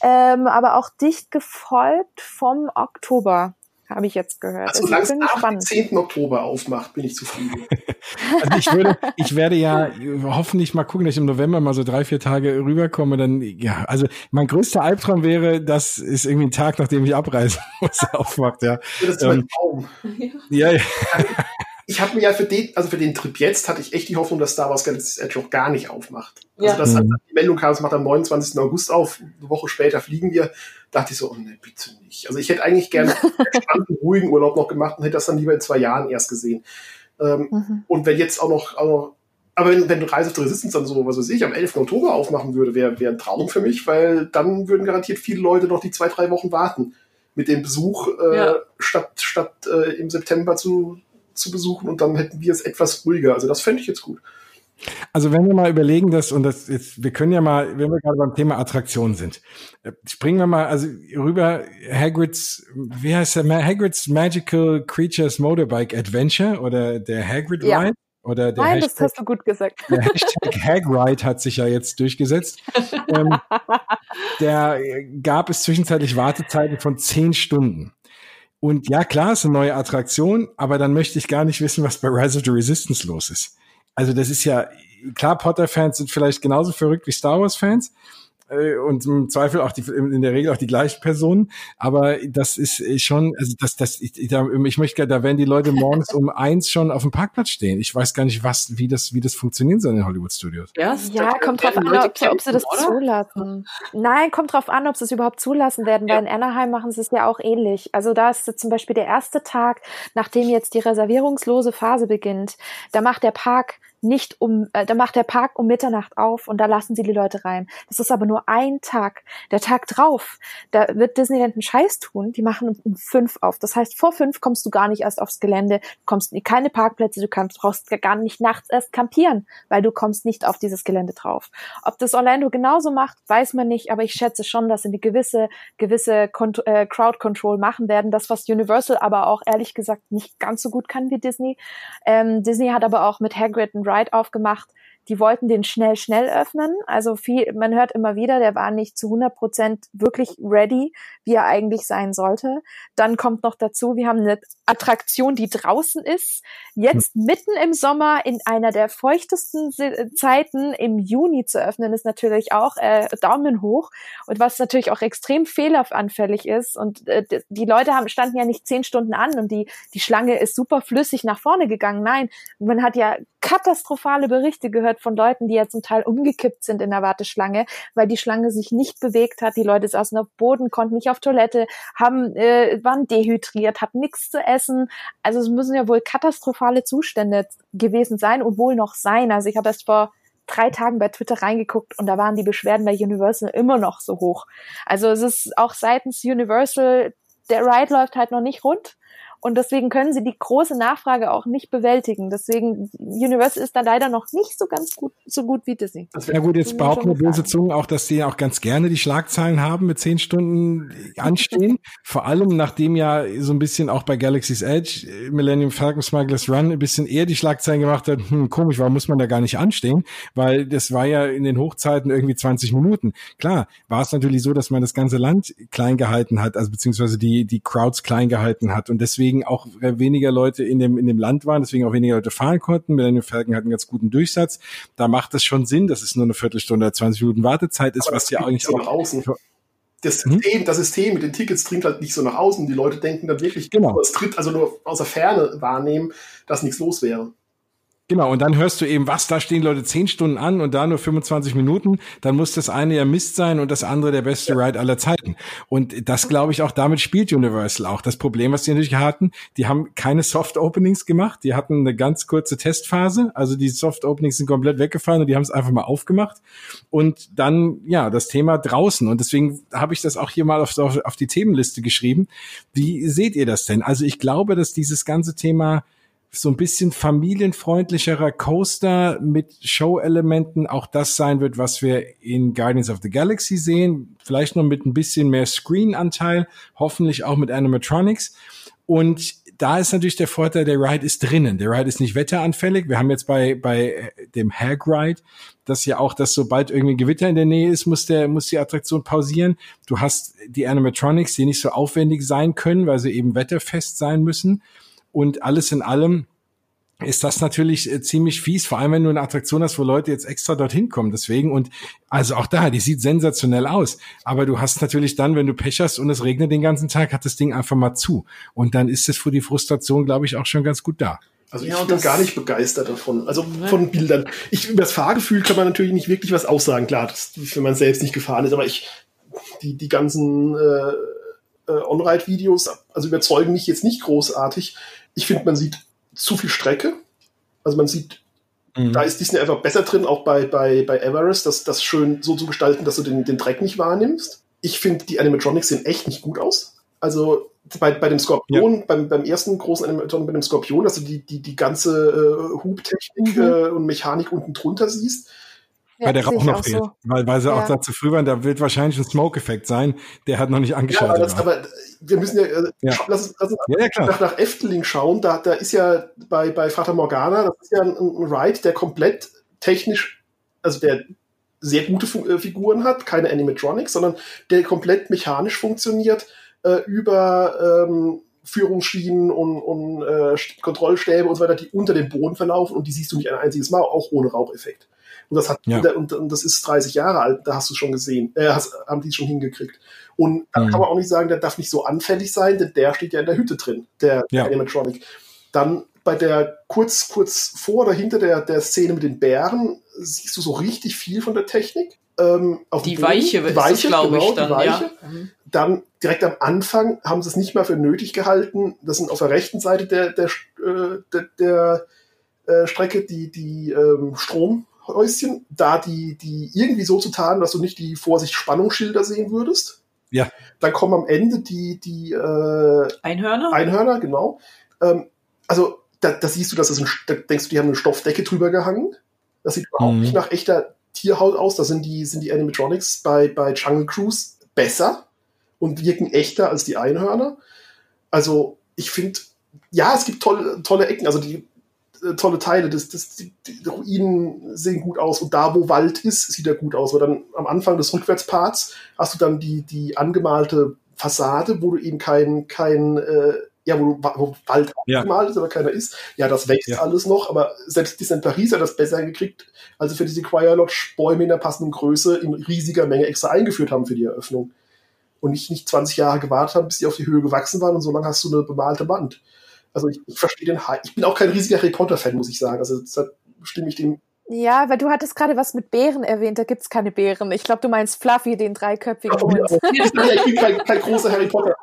ähm, aber auch dicht gefolgt vom Oktober habe ich jetzt gehört. Also, solange es am 10. Oktober aufmacht, bin ich zufrieden. [laughs] also ich würde, ich werde ja hoffentlich mal gucken, dass ich im November mal so drei, vier Tage rüberkomme. Dann, ja, also mein größter Albtraum wäre, dass es irgendwie ein Tag, nachdem ich abreisen [laughs] muss, aufmacht, ja. Das ist ähm, Traum. Ja, ja. [laughs] ich habe mir ja für den, also für den Trip jetzt hatte ich echt die Hoffnung, dass Star Wars Galaxy's Edge auch gar nicht aufmacht. Also ja. dass mhm. die Meldung kam, es macht am 29. August auf, eine Woche später fliegen wir, dachte ich so, oh ne, bitte nicht. Also ich hätte eigentlich gerne [laughs] entspannten, ruhigen Urlaub noch gemacht und hätte das dann lieber in zwei Jahren erst gesehen. Ähm, mhm. Und wenn jetzt auch noch, noch aber wenn, wenn Reise of the Resistance dann so, was weiß ich, am 11. Oktober aufmachen würde, wäre wär ein Traum für mich, weil dann würden garantiert viele Leute noch die zwei, drei Wochen warten mit dem Besuch, äh, ja. statt, statt äh, im September zu, zu besuchen und dann hätten wir es etwas ruhiger. Also das fände ich jetzt gut. Also wenn wir mal überlegen, dass, und das jetzt, wir können ja mal, wenn wir gerade beim Thema Attraktion sind, äh, springen wir mal also rüber Hagrid's, wie heißt der, Hagrid's Magical Creatures Motorbike Adventure oder der Hagrid ja. Ride? Oder der Nein, Hashtag, das hast du gut gesagt. Der Hashtag [laughs] Hagride hat sich ja jetzt durchgesetzt. ähm, [laughs] der gab es zwischenzeitlich Wartezeiten von zehn Stunden. Und ja, klar, ist eine neue Attraktion, aber dann möchte ich gar nicht wissen, was bei Rise of the Resistance los ist. Also das ist ja, klar, Potter-Fans sind vielleicht genauso verrückt wie Star Wars-Fans, äh, und im Zweifel auch die, in der Regel auch die gleichen Personen. Aber das ist schon, also das, das, ich, ich möchte, da werden die Leute morgens um [laughs] eins schon auf dem Parkplatz stehen. Ich weiß gar nicht, was, wie das, wie das funktionieren soll in Hollywood Studios. Ja, ja kommt drauf an, ob, ob sie das oder? zulassen. Nein, kommt drauf an, ob sie es überhaupt zulassen werden, ja. weil in Anaheim machen sie es ja auch ähnlich. Also da ist zum Beispiel der erste Tag, nachdem jetzt die reservierungslose Phase beginnt, da macht der Park nicht um, äh, da macht der Park um Mitternacht auf und da lassen sie die Leute rein. Das ist aber nur ein Tag. Der Tag drauf, da wird Disneyland einen Scheiß tun. Die machen um fünf auf. Das heißt, vor fünf kommst du gar nicht erst aufs Gelände, kommst in keine Parkplätze, du kannst, brauchst gar nicht nachts erst campieren, weil du kommst nicht auf dieses Gelände drauf. Ob das Orlando genauso macht, weiß man nicht, aber ich schätze schon, dass sie eine gewisse, gewisse Kont äh, Crowd Control machen werden. Das, was Universal aber auch ehrlich gesagt nicht ganz so gut kann wie Disney. Ähm, Disney hat aber auch mit Hagrid einen Ride aufgemacht, die wollten den schnell, schnell öffnen. Also viel, man hört immer wieder, der war nicht zu 100 Prozent wirklich ready, wie er eigentlich sein sollte. Dann kommt noch dazu, wir haben eine Attraktion, die draußen ist. Jetzt hm. mitten im Sommer in einer der feuchtesten Zeiten im Juni zu öffnen, ist natürlich auch äh, Daumen hoch. Und was natürlich auch extrem fehleranfällig ist. Und äh, die Leute haben, standen ja nicht zehn Stunden an und die, die Schlange ist super flüssig nach vorne gegangen. Nein, man hat ja katastrophale Berichte gehört von Leuten, die ja zum Teil umgekippt sind in der Warteschlange, weil die Schlange sich nicht bewegt hat. Die Leute saßen auf Boden, konnten nicht auf Toilette, haben, äh, waren dehydriert, hatten nichts zu essen. Also es müssen ja wohl katastrophale Zustände gewesen sein und wohl noch sein. Also ich habe erst vor drei Tagen bei Twitter reingeguckt und da waren die Beschwerden bei Universal immer noch so hoch. Also es ist auch seitens Universal, der Ride läuft halt noch nicht rund. Und deswegen können sie die große Nachfrage auch nicht bewältigen. Deswegen, Universal ist da leider noch nicht so ganz gut, so gut wie Disney. Ja gut, jetzt behaupten böse Zungen auch, dass sie auch ganz gerne die Schlagzeilen haben mit zehn Stunden anstehen. [laughs] Vor allem, nachdem ja so ein bisschen auch bei Galaxy's Edge Millennium Falcon Smugglers Run ein bisschen eher die Schlagzeilen gemacht hat, hm, komisch, warum muss man da gar nicht anstehen? Weil das war ja in den Hochzeiten irgendwie 20 Minuten. Klar, war es natürlich so, dass man das ganze Land klein gehalten hat, also beziehungsweise die, die Crowds klein gehalten hat und deswegen deswegen auch weniger Leute in dem, in dem Land waren, deswegen auch weniger Leute fahren konnten. Millennium Falcon hat einen ganz guten Durchsatz. Da macht es schon Sinn, dass es nur eine Viertelstunde, 20 Minuten Wartezeit ist, was ja eigentlich so auch außen. Das hm? System, hm? das System mit den Tickets dringt halt nicht so nach außen. Die Leute denken dann wirklich, genau. es tritt also nur aus der Ferne wahrnehmen, dass nichts los wäre. Genau, und dann hörst du eben, was, da stehen Leute zehn Stunden an und da nur 25 Minuten, dann muss das eine ja Mist sein und das andere der beste ja. Ride aller Zeiten. Und das glaube ich auch, damit spielt Universal auch. Das Problem, was die natürlich hatten, die haben keine Soft Openings gemacht, die hatten eine ganz kurze Testphase, also die Soft Openings sind komplett weggefallen und die haben es einfach mal aufgemacht. Und dann, ja, das Thema draußen. Und deswegen habe ich das auch hier mal auf, auf die Themenliste geschrieben. Wie seht ihr das denn? Also ich glaube, dass dieses ganze Thema so ein bisschen familienfreundlicherer Coaster mit Show-Elementen auch das sein wird, was wir in Guardians of the Galaxy sehen. Vielleicht noch mit ein bisschen mehr Screen-Anteil, hoffentlich auch mit Animatronics. Und da ist natürlich der Vorteil, der Ride ist drinnen. Der Ride ist nicht wetteranfällig. Wir haben jetzt bei, bei dem Hag Ride, das ja auch, dass sobald irgendwie ein Gewitter in der Nähe ist, muss der, muss die Attraktion pausieren. Du hast die Animatronics, die nicht so aufwendig sein können, weil sie eben wetterfest sein müssen. Und alles in allem ist das natürlich äh, ziemlich fies, vor allem wenn du eine Attraktion hast, wo Leute jetzt extra dorthin kommen. Deswegen und also auch da, die sieht sensationell aus. Aber du hast natürlich dann, wenn du Pech hast und es regnet den ganzen Tag, hat das Ding einfach mal zu. Und dann ist es für die Frustration, glaube ich, auch schon ganz gut da. Also ich ja, bin gar nicht begeistert davon. Also von Bildern. Ich, über das Fahrgefühl kann man natürlich nicht wirklich was aussagen. Klar, das, wenn man selbst nicht gefahren ist, aber ich, die, die ganzen äh, äh, On-Ride-Videos, also überzeugen mich jetzt nicht großartig. Ich finde, man sieht zu viel Strecke. Also man sieht, mhm. da ist Disney einfach besser drin, auch bei, bei, bei Everest, das, das schön so zu gestalten, dass du den, den Dreck nicht wahrnimmst. Ich finde, die Animatronics sehen echt nicht gut aus. Also bei, bei dem Skorpion, ja. beim, beim ersten großen Animatronic bei dem Skorpion, dass du die, die, die ganze äh, Hubtechnik mhm. äh, und Mechanik unten drunter siehst, ja, weil der Rauch noch fehlt. So. Weil, weil sie ja. auch da zu früh waren, da wird wahrscheinlich ein Smoke-Effekt sein, der hat noch nicht angeschaltet. Ja, aber, das, aber wir müssen ja, äh, ja. Lass, lass uns ja, ja, nach, nach Efteling schauen. Da, da ist ja bei, bei Vater Morgana, das ist ja ein, ein Ride, der komplett technisch, also der sehr gute äh, Figuren hat, keine Animatronics, sondern der komplett mechanisch funktioniert äh, über ähm, Führungsschienen und, und äh, Kontrollstäbe und so weiter, die unter dem Boden verlaufen und die siehst du nicht ein einziges Mal, auch ohne Raucheffekt. Und das hat ja. und, und, das ist 30 Jahre alt, da hast du schon gesehen, äh, hast, haben die schon hingekriegt. Und dann mhm. kann man auch nicht sagen, der darf nicht so anfällig sein, denn der steht ja in der Hütte drin, der, ja. der Animatronic. Dann bei der kurz, kurz vor oder hinter der, der Szene mit den Bären siehst du so richtig viel von der Technik. Ähm, auf die Weiche, die Weiche glaube genau, ich, dann, Weiche. Ja. Mhm. Dann direkt am Anfang haben sie es nicht mehr für nötig gehalten. Das sind auf der rechten Seite der, der, äh, der, der äh, Strecke die, die ähm, Strom, Häuschen, da die, die irgendwie so zu tarnen, dass du nicht die Vorsicht-Spannungsschilder sehen würdest. Ja. Dann kommen am Ende die, die äh, Einhörner. Einhörner, genau. Ähm, also da, da siehst du, dass es ein, da denkst du, die haben eine Stoffdecke drüber gehangen. Das sieht überhaupt mhm. nicht nach echter Tierhaut aus. Da sind die, sind die Animatronics bei, bei Jungle Cruise besser und wirken echter als die Einhörner. Also ich finde, ja, es gibt tolle, tolle Ecken. Also die tolle Teile. Das, das, die, die Ruinen sehen gut aus und da, wo Wald ist, sieht er gut aus. Weil dann am Anfang des Rückwärtsparts hast du dann die, die angemalte Fassade, wo du eben kein, kein äh, ja, wo, wo Wald ja. gemalt ist, aber keiner ist. Ja, das wächst ja. alles noch, aber selbst Disneyland Paris hat das besser gekriegt, als sie für diese Choir Lodge Bäume in der passenden Größe in riesiger Menge extra eingeführt haben für die Eröffnung. Und nicht, nicht 20 Jahre gewartet haben, bis die auf die Höhe gewachsen waren und so lange hast du eine bemalte Wand. Also ich, ich verstehe den Hype. Ich bin auch kein riesiger Harry Potter-Fan, muss ich sagen. Also deshalb stimme ich dem ja, weil du hattest gerade was mit Bären erwähnt, da gibt's keine Bären. Ich glaube, du meinst Fluffy, den dreiköpfigen Hund. ich bin kein, kein großer Harry Potter.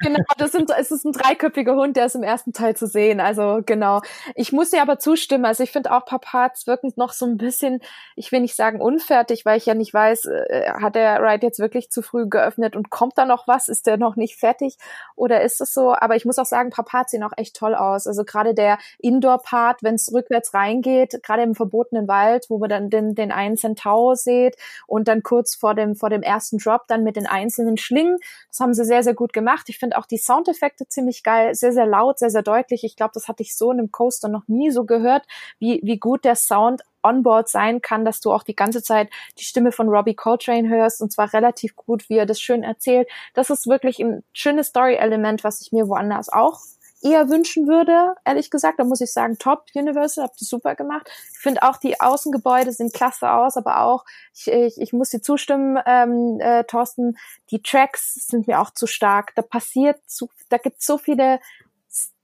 genau, das sind, es ist ein dreiköpfiger Hund, der ist im ersten Teil zu sehen. Also genau. Ich muss dir aber zustimmen. Also ich finde auch Papaz wirken noch so ein bisschen, ich will nicht sagen unfertig, weil ich ja nicht weiß, äh, hat der Ride jetzt wirklich zu früh geöffnet und kommt da noch was? Ist der noch nicht fertig? Oder ist es so? Aber ich muss auch sagen, Papaz sehen auch echt toll aus. Also gerade der Indoor-Part, wenn es rückwärts reingeht, gerade im verbotenen Wald, wo man dann den, den einen Centaur seht und dann kurz vor dem, vor dem ersten Drop dann mit den einzelnen Schlingen. Das haben sie sehr, sehr gut gemacht. Ich finde auch die Soundeffekte ziemlich geil, sehr, sehr laut, sehr, sehr deutlich. Ich glaube, das hatte ich so in einem Coaster noch nie so gehört, wie, wie gut der Sound onboard sein kann, dass du auch die ganze Zeit die Stimme von Robbie Coltrane hörst und zwar relativ gut, wie er das schön erzählt. Das ist wirklich ein schönes Story-Element, was ich mir woanders auch eher wünschen würde, ehrlich gesagt. Da muss ich sagen, top, Universal, habt ihr super gemacht. Ich finde auch, die Außengebäude sehen klasse aus, aber auch, ich, ich, ich muss dir zustimmen, ähm, äh, Thorsten, die Tracks sind mir auch zu stark. Da passiert zu, da gibt so viele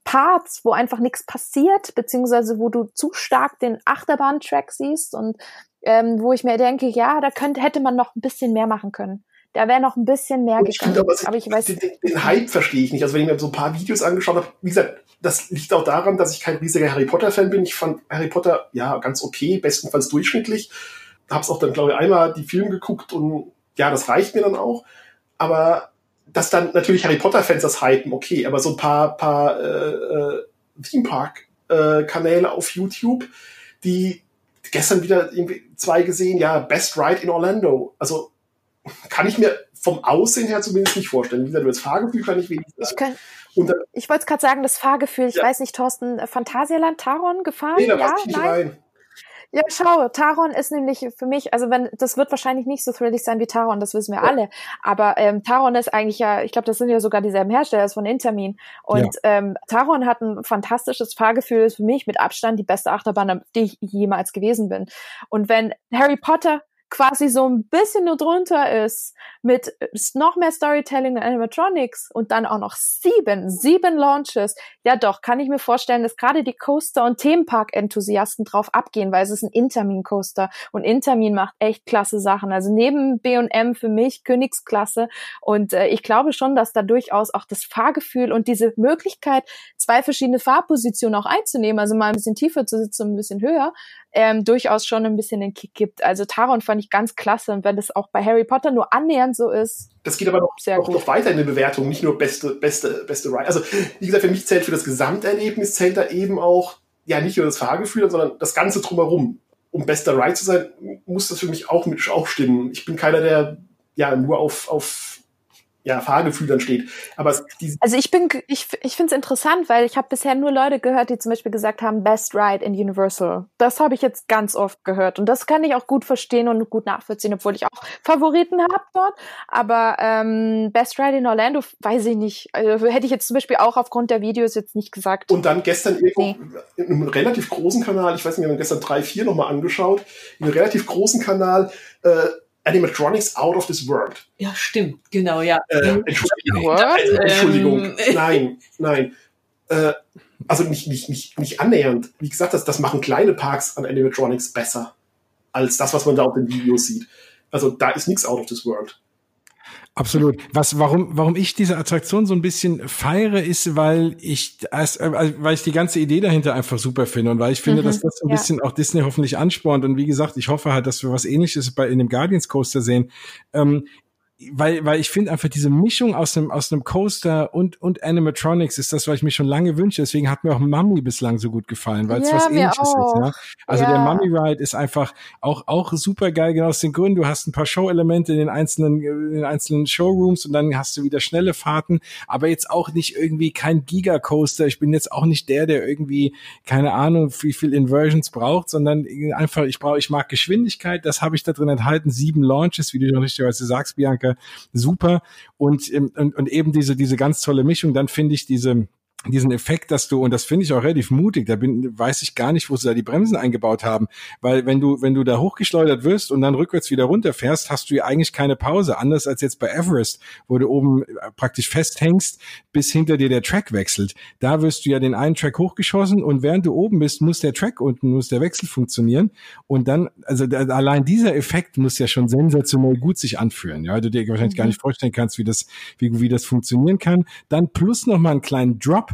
Parts, wo einfach nichts passiert, beziehungsweise wo du zu stark den Achterbahn-Track siehst und ähm, wo ich mir denke, ja, da könnte, hätte man noch ein bisschen mehr machen können da wäre noch ein bisschen mehr gegangen. Aber, aber ich weiß den, den Hype verstehe ich nicht. Also wenn ich mir so ein paar Videos angeschaut habe, wie gesagt, das liegt auch daran, dass ich kein riesiger Harry Potter Fan bin. Ich fand Harry Potter ja ganz okay, bestenfalls durchschnittlich. Hab's auch dann glaube ich einmal die Filme geguckt und ja, das reicht mir dann auch. Aber dass dann natürlich Harry Potter Fans das hypen, okay, aber so ein paar paar äh, äh, Theme Park äh, Kanäle auf YouTube, die gestern wieder irgendwie zwei gesehen, ja, Best Ride in Orlando. Also kann ich mir vom Aussehen her zumindest nicht vorstellen. Wie gesagt, das Fahrgefühl kann ich wenig sagen. Ich, ich wollte gerade sagen, das Fahrgefühl, ich ja. weiß nicht, Thorsten, Phantasialand Taron gefahren? Nee, da ja, ich nicht nein? rein. Ja, schau, Taron ist nämlich für mich, also wenn, das wird wahrscheinlich nicht so thrillig sein wie Taron, das wissen wir ja. alle. Aber ähm, Taron ist eigentlich ja, ich glaube, das sind ja sogar dieselben Hersteller, das ist von Intermin. Und ja. ähm, Taron hat ein fantastisches Fahrgefühl, ist für mich mit Abstand die beste Achterbahn, die ich jemals gewesen bin. Und wenn Harry Potter quasi so ein bisschen nur drunter ist, mit noch mehr Storytelling und Animatronics und dann auch noch sieben, sieben Launches, ja doch, kann ich mir vorstellen, dass gerade die Coaster- und Themenpark-Enthusiasten drauf abgehen, weil es ist ein Intermin-Coaster und Intermin macht echt klasse Sachen. Also neben B&M für mich Königsklasse und äh, ich glaube schon, dass da durchaus auch das Fahrgefühl und diese Möglichkeit, zwei verschiedene Fahrpositionen auch einzunehmen, also mal ein bisschen tiefer zu sitzen und ein bisschen höher, ähm, durchaus schon ein bisschen den Kick gibt. Also Taron fand ich ganz klasse und wenn das auch bei Harry Potter nur annähernd so ist. Das geht aber noch, sehr auch noch weiter in der Bewertung, nicht nur beste, beste, beste Ride. Also wie gesagt, für mich zählt für das Gesamterlebnis zählt da eben auch ja nicht nur das Fahrgefühl, sondern das Ganze drumherum. Um bester Ride zu sein, muss das für mich auch mit auch stimmen. Ich bin keiner, der ja nur auf, auf ja, Fahrgefühl dann steht. Aber also ich bin, ich, ich finde es interessant, weil ich habe bisher nur Leute gehört, die zum Beispiel gesagt haben, Best Ride in Universal. Das habe ich jetzt ganz oft gehört und das kann ich auch gut verstehen und gut nachvollziehen, obwohl ich auch Favoriten habe dort. Aber ähm, Best Ride in Orlando, weiß ich nicht. Also, hätte ich jetzt zum Beispiel auch aufgrund der Videos jetzt nicht gesagt. Und dann gestern irgendwo nee. in einem relativ großen Kanal, ich weiß nicht, wir haben gestern drei, vier nochmal angeschaut, in einem relativ großen Kanal äh, Animatronics Out of This World. Ja, stimmt, genau, ja. Äh, Entschuldigung, äh, Entschuldigung. Ähm. [laughs] nein, nein. Äh, also nicht, nicht, nicht, nicht annähernd. Wie gesagt, das, das machen kleine Parks an Animatronics besser als das, was man da auf den Videos sieht. Also da ist nichts out of this world. Absolut. Was, warum, warum ich diese Attraktion so ein bisschen feiere, ist, weil ich, äh, weil ich die ganze Idee dahinter einfach super finde und weil ich finde, mhm, dass das so ein ja. bisschen auch Disney hoffentlich anspornt. Und wie gesagt, ich hoffe halt, dass wir was Ähnliches bei in dem Guardians Coaster sehen. Ähm, weil, weil ich finde einfach diese Mischung aus einem, aus einem Coaster und, und Animatronics ist das, was ich mir schon lange wünsche. Deswegen hat mir auch Mummy bislang so gut gefallen, weil es Ja, was ähnliches ist. auch. Ja? Also Ja. der Mummy Ride ist einfach auch, auch super geil, genau aus den Gründen. Du hast ein paar Show-Elemente in den einzelnen, in den einzelnen Showrooms und dann hast du wieder schnelle Fahrten, aber jetzt auch nicht irgendwie kein Giga-Coaster. Ich bin jetzt auch nicht der, der irgendwie, keine Ahnung, wie viel Inversions braucht, sondern einfach, ich brauche, ich mag Geschwindigkeit, das habe ich da drin enthalten. Sieben Launches, wie du schon richtigerweise sagst, Bianca, super. Und, ähm, und, und eben diese, diese ganz tolle Mischung, dann finde ich diese, diesen Effekt, dass du, und das finde ich auch relativ mutig, da bin, weiß ich gar nicht, wo sie da die Bremsen eingebaut haben, weil wenn du, wenn du da hochgeschleudert wirst und dann rückwärts wieder runterfährst, hast du ja eigentlich keine Pause, anders als jetzt bei Everest, wo du oben äh, praktisch festhängst, bis hinter dir der Track wechselt. Da wirst du ja den einen Track hochgeschossen und während du oben bist, muss der Track unten, muss der Wechsel funktionieren. Und dann, also da, allein dieser Effekt muss ja schon sensationell gut sich anfühlen, ja, du dir wahrscheinlich gar nicht vorstellen kannst, wie das, wie, wie das funktionieren kann. Dann plus noch mal einen kleinen Drop,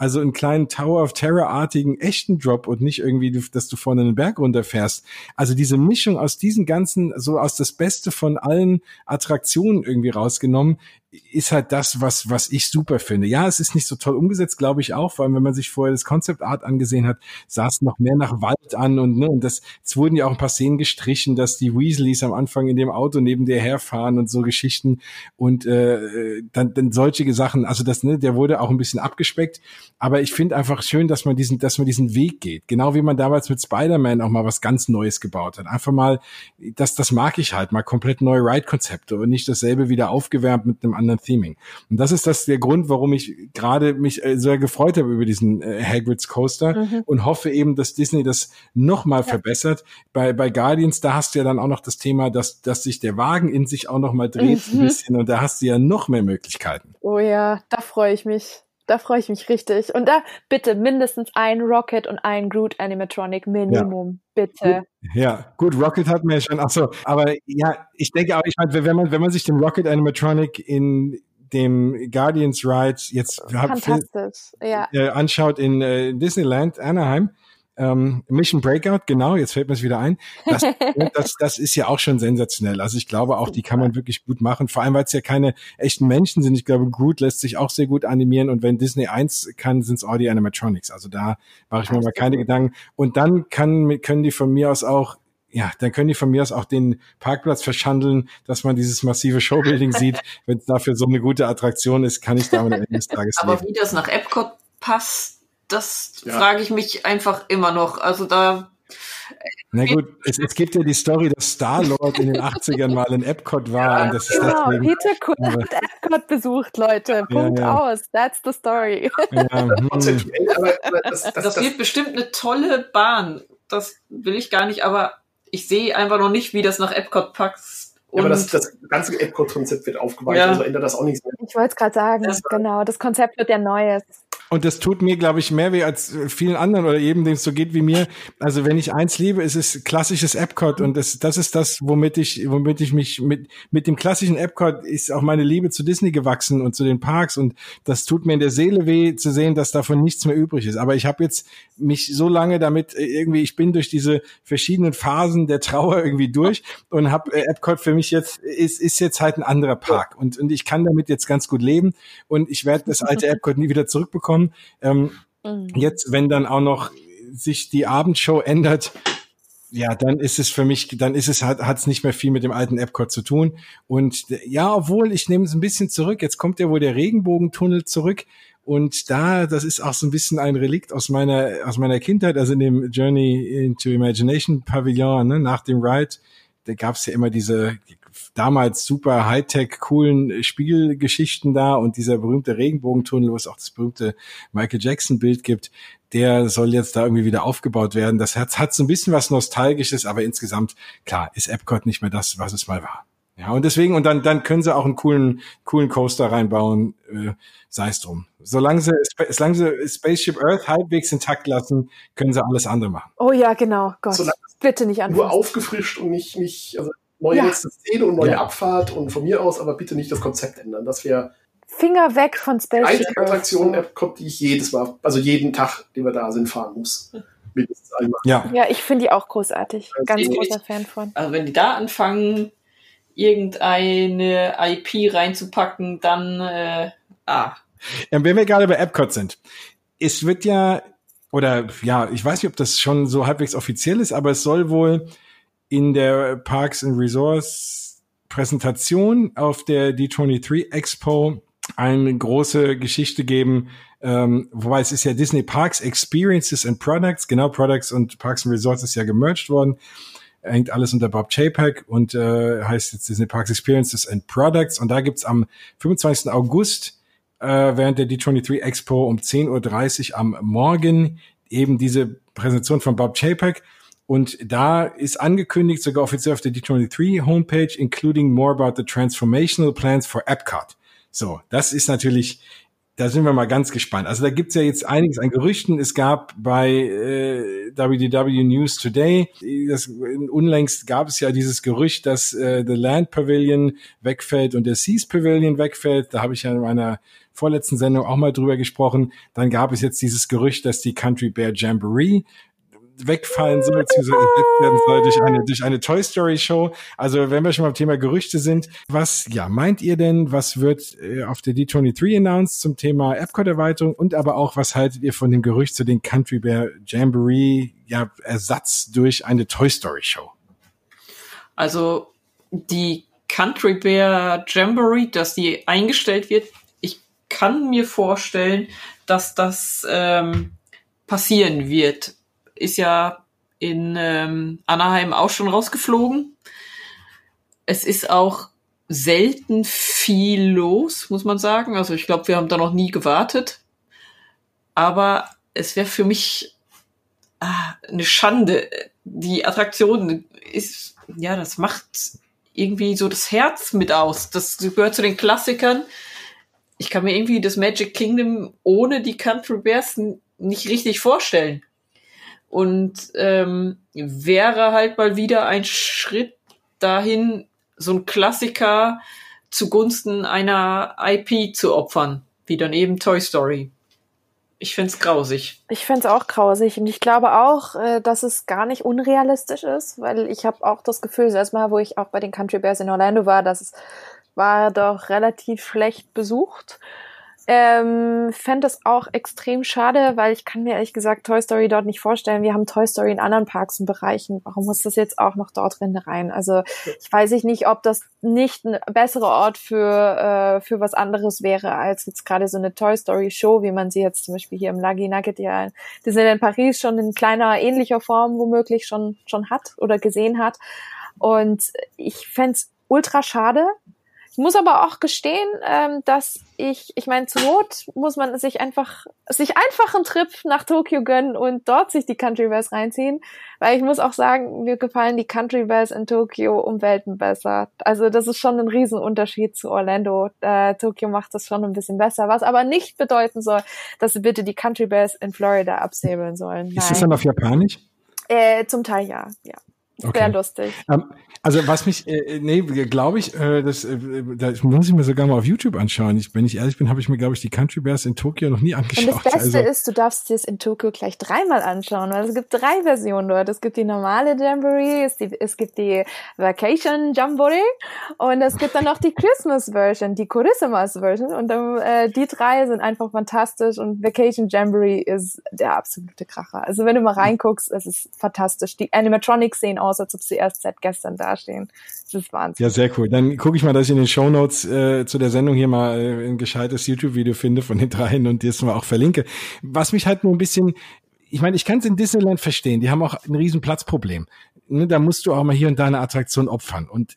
also einen kleinen Tower of Terror-artigen echten Drop und nicht irgendwie, dass du vorne einen Berg runterfährst. Also diese Mischung aus diesen ganzen, so aus das Beste von allen Attraktionen irgendwie rausgenommen, ist halt das, was, was ich super finde. Ja, es ist nicht so toll umgesetzt, glaube ich auch, vor allem wenn man sich vorher das Concept Art angesehen hat, sah es noch mehr nach Wald an und, ne, und das, es wurden ja auch ein paar Szenen gestrichen, dass die Weasleys am Anfang in dem Auto neben dir herfahren und so Geschichten und äh, dann, dann solche Sachen, also das, ne, der wurde auch ein bisschen abgespeckt, aber ich finde einfach schön, dass man diesen, dass man diesen Weg geht. Genau wie man damals mit Spider-Man auch mal was ganz Neues gebaut hat. Einfach mal, das, das mag ich halt, mal komplett neue Ride-Konzepte und nicht dasselbe wieder aufgewärmt mit einem anderen Theming. Und das ist das der Grund, warum ich gerade mich äh, sehr gefreut habe über diesen äh, Hagrid's Coaster Mhm. und hoffe eben, dass Disney das noch mal verbessert. Bei, bei Guardians, da hast du ja dann auch noch das Thema, dass, dass sich der Wagen in sich auch noch mal dreht ein Mhm. bisschen und da hast du ja noch mehr Möglichkeiten. Oh ja, da freue ich mich. Da freue ich mich richtig. Und da bitte mindestens ein Rocket und ein Groot Animatronic Minimum. Bitte. Ja, gut, Rocket hat mir schon, ach so, aber ja, ich denke auch, ich meine, wenn man, wenn man sich den Rocket Animatronic in dem Guardians Ride jetzt Fantastisch. Ja. äh, anschaut in äh, Disneyland, Anaheim, ähm, Mission Breakout, genau, jetzt fällt mir es wieder ein. Das, [laughs] das, das ist ja auch schon sensationell. Also ich glaube auch, die kann man wirklich gut machen. Vor allem, weil es ja keine echten Menschen sind. Ich glaube, Groot lässt sich auch sehr gut animieren. Und wenn Disney eins kann, sind es auch die Animatronics. Also da mache ich mir mal keine Gedanken. Und dann kann, können die von mir aus auch ja, dann können die von mir aus auch den Parkplatz verschandeln, dass man dieses massive Showbuilding sieht. [laughs] Wenn es dafür so eine gute Attraktion ist, kann ich damit am Ende des Tages Aber leben. wie das nach Epcot passt, das Ja. frage ich mich einfach immer noch. Also da, Na gut, es, es gibt ja die Story, dass Star-Lord in den [laughs] 80ern mal in Epcot war und das ist Genau, deswegen. Peter Quill Aber- hat Epcot besucht, Leute. Punkt ja. aus. That's the story. Ja, hm, aber, aber das, das, das, das, wird bestimmt eine tolle Bahn. Das will ich gar nicht, aber ich sehe einfach noch nicht, wie das nach Epcot passt. aber Und das, das ganze Epcot-Konzept wird aufgeweicht, Ja. also ändert das auch nichts mehr. Ich wollte es gerade sagen. Das- genau, das Konzept wird ja neues. Und das tut mir, glaube ich, mehr weh als vielen anderen oder jedem, dem es so geht wie mir. Also wenn ich eins liebe, ist es klassisches Epcot und das, das ist das, womit ich, womit ich mich mit mit dem klassischen Epcot ist auch meine Liebe zu Disney gewachsen und zu den Parks und das tut mir in der Seele weh zu sehen, dass davon nichts mehr übrig ist. Aber ich habe jetzt mich so lange damit äh, irgendwie, ich bin durch diese verschiedenen Phasen der Trauer irgendwie durch und habe äh, Epcot für mich jetzt ist ist jetzt halt ein anderer Park und und ich kann damit jetzt ganz gut leben und ich werde das alte Epcot nie wieder zurückbekommen. Ähm, Mhm. jetzt, wenn dann auch noch sich die Abendshow ändert, ja, dann ist es für mich, dann ist es, hat es nicht mehr viel mit dem alten Epcot zu tun. Und ja, obwohl, ich nehme es ein bisschen zurück. Jetzt kommt ja wohl der Regenbogentunnel zurück. Und da, das ist auch so ein bisschen ein Relikt aus meiner, aus meiner Kindheit, also in dem Journey into Imagination Pavillon, ne, nach dem Ride, da gab es ja immer diese damals super Hightech coolen Spiegelgeschichten da und dieser berühmte Regenbogentunnel, wo es auch das berühmte Michael Jackson Bild gibt, der soll jetzt da irgendwie wieder aufgebaut werden. Das hat, hat so ein bisschen was Nostalgisches, aber insgesamt, klar, ist Epcot nicht mehr das, was es mal war. Ja, und deswegen, und dann, dann können sie auch einen coolen, coolen Coaster reinbauen, äh, sei es drum. Solange sie, solange sie Spaceship Earth halbwegs intakt lassen, können sie alles andere machen. Oh ja, genau. Gott, Solange bitte nicht Nur anfassen. aufgefrischt und nicht, nicht also neue Ja. letzte Szene und neue Ja. Abfahrt und von mir aus aber bitte nicht das Konzept ändern. Das wäre Finger weg von die Spaceship einzige Attraktion Epcot, die ich jedes Mal, also jeden Tag, den wir da sind, fahren muss. [laughs] Mindestens einmal. Ja, Ja, ich finde die auch großartig. Ganz Ich- großer Fan von. also wenn die da anfangen, irgendeine IP reinzupacken, dann äh, ah. Ja, wenn wir gerade bei Epcot sind, es wird ja, oder ja, ich weiß nicht, ob das schon so halbwegs offiziell ist, aber es soll wohl in der Parks and Resorts Präsentation auf der D23 Expo eine große Geschichte geben, ähm, wobei es ist ja Disney Parks Experiences and Products, genau Products und Parks and Resorts ist ja gemerged worden, hängt alles unter Bob Chapek und äh, heißt jetzt Disney Parks Experiences and Products und da gibt's am 25. August äh, während der D23 Expo um 10.30 Uhr am Morgen eben diese Präsentation von Bob Chapek und da ist angekündigt, sogar offiziell auf der D23 Homepage, including more about the transformational plans for Epcot. So, das ist natürlich, da sind wir mal ganz gespannt. Also da gibt's ja jetzt einiges an Gerüchten. Es gab bei äh, WDW News Today, das, unlängst gab es ja dieses Gerücht, dass äh, The Land Pavilion wegfällt und der Seas Pavilion wegfällt. Da habe ich ja in meiner vorletzten Sendung auch mal drüber gesprochen. Dann gab es jetzt dieses Gerücht, dass die Country Bear Jamboree wegfallen soll, beziehungsweise werden soll durch eine, durch eine Toy Story Show. Also wenn wir schon mal beim Thema Gerüchte sind, was, ja, meint ihr denn, was wird äh, auf der D23 announced zum Thema Epcot-Erweiterung und aber auch, was haltet ihr von dem Gerücht zu den Country Bear Jamboree, ja, Ersatz durch eine Toy Story Show? Also, die Country Bear Jamboree, dass die eingestellt wird, ich kann mir vorstellen, dass das ähm, passieren wird ist ja in ähm, Anaheim auch schon rausgeflogen. Es ist auch selten viel los, muss man sagen. Also ich glaube, wir haben da noch nie gewartet. Aber es wäre für mich ah, eine Schande. Die Attraktion ist, ja, das macht irgendwie so das Herz mit aus. Das gehört zu den Klassikern. Ich kann mir irgendwie das Magic Kingdom ohne die Country Bears nicht richtig vorstellen. Und ähm, wäre halt mal wieder ein Schritt dahin, so ein Klassiker zugunsten einer IP zu opfern, wie dann eben Toy Story. Ich find's grausig. Ich find's auch grausig und ich glaube auch, äh, dass es gar nicht unrealistisch ist, weil ich habe auch das Gefühl, erstmal, wo ich auch bei den Country Bears in Orlando war, dass es war doch relativ schlecht besucht. Ähm, fände es auch extrem schade, weil ich kann mir ehrlich gesagt Toy Story dort nicht vorstellen. Wir haben Toy Story in anderen Parks und Bereichen. Warum muss das jetzt auch noch dort drin rein? Also ich weiß nicht, ob das nicht ein besserer Ort für, äh, für was anderes wäre, als jetzt gerade so eine Toy Story Show, wie man sie jetzt zum Beispiel hier im Lagi Nugget ja, die sind in Paris schon in kleiner, ähnlicher Form womöglich schon, schon hat oder gesehen hat. Und ich fände ultra schade, ich muss aber auch gestehen, ähm, dass ich, ich meine, zur Not muss man sich einfach, sich einfach einen Trip nach Tokio gönnen und dort sich die Country Bears reinziehen, weil ich muss auch sagen, mir gefallen die Country Bears in Tokio um Welten besser. Also das ist schon ein Riesenunterschied zu Orlando. Äh, Tokio macht das schon ein bisschen besser, was aber nicht bedeuten soll, dass sie bitte die Country Bears in Florida absäbeln sollen. Nein. Ist das dann auf Japanisch? Äh, zum Teil ja, ja. Okay. Sehr lustig. Ähm, also was mich, äh, nee, glaube ich, äh, das, äh, das muss ich mir sogar mal auf YouTube anschauen. Ich, wenn ich ehrlich bin, habe ich mir, glaube ich, die Country Bears in Tokio noch nie angeschaut. Und das Beste also. ist, du darfst dir es in Tokio gleich dreimal anschauen, weil es gibt drei Versionen dort. Es gibt die normale Jamboree, es, die, es gibt die Vacation Jamboree und es gibt dann noch die Christmas Version, die Christmas Version und dann, äh, die drei sind einfach fantastisch und Vacation Jamboree ist der absolute Kracher. Also wenn du mal reinguckst, es ist fantastisch. Die Animatronics sehen aus, als ob sie erst seit gestern da dastehen. Das ist Wahnsinn. Ja, sehr cool. Dann gucke ich mal, dass ich in den Show Notes äh, zu der Sendung hier mal äh, ein gescheites YouTube-Video finde von den dreien und das mal auch verlinke. Was mich halt nur ein bisschen ich meine, ich kann es in Disneyland verstehen. Die haben auch ein riesen Platzproblem. Ne, da musst du auch mal hier und da eine Attraktion opfern. Und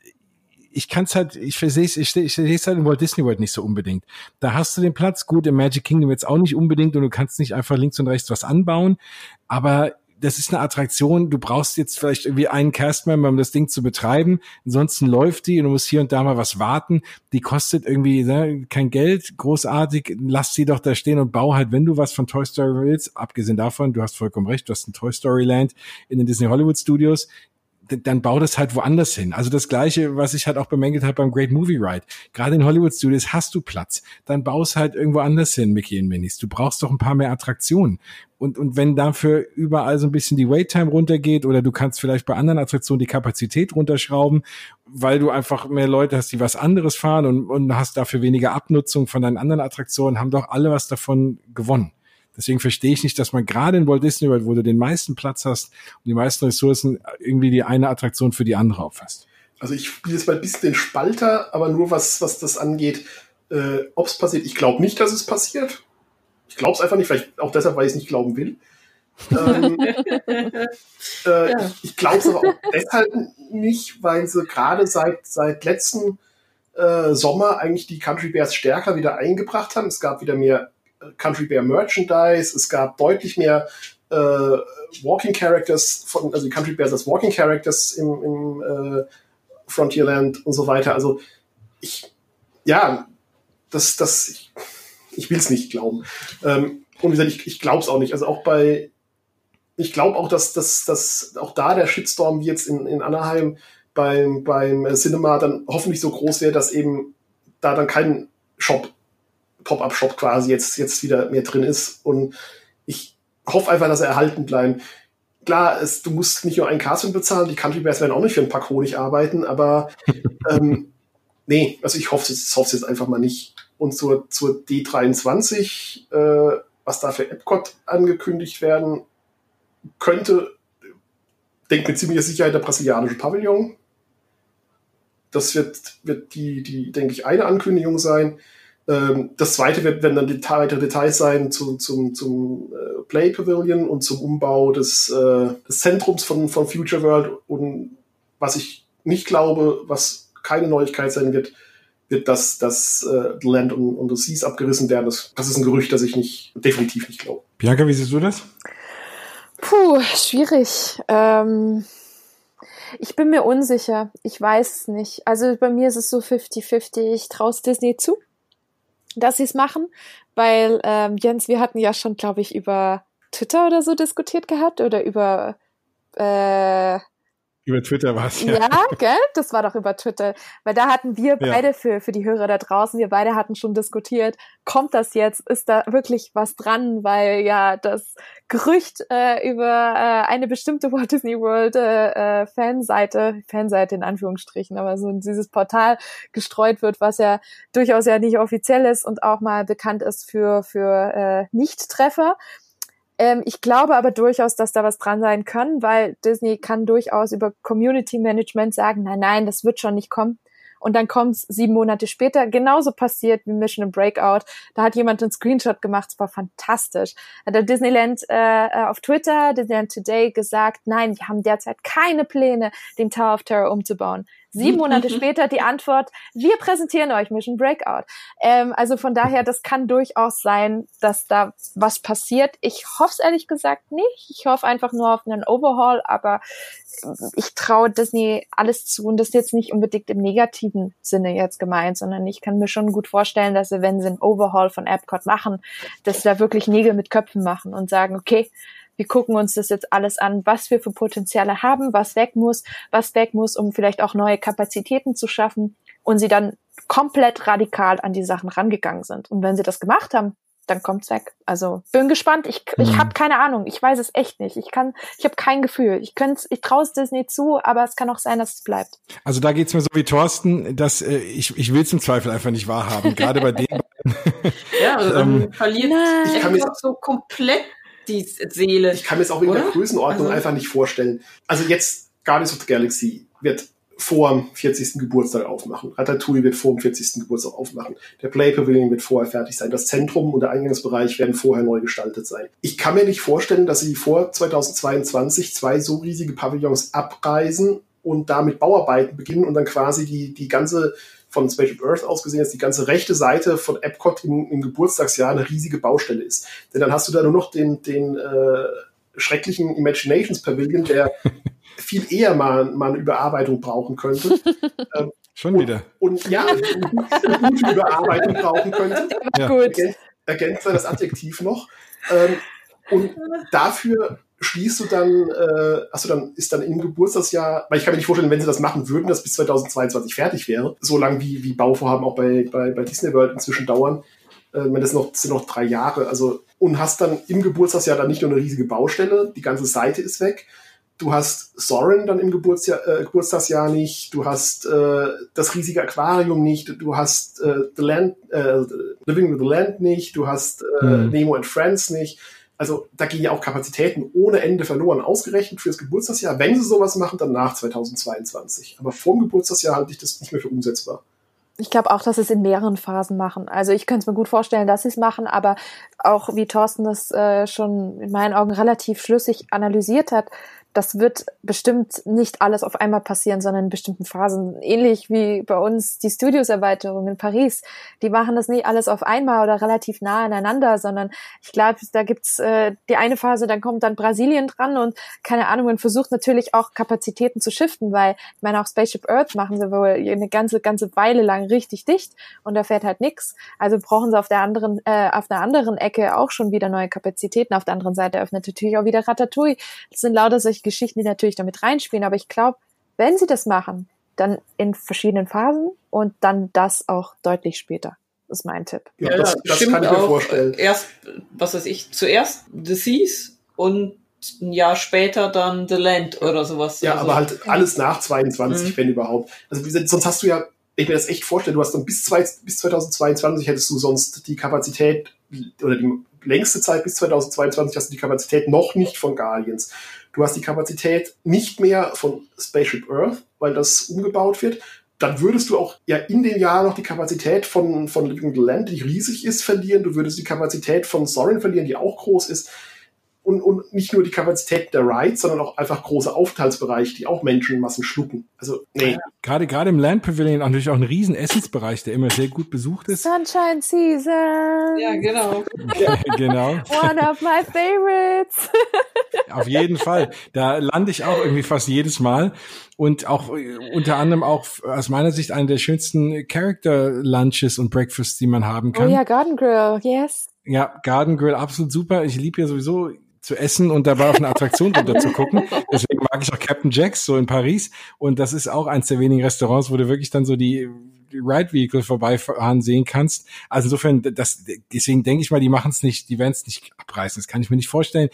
ich kann es halt, ich verstehe es, ich, ich sehe es halt in Walt Disney World nicht so unbedingt. Da hast du den Platz, gut, im Magic Kingdom jetzt auch nicht unbedingt und du kannst nicht einfach links und rechts was anbauen. Aber das ist eine Attraktion, du brauchst jetzt vielleicht irgendwie einen Castmember, um das Ding zu betreiben. Ansonsten läuft die und du musst hier und da mal was warten. Die kostet irgendwie ne, kein Geld, großartig. Lass sie doch da stehen und bau halt, wenn du was von Toy Story willst, abgesehen davon, du hast vollkommen recht, du hast ein Toy Story Land in den Disney Hollywood Studios dann bau das halt woanders hin. Also das Gleiche, was ich halt auch bemängelt habe beim Great Movie Ride. Gerade in Hollywood Studios hast du Platz. Dann baust halt irgendwo anders hin, Mickey und Minis. Du brauchst doch ein paar mehr Attraktionen. Und, und wenn dafür überall so ein bisschen die Waittime runtergeht oder du kannst vielleicht bei anderen Attraktionen die Kapazität runterschrauben, weil du einfach mehr Leute hast, die was anderes fahren und, und hast dafür weniger Abnutzung von deinen anderen Attraktionen, haben doch alle was davon gewonnen. Deswegen verstehe ich nicht, dass man gerade in Walt Disney World, wo du den meisten Platz hast und die meisten Ressourcen, irgendwie die eine Attraktion für die andere auffasst. Also ich spiele jetzt mal ein bisschen den Spalter, aber nur was, was das angeht, äh, ob es passiert. Ich glaube nicht, dass es passiert. Ich glaube es einfach nicht, vielleicht auch deshalb, weil ich es nicht glauben will. ähm, [laughs] äh, ja. Ich, ich glaube es aber auch deshalb nicht, weil sie gerade seit, seit letzten äh, Sommer eigentlich die Country Bears stärker wieder eingebracht haben. Es gab wieder mehr Country Bear Merchandise, es gab deutlich mehr äh, Walking Characters von, also die Country Bears als Walking Characters im, im äh, Frontierland und so weiter. Also ich, ja, das, das, ich, ich will es nicht glauben. Ähm, und wie gesagt, ich, ich glaube es auch nicht. Also auch bei, ich glaube auch, dass, dass, dass auch da der Shitstorm wie jetzt in, in Anaheim beim, beim Cinema dann hoffentlich so groß wäre, dass eben da dann kein Shop Pop-up-Shop quasi jetzt, jetzt wieder mehr drin ist. Und ich hoffe einfach, dass er erhalten bleibt. Klar, es, du musst nicht nur ein Casting bezahlen, die Country Bears werden auch nicht für ein Pack Honig arbeiten, aber [laughs] ähm, nee, also ich hoffe es hoffe jetzt einfach mal nicht. Und zur, zur D23, äh, was da für Epcot angekündigt werden könnte, denkt mit ziemlicher Sicherheit der brasilianische Pavillon. Das wird, wird die, die, denke ich, eine Ankündigung sein. Ähm, das zweite wird, werden dann Deta weitere Details sein zu, zum, zum äh, Play Pavilion und zum Umbau des, äh, des Zentrums von, von Future World. Und was ich nicht glaube, was keine Neuigkeit sein wird, wird, dass, dass äh, The Land und, und the Seas abgerissen werden. Das, das ist ein Gerücht, das ich nicht, definitiv nicht glaube. Bianca, wie siehst du das? Puh, schwierig. Ähm, ich bin mir unsicher. Ich weiß es nicht. Also bei mir ist es so 50-50. Ich traue Disney zu dass sie es machen, weil ähm, Jens, wir hatten ja schon, glaube ich, über Twitter oder so diskutiert gehabt oder über äh, über Twitter war es, ja. Ja, gell? Das war doch über Twitter. Weil da hatten wir beide ja. für, für die Hörer da draußen, wir beide hatten schon diskutiert, kommt das jetzt? Ist da wirklich was dran? Weil ja das Gerücht äh, über äh, eine bestimmte Walt Disney World äh, äh, Fanseite, Fanseite in Anführungsstrichen, aber so dieses Portal gestreut wird, was ja durchaus ja nicht offiziell ist und auch mal bekannt ist für, für äh, Nicht-Treffer. Ähm, ich glaube aber durchaus, dass da was dran sein kann, weil Disney kann durchaus über Community Management sagen, nein, nein, das wird schon nicht kommen. Und dann kommt es sieben Monate später, genauso passiert wie Mission Breakout. Da hat jemand einen Screenshot gemacht, es war fantastisch. Hat der Disneyland äh, äh, auf Twitter, Disneyland Today gesagt, nein, wir haben derzeit keine Pläne, den Tower of Terror umzubauen. Sieben [laughs] Monate später die Antwort, wir präsentieren euch Mission Breakout. Ähm, also von daher, das kann durchaus sein, dass da was passiert. Ich hoffe es ehrlich gesagt nicht. Ich hoffe einfach nur auf einen Overhaul, aber ich traue Disney alles zu und das ist jetzt nicht unbedingt im negativen Sinne jetzt gemeint, sondern ich kann mir schon gut vorstellen, dass sie, wenn sie einen Overhaul von Epcot machen, dass sie da wirklich Nägel mit Köpfen machen und sagen, okay, wir gucken uns das jetzt alles an, was wir für Potenziale haben, was weg muss, was weg muss, um vielleicht auch neue Kapazitäten zu schaffen und sie dann komplett radikal an die Sachen rangegangen sind. Und wenn sie das gemacht haben, dann kommt's weg. Also bin gespannt. Ich, ich mhm. habe keine Ahnung. Ich weiß es echt nicht. Ich kann, ich habe kein Gefühl. Ich könnte, ich traue es Disney zu, aber es kann auch sein, dass es bleibt. Also da geht's mir so wie Thorsten, dass äh, ich ich will es im Zweifel einfach nicht wahrhaben. Gerade bei [laughs] dem. ja, also, [laughs] ähm, verliert ich kann mir so komplett die Seele. Ich kann mir es auch in der Größenordnung also, einfach nicht vorstellen. Also jetzt Guardians of the Galaxy wird vor dem 40. Geburtstag aufmachen. Ratatouille wird vor dem 40. Geburtstag aufmachen. Der Play Pavilion wird vorher fertig sein. Das Zentrum und der Eingangsbereich werden vorher neu gestaltet sein. Ich kann mir nicht vorstellen, dass sie vor 2022 zwei so riesige Pavillons abreisen und damit Bauarbeiten beginnen und dann quasi die, die ganze von Spaceship Earth aus gesehen, dass die ganze rechte Seite von Epcot im, im Geburtstagsjahr eine riesige Baustelle ist. Denn dann hast du da nur noch den, den äh, schrecklichen Imaginations Pavilion, der [laughs] viel eher mal, mal eine Überarbeitung brauchen könnte. [laughs] ähm, Schon wieder. Und, und ja, eine gute Überarbeitung brauchen könnte. [laughs] Ja. Gut. Ergänzt, ergänzt das Adjektiv noch. Ähm, und dafür schließt du dann, äh, hast du dann, ist dann im Geburtstagsjahr, weil ich kann mir nicht vorstellen, wenn sie das machen würden, dass bis 2022 fertig wäre, so lang wie, wie Bauvorhaben auch bei, bei, bei Disney World inzwischen dauern. Äh, das, noch, das sind noch drei Jahre, also, und hast dann im Geburtstagsjahr dann nicht nur eine riesige Baustelle, die ganze Seite ist weg, du hast Soren dann im Geburtsjahr, äh, Geburtstagsjahr nicht, du hast äh, das riesige Aquarium nicht, du hast äh, The Land, äh, Living with the Land nicht, du hast äh, mhm. Nemo and Friends nicht. Also da gehen ja auch Kapazitäten ohne Ende verloren, ausgerechnet fürs Geburtstagsjahr. Wenn sie sowas machen, dann nach 2022. Aber vor dem Geburtstagsjahr halte ich das nicht mehr für umsetzbar. Ich glaube auch, dass sie es in mehreren Phasen machen. Also ich könnte es mir gut vorstellen, dass sie es machen, aber auch wie Thorsten das äh, schon in meinen Augen relativ schlüssig analysiert hat, das wird bestimmt nicht alles auf einmal passieren, sondern in bestimmten Phasen. Ähnlich wie bei uns die Studios-Erweiterung in Paris. Die machen das nicht alles auf einmal oder relativ nah aneinander, sondern ich glaube, da gibt's äh, die eine Phase, dann kommt dann Brasilien dran und keine Ahnung, man versucht natürlich auch Kapazitäten zu shiften, weil ich meine, auch Spaceship Earth machen sie wohl eine ganze, ganze Weile lang richtig dicht und da fährt halt nix. Also brauchen sie auf der anderen, äh, auf einer anderen Ecke auch schon wieder neue Kapazitäten. Auf der anderen Seite öffnet natürlich auch wieder Ratatouille. Das sind lauter solche Geschichten, die natürlich damit reinspielen. Aber ich glaube, wenn sie das machen, dann in verschiedenen Phasen und dann das auch deutlich später. Das ist mein Tipp. Ja, das, das kann ich mir vorstellen. Erst, was weiß ich, zuerst The Seas und ein Jahr später dann The Land oder sowas. Ja, also. aber halt alles nach 22, mhm. wenn überhaupt. Also sonst hast du ja, ich mir das echt vorstellen, du hast dann bis, zwei, bis 2022 hättest du sonst die Kapazität oder die längste Zeit bis 2022 hast du die Kapazität noch nicht von Guardians. Du hast die Kapazität nicht mehr von Spaceship Earth, weil das umgebaut wird. Dann würdest du auch ja in den Jahren noch die Kapazität von, von Living Land, die riesig ist, verlieren. Du würdest die Kapazität von Sorin verlieren, die auch groß ist und, und nicht nur die Kapazität der Rides, sondern auch einfach große Aufenthaltsbereiche, die auch Menschenmassen schlucken. Also, nee. Gerade, gerade im Land Pavilion natürlich auch ein riesen Essensbereich, der immer sehr gut besucht ist. Sunshine Season. Ja, genau. genau. One of my favorites. [laughs] Auf jeden Fall. Da lande ich auch irgendwie fast jedes Mal. Und auch äh, unter anderem auch aus meiner Sicht einer der schönsten Character Lunches und Breakfasts, die man haben kann. Oh ja, Garden Grill, yes. Ja, Garden Grill, absolut super. Ich liebe ja sowieso zu essen und dabei auf eine Attraktion [laughs] runter zu gucken. Deswegen mag ich auch Captain Jacks so in Paris. Und das ist auch eins der wenigen Restaurants, wo du wirklich dann so die, Ride Vehicle vorbeifahren sehen kannst. Also insofern, das, deswegen denke ich mal, die machen es nicht, die werden es nicht abreißen. Das kann ich mir nicht vorstellen.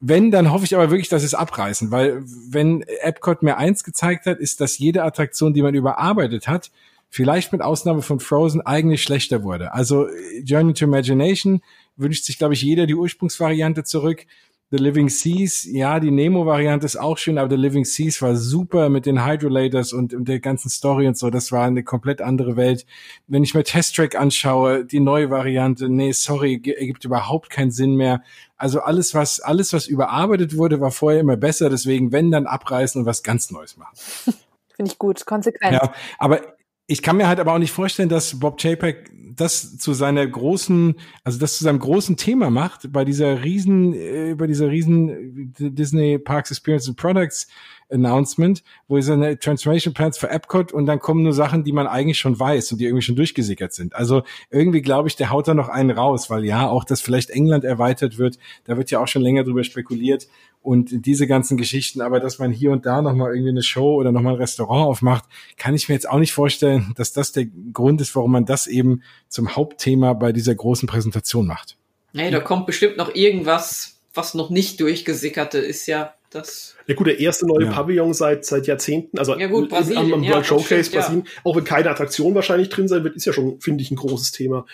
Wenn, dann hoffe ich aber wirklich, dass es abreißen, weil wenn Epcot mir eins gezeigt hat, ist, dass jede Attraktion, die man überarbeitet hat, vielleicht mit Ausnahme von Frozen eigentlich schlechter wurde. Also Journey to Imagination wünscht sich, glaube ich, jeder die Ursprungsvariante zurück. The Living Seas, ja, die Nemo-Variante ist auch schön, aber The Living Seas war super mit den Hydrolators und, und der ganzen Story und so. Das war eine komplett andere Welt. Wenn ich mir Test Track anschaue, die neue Variante, nee, sorry, ergibt überhaupt keinen Sinn mehr. Also alles, was, alles, was überarbeitet wurde, war vorher immer besser. Deswegen, wenn, dann abreißen und was ganz Neues machen. [laughs] Finde ich gut, konsequent. Ja, aber ich kann mir halt aber auch nicht vorstellen, dass Bob Chapek das zu seiner großen, also das zu seinem großen Thema macht bei dieser riesen, äh, bei dieser riesen Disney Parks Experience and Products Announcement, wo ist eine Transformation Plans für Epcot und dann kommen nur Sachen, die man eigentlich schon weiß und die irgendwie schon durchgesickert sind. Also irgendwie glaube ich, der haut da noch einen raus, weil ja, auch dass vielleicht England erweitert wird, da wird ja auch schon länger drüber spekuliert und diese ganzen Geschichten, aber dass man hier und da nochmal irgendwie eine Show oder nochmal ein Restaurant aufmacht, kann ich mir jetzt auch nicht vorstellen, dass das der Grund ist, warum man das eben zum Hauptthema bei dieser großen Präsentation macht. Nee, da kommt bestimmt noch irgendwas, was noch nicht durchgesickerte ist, ja. Das ja gut, der erste neue ja. Pavillon seit seit Jahrzehnten, also ja gut, Brasilien, am, am ja, World Showcase stimmt, Brasilien, auch wenn keine Attraktion wahrscheinlich drin sein wird, ist ja schon, finde ich, ein großes Thema.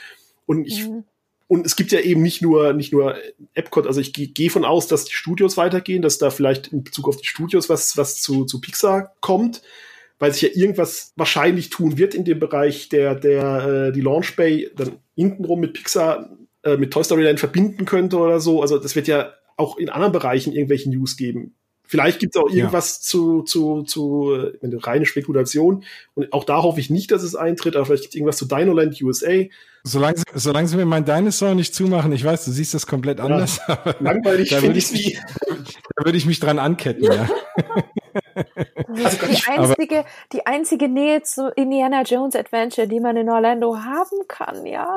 Und ich mhm. Und es gibt ja eben nicht nur nicht nur Epcot, also ich gehe geh von aus, dass die Studios weitergehen, dass da vielleicht in Bezug auf die Studios was was zu zu Pixar kommt, weil sich ja irgendwas wahrscheinlich tun wird in dem Bereich, der der äh, die Launch Bay dann hintenrum mit Pixar äh, mit Toy Story Land verbinden könnte oder so. Also das wird ja auch in anderen Bereichen irgendwelche News geben. Vielleicht gibt es auch irgendwas ja. zu, zu, zu eine reine Spekulation. Und auch da hoffe ich nicht, dass es eintritt, aber vielleicht gibt es irgendwas zu Dinoland USA. Solange, solange sie mir mein Dinosaur nicht zumachen, ich weiß, du siehst das komplett ja, anders. [laughs] Langweilig da würde ich, mich, da würde ich mich dran anketten, ja. Also die, einzige, die einzige Nähe zu Indiana Jones Adventure, die man in Orlando haben kann, ja.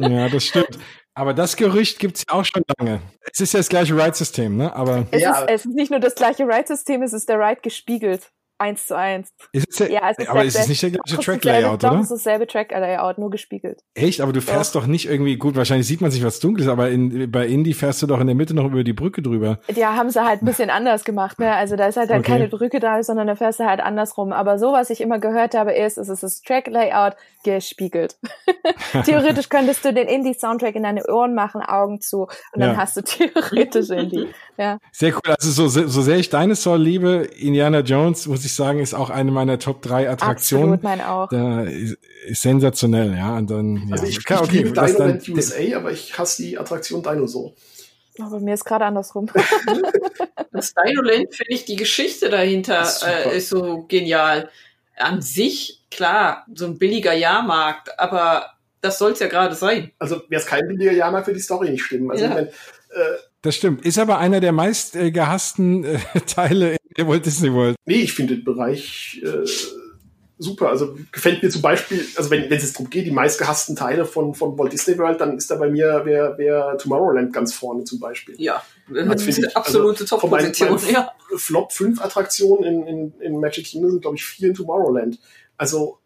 Ja, das stimmt. Aber das Gerücht gibt's ja auch schon lange. Es ist ja das gleiche Ride-System, ne? Aber Es, Ja. ist, es ist nicht nur das gleiche Ride-System, es ist der Ride gespiegelt. Eins zu eins. ist es ja, Ja, es ist aber der- es ist nicht der der- gleiche ist Track-Layout, doch, oder? Es ist dasselbe Track-Layout, nur gespiegelt. Echt? Aber du fährst doch. nicht irgendwie, gut, wahrscheinlich sieht man sich was Dunkles, aber in, bei Indie fährst du doch in der Mitte noch über die Brücke drüber. Ja, haben sie halt ein bisschen anders gemacht, ne? Also da ist halt dann Okay. keine Brücke da, sondern da fährst du halt andersrum. Aber so, was ich immer gehört habe, ist, es ist das Track-Layout gespiegelt. [laughs] theoretisch könntest du den Indie-Soundtrack in deine Ohren machen, Augen zu, und dann Ja. hast du theoretisch Indie. [laughs] Ja. Sehr cool. Also so, so sehr ich Dinosaur liebe, Indiana Jones, muss ich sagen, ist auch eine meiner Top 3 Attraktionen. Absolut, mein auch. Da ist, ist sensationell, ja. Und dann, ja. Also ich, Okay, ich liebe das dann- Dinoland USA, aber ich hasse die Attraktion Dinosaur. Aber mir ist gerade andersrum. [laughs] Das Dinoland finde ich die Geschichte dahinter ist äh, ist so genial. An sich, klar, so ein billiger Jahrmarkt, aber das soll es ja gerade sein. Also wäre es kein billiger Jahrmarkt, würde die Story nicht stimmen. Also Ja. ich mein, äh, Das stimmt. Ist aber einer der meist äh, gehassten äh, [laughs] Teile in der Walt Disney World. nee, ich finde den Bereich äh, super. Also gefällt mir zum Beispiel, also wenn wenn es darum geht, die meistgehassten Teile von, von Walt Disney World, dann ist da bei mir wer, wer Tomorrowland ganz vorne zum Beispiel. Ja, Also das ist finde eine ich, absolute also Top-Position. Ja. Flop 5 Attraktionen in, in, in Magic Kingdom sind, glaube ich, vier in Tomorrowland. Also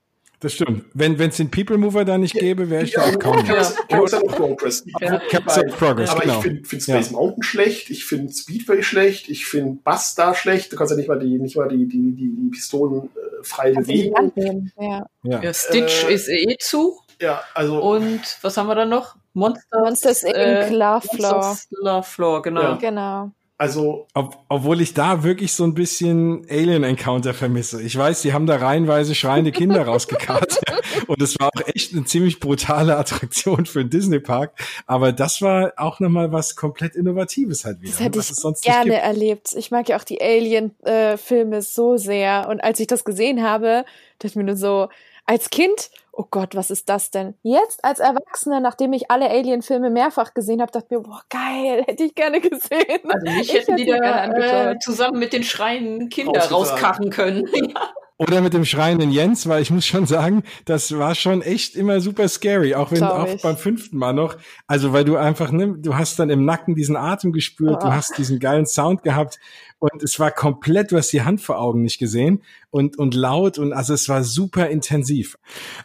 Das stimmt. Wenn es den People Mover da nicht gäbe, wäre ich da auch kaum. Ja. Carousel of Progress. Ja. Carousel of Progress, Aber genau. ich finde find Space Mountain schlecht, ich finde Speedway schlecht, ich finde Bass da schlecht. Du kannst ja nicht mal die, nicht mal die, die, die, die Pistolen äh, frei in bewegen. Ja. Ja. Ja, Stitch Äh, ist eh zu. Ja, also Und was haben wir dann noch? Monster, Monsters Inc. äh, Love Floor. Monsters Love Floor, genau. Ja. Genau. Also, Ob, obwohl ich da wirklich so ein bisschen Alien Encounter vermisse. Ich weiß, die haben da reihenweise schreiende Kinder [laughs] rausgekarrt. Und es war auch echt eine ziemlich brutale Attraktion für einen Disney-Park. Aber das war auch nochmal was komplett Innovatives halt wieder. Das hätte was ich es sonst gerne erlebt. Ich mag ja auch die Alien-Filme so sehr. Und als ich das gesehen habe, dachte ich mir nur so, als Kind, oh Gott, was ist das denn? Jetzt als Erwachsener, nachdem ich alle Alien-Filme mehrfach gesehen habe, dachte ich mir, boah, geil, [laughs] hätte ich gerne gesehen. Also mich Ich hätten die hätte gerne da äh, angeschaut. zusammen mit den schreienden Kindern rauskarren können. [laughs] Oder mit dem schreienden Jens, weil ich muss schon sagen, das war schon echt immer super scary, auch wenn Glaub auch ich. beim fünften Mal noch. Also weil du einfach, ne, du hast dann im Nacken diesen Atem gespürt, du Oh. hast diesen geilen Sound gehabt und es war komplett, du hast die Hand vor Augen nicht gesehen und und laut und also es war super intensiv.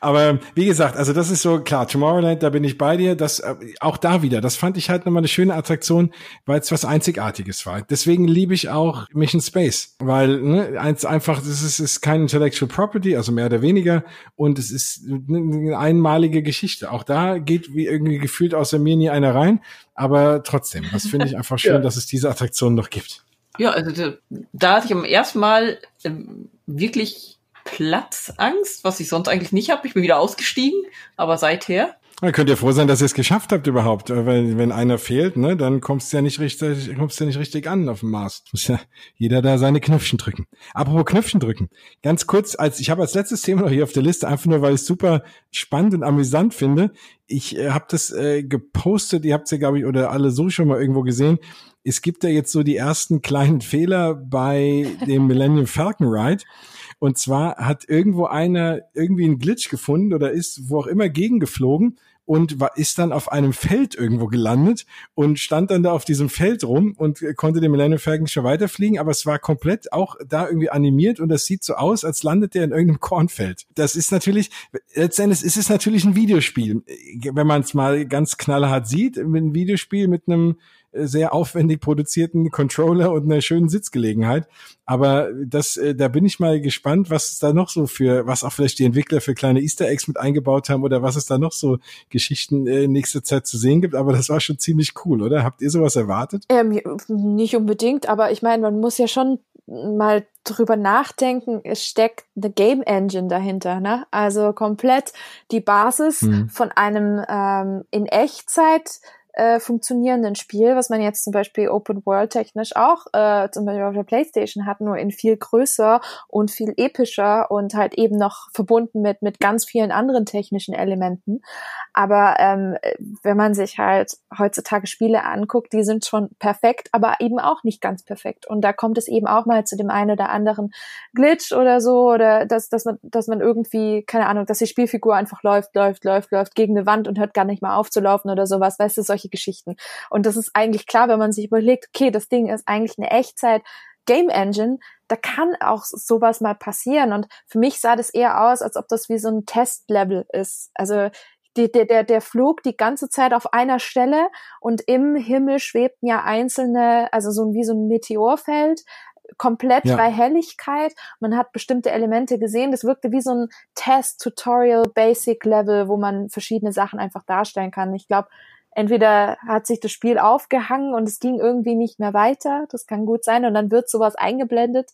Aber wie gesagt, also das ist so klar, Tomorrowland, da bin ich bei dir. Das äh, auch da wieder, das fand ich halt nochmal eine schöne Attraktion, weil es was Einzigartiges war. Deswegen liebe ich auch Mission Space, weil ne, eins einfach, das ist, ist kein Intellectual Property, also mehr oder weniger, und es ist eine, eine einmalige Geschichte. Auch da geht wie irgendwie gefühlt außer mir nie einer rein, aber trotzdem, das finde ich einfach [laughs] schön, Ja. dass es diese Attraktion noch gibt. Ja, also da, hatte ich am ersten Mal ähm, wirklich Platzangst, was ich sonst eigentlich nicht habe. Ich bin wieder ausgestiegen, aber seither. Da könnt ihr froh sein, dass ihr es geschafft habt überhaupt. Äh, Weil wenn einer fehlt, ne, dann kommst du ja nicht richtig, kommst du ja nicht richtig an auf dem Mars. Muss ja jeder da seine Knöpfchen drücken. Apropos Knöpfchen drücken. Ganz kurz, als ich habe als letztes Thema noch hier auf der Liste, einfach nur, weil ich es super spannend und amüsant finde. Ich äh, habe das äh, gepostet, ihr habt es ja, glaube ich, oder alle so schon mal irgendwo gesehen. Es gibt ja jetzt so die ersten kleinen Fehler bei dem Millennium Falcon Ride. Und zwar hat irgendwo einer irgendwie einen Glitch gefunden oder ist wo auch immer gegengeflogen und war, ist dann auf einem Feld irgendwo gelandet und stand dann da auf diesem Feld rum und konnte den Millennium Falcon schon weiterfliegen, aber es war komplett auch da irgendwie animiert und das sieht so aus, als landet der in irgendeinem Kornfeld. Das ist natürlich, letztendlich ist es natürlich ein Videospiel. Wenn man es mal ganz knallhart sieht, ein Videospiel mit einem sehr aufwendig produzierten Controller und einer schönen Sitzgelegenheit. Aber das, äh, da bin ich mal gespannt, was es da noch so für, was auch vielleicht die Entwickler für kleine Easter Eggs mit eingebaut haben oder was es da noch so Geschichten äh, in nächster Zeit zu sehen gibt. Aber das war schon ziemlich cool, oder? Habt ihr sowas erwartet? Ähm, nicht unbedingt, aber ich meine, man muss ja schon mal drüber nachdenken, es steckt eine Game Engine dahinter, ne? Also komplett die Basis Mhm. von einem ähm, in Echtzeit äh, funktionierenden Spiel, was man jetzt zum Beispiel Open World technisch auch äh, zum Beispiel auf der PlayStation hat, nur in viel größer und viel epischer und halt eben noch verbunden mit mit ganz vielen anderen technischen Elementen. Aber ähm, wenn man sich halt heutzutage Spiele anguckt, die sind schon perfekt, aber eben auch nicht ganz perfekt. Und da kommt es eben auch mal zu dem einen oder anderen Glitch oder so oder dass dass man dass man irgendwie keine Ahnung, dass die Spielfigur einfach läuft, läuft, läuft, läuft gegen eine Wand und hört gar nicht mal aufzulaufen oder sowas, weißt du, solche Geschichten. Und das ist eigentlich klar, wenn man sich überlegt, okay, das Ding ist eigentlich eine Echtzeit Game Engine, da kann auch sowas mal passieren. Und für mich sah das eher aus, als ob das wie so ein Testlevel ist. Also die, der, der, der flog die ganze Zeit auf einer Stelle und im Himmel schwebten ja einzelne, also so wie so ein Meteorfeld, komplett ja. bei Helligkeit. Man hat bestimmte Elemente gesehen. Das wirkte wie so ein Test, Tutorial, Basic Level, wo man verschiedene Sachen einfach darstellen kann. Ich glaube, entweder hat sich das Spiel aufgehangen und es ging irgendwie nicht mehr weiter. Das kann gut sein. Und dann wird sowas eingeblendet.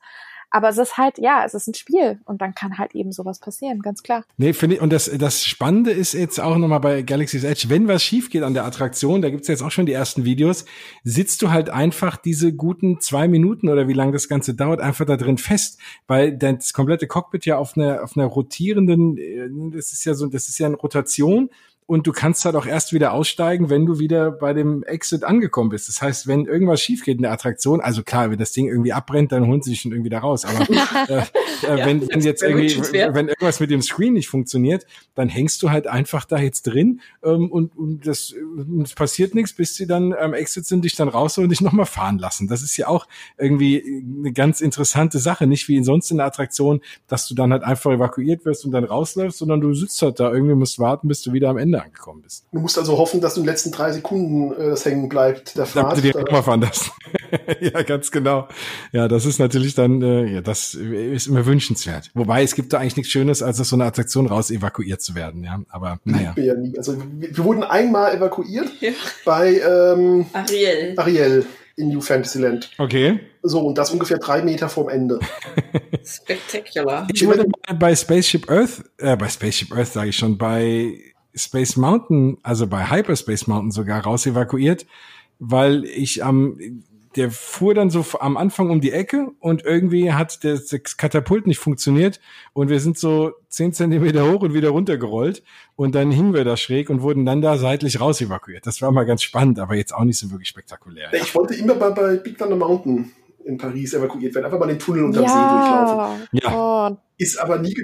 Aber es ist halt, ja, es ist ein Spiel und dann kann halt eben sowas passieren, ganz klar. Nee, finde ich, und das, das Spannende ist jetzt auch nochmal bei Galaxy's Edge, wenn was schief geht an der Attraktion, da gibt's jetzt auch schon die ersten Videos, sitzt du halt einfach diese guten zwei Minuten oder wie lange das Ganze dauert, einfach da drin fest, weil das komplette Cockpit ja auf einer, auf einer rotierenden, äh, das ist ja so, das ist ja eine Rotation und du kannst halt auch erst wieder aussteigen, wenn du wieder bei dem Exit angekommen bist. Das heißt, wenn irgendwas schief geht in der Attraktion, also klar, wenn das Ding irgendwie abbrennt, dann holen sie sich schon irgendwie da raus. Aber [laughs] äh, äh, ja, wenn, wenn jetzt irgendwie, wenn irgendwas mit dem Screen nicht funktioniert, dann hängst du halt einfach da jetzt drin ähm, und, und das, es passiert nichts, bis sie dann am Exit sind, dich dann raus und dich nochmal fahren lassen. Das ist ja auch irgendwie eine ganz interessante Sache. Nicht wie in sonst in der Attraktion, dass du dann halt einfach evakuiert wirst und dann rausläufst, sondern du sitzt halt da irgendwie, musst warten, bis du wieder am Ende Ende angekommen bist. Du musst also hoffen, dass du in den letzten drei Sekunden äh, das hängen bleibt, der Fahrt. Damit du dir mal fahren das. [laughs] ja, ganz genau. Ja, das ist natürlich dann, äh, ja, das ist immer wünschenswert. Wobei, es gibt da eigentlich nichts Schönes, als aus so einer Attraktion raus evakuiert zu werden, ja. Aber, naja. Ja nie. Also, wir, wir, wurden einmal evakuiert ja. bei, ähm, Ariel. Ariel in New Fantasyland. Okay. So, und das ungefähr drei Meter vorm Ende. [laughs] Spektakular. Ich wurde bei Spaceship Earth, äh, bei Spaceship Earth sage ich schon, bei Space Mountain, also bei Hyperspace Mountain sogar raus evakuiert, weil ich am, der fuhr dann so am Anfang um die Ecke und irgendwie hat das Katapult nicht funktioniert und wir sind so zehn Zentimeter hoch und wieder runtergerollt und dann hingen wir da schräg und wurden dann da seitlich raus evakuiert. Das war mal ganz spannend, aber jetzt auch nicht so wirklich spektakulär. Ich ja. wollte immer bei, bei Big Thunder Mountain in Paris evakuiert werden. Einfach mal den Tunnel unterm ja. See durchlaufen. Ja. Oh. Ist aber nie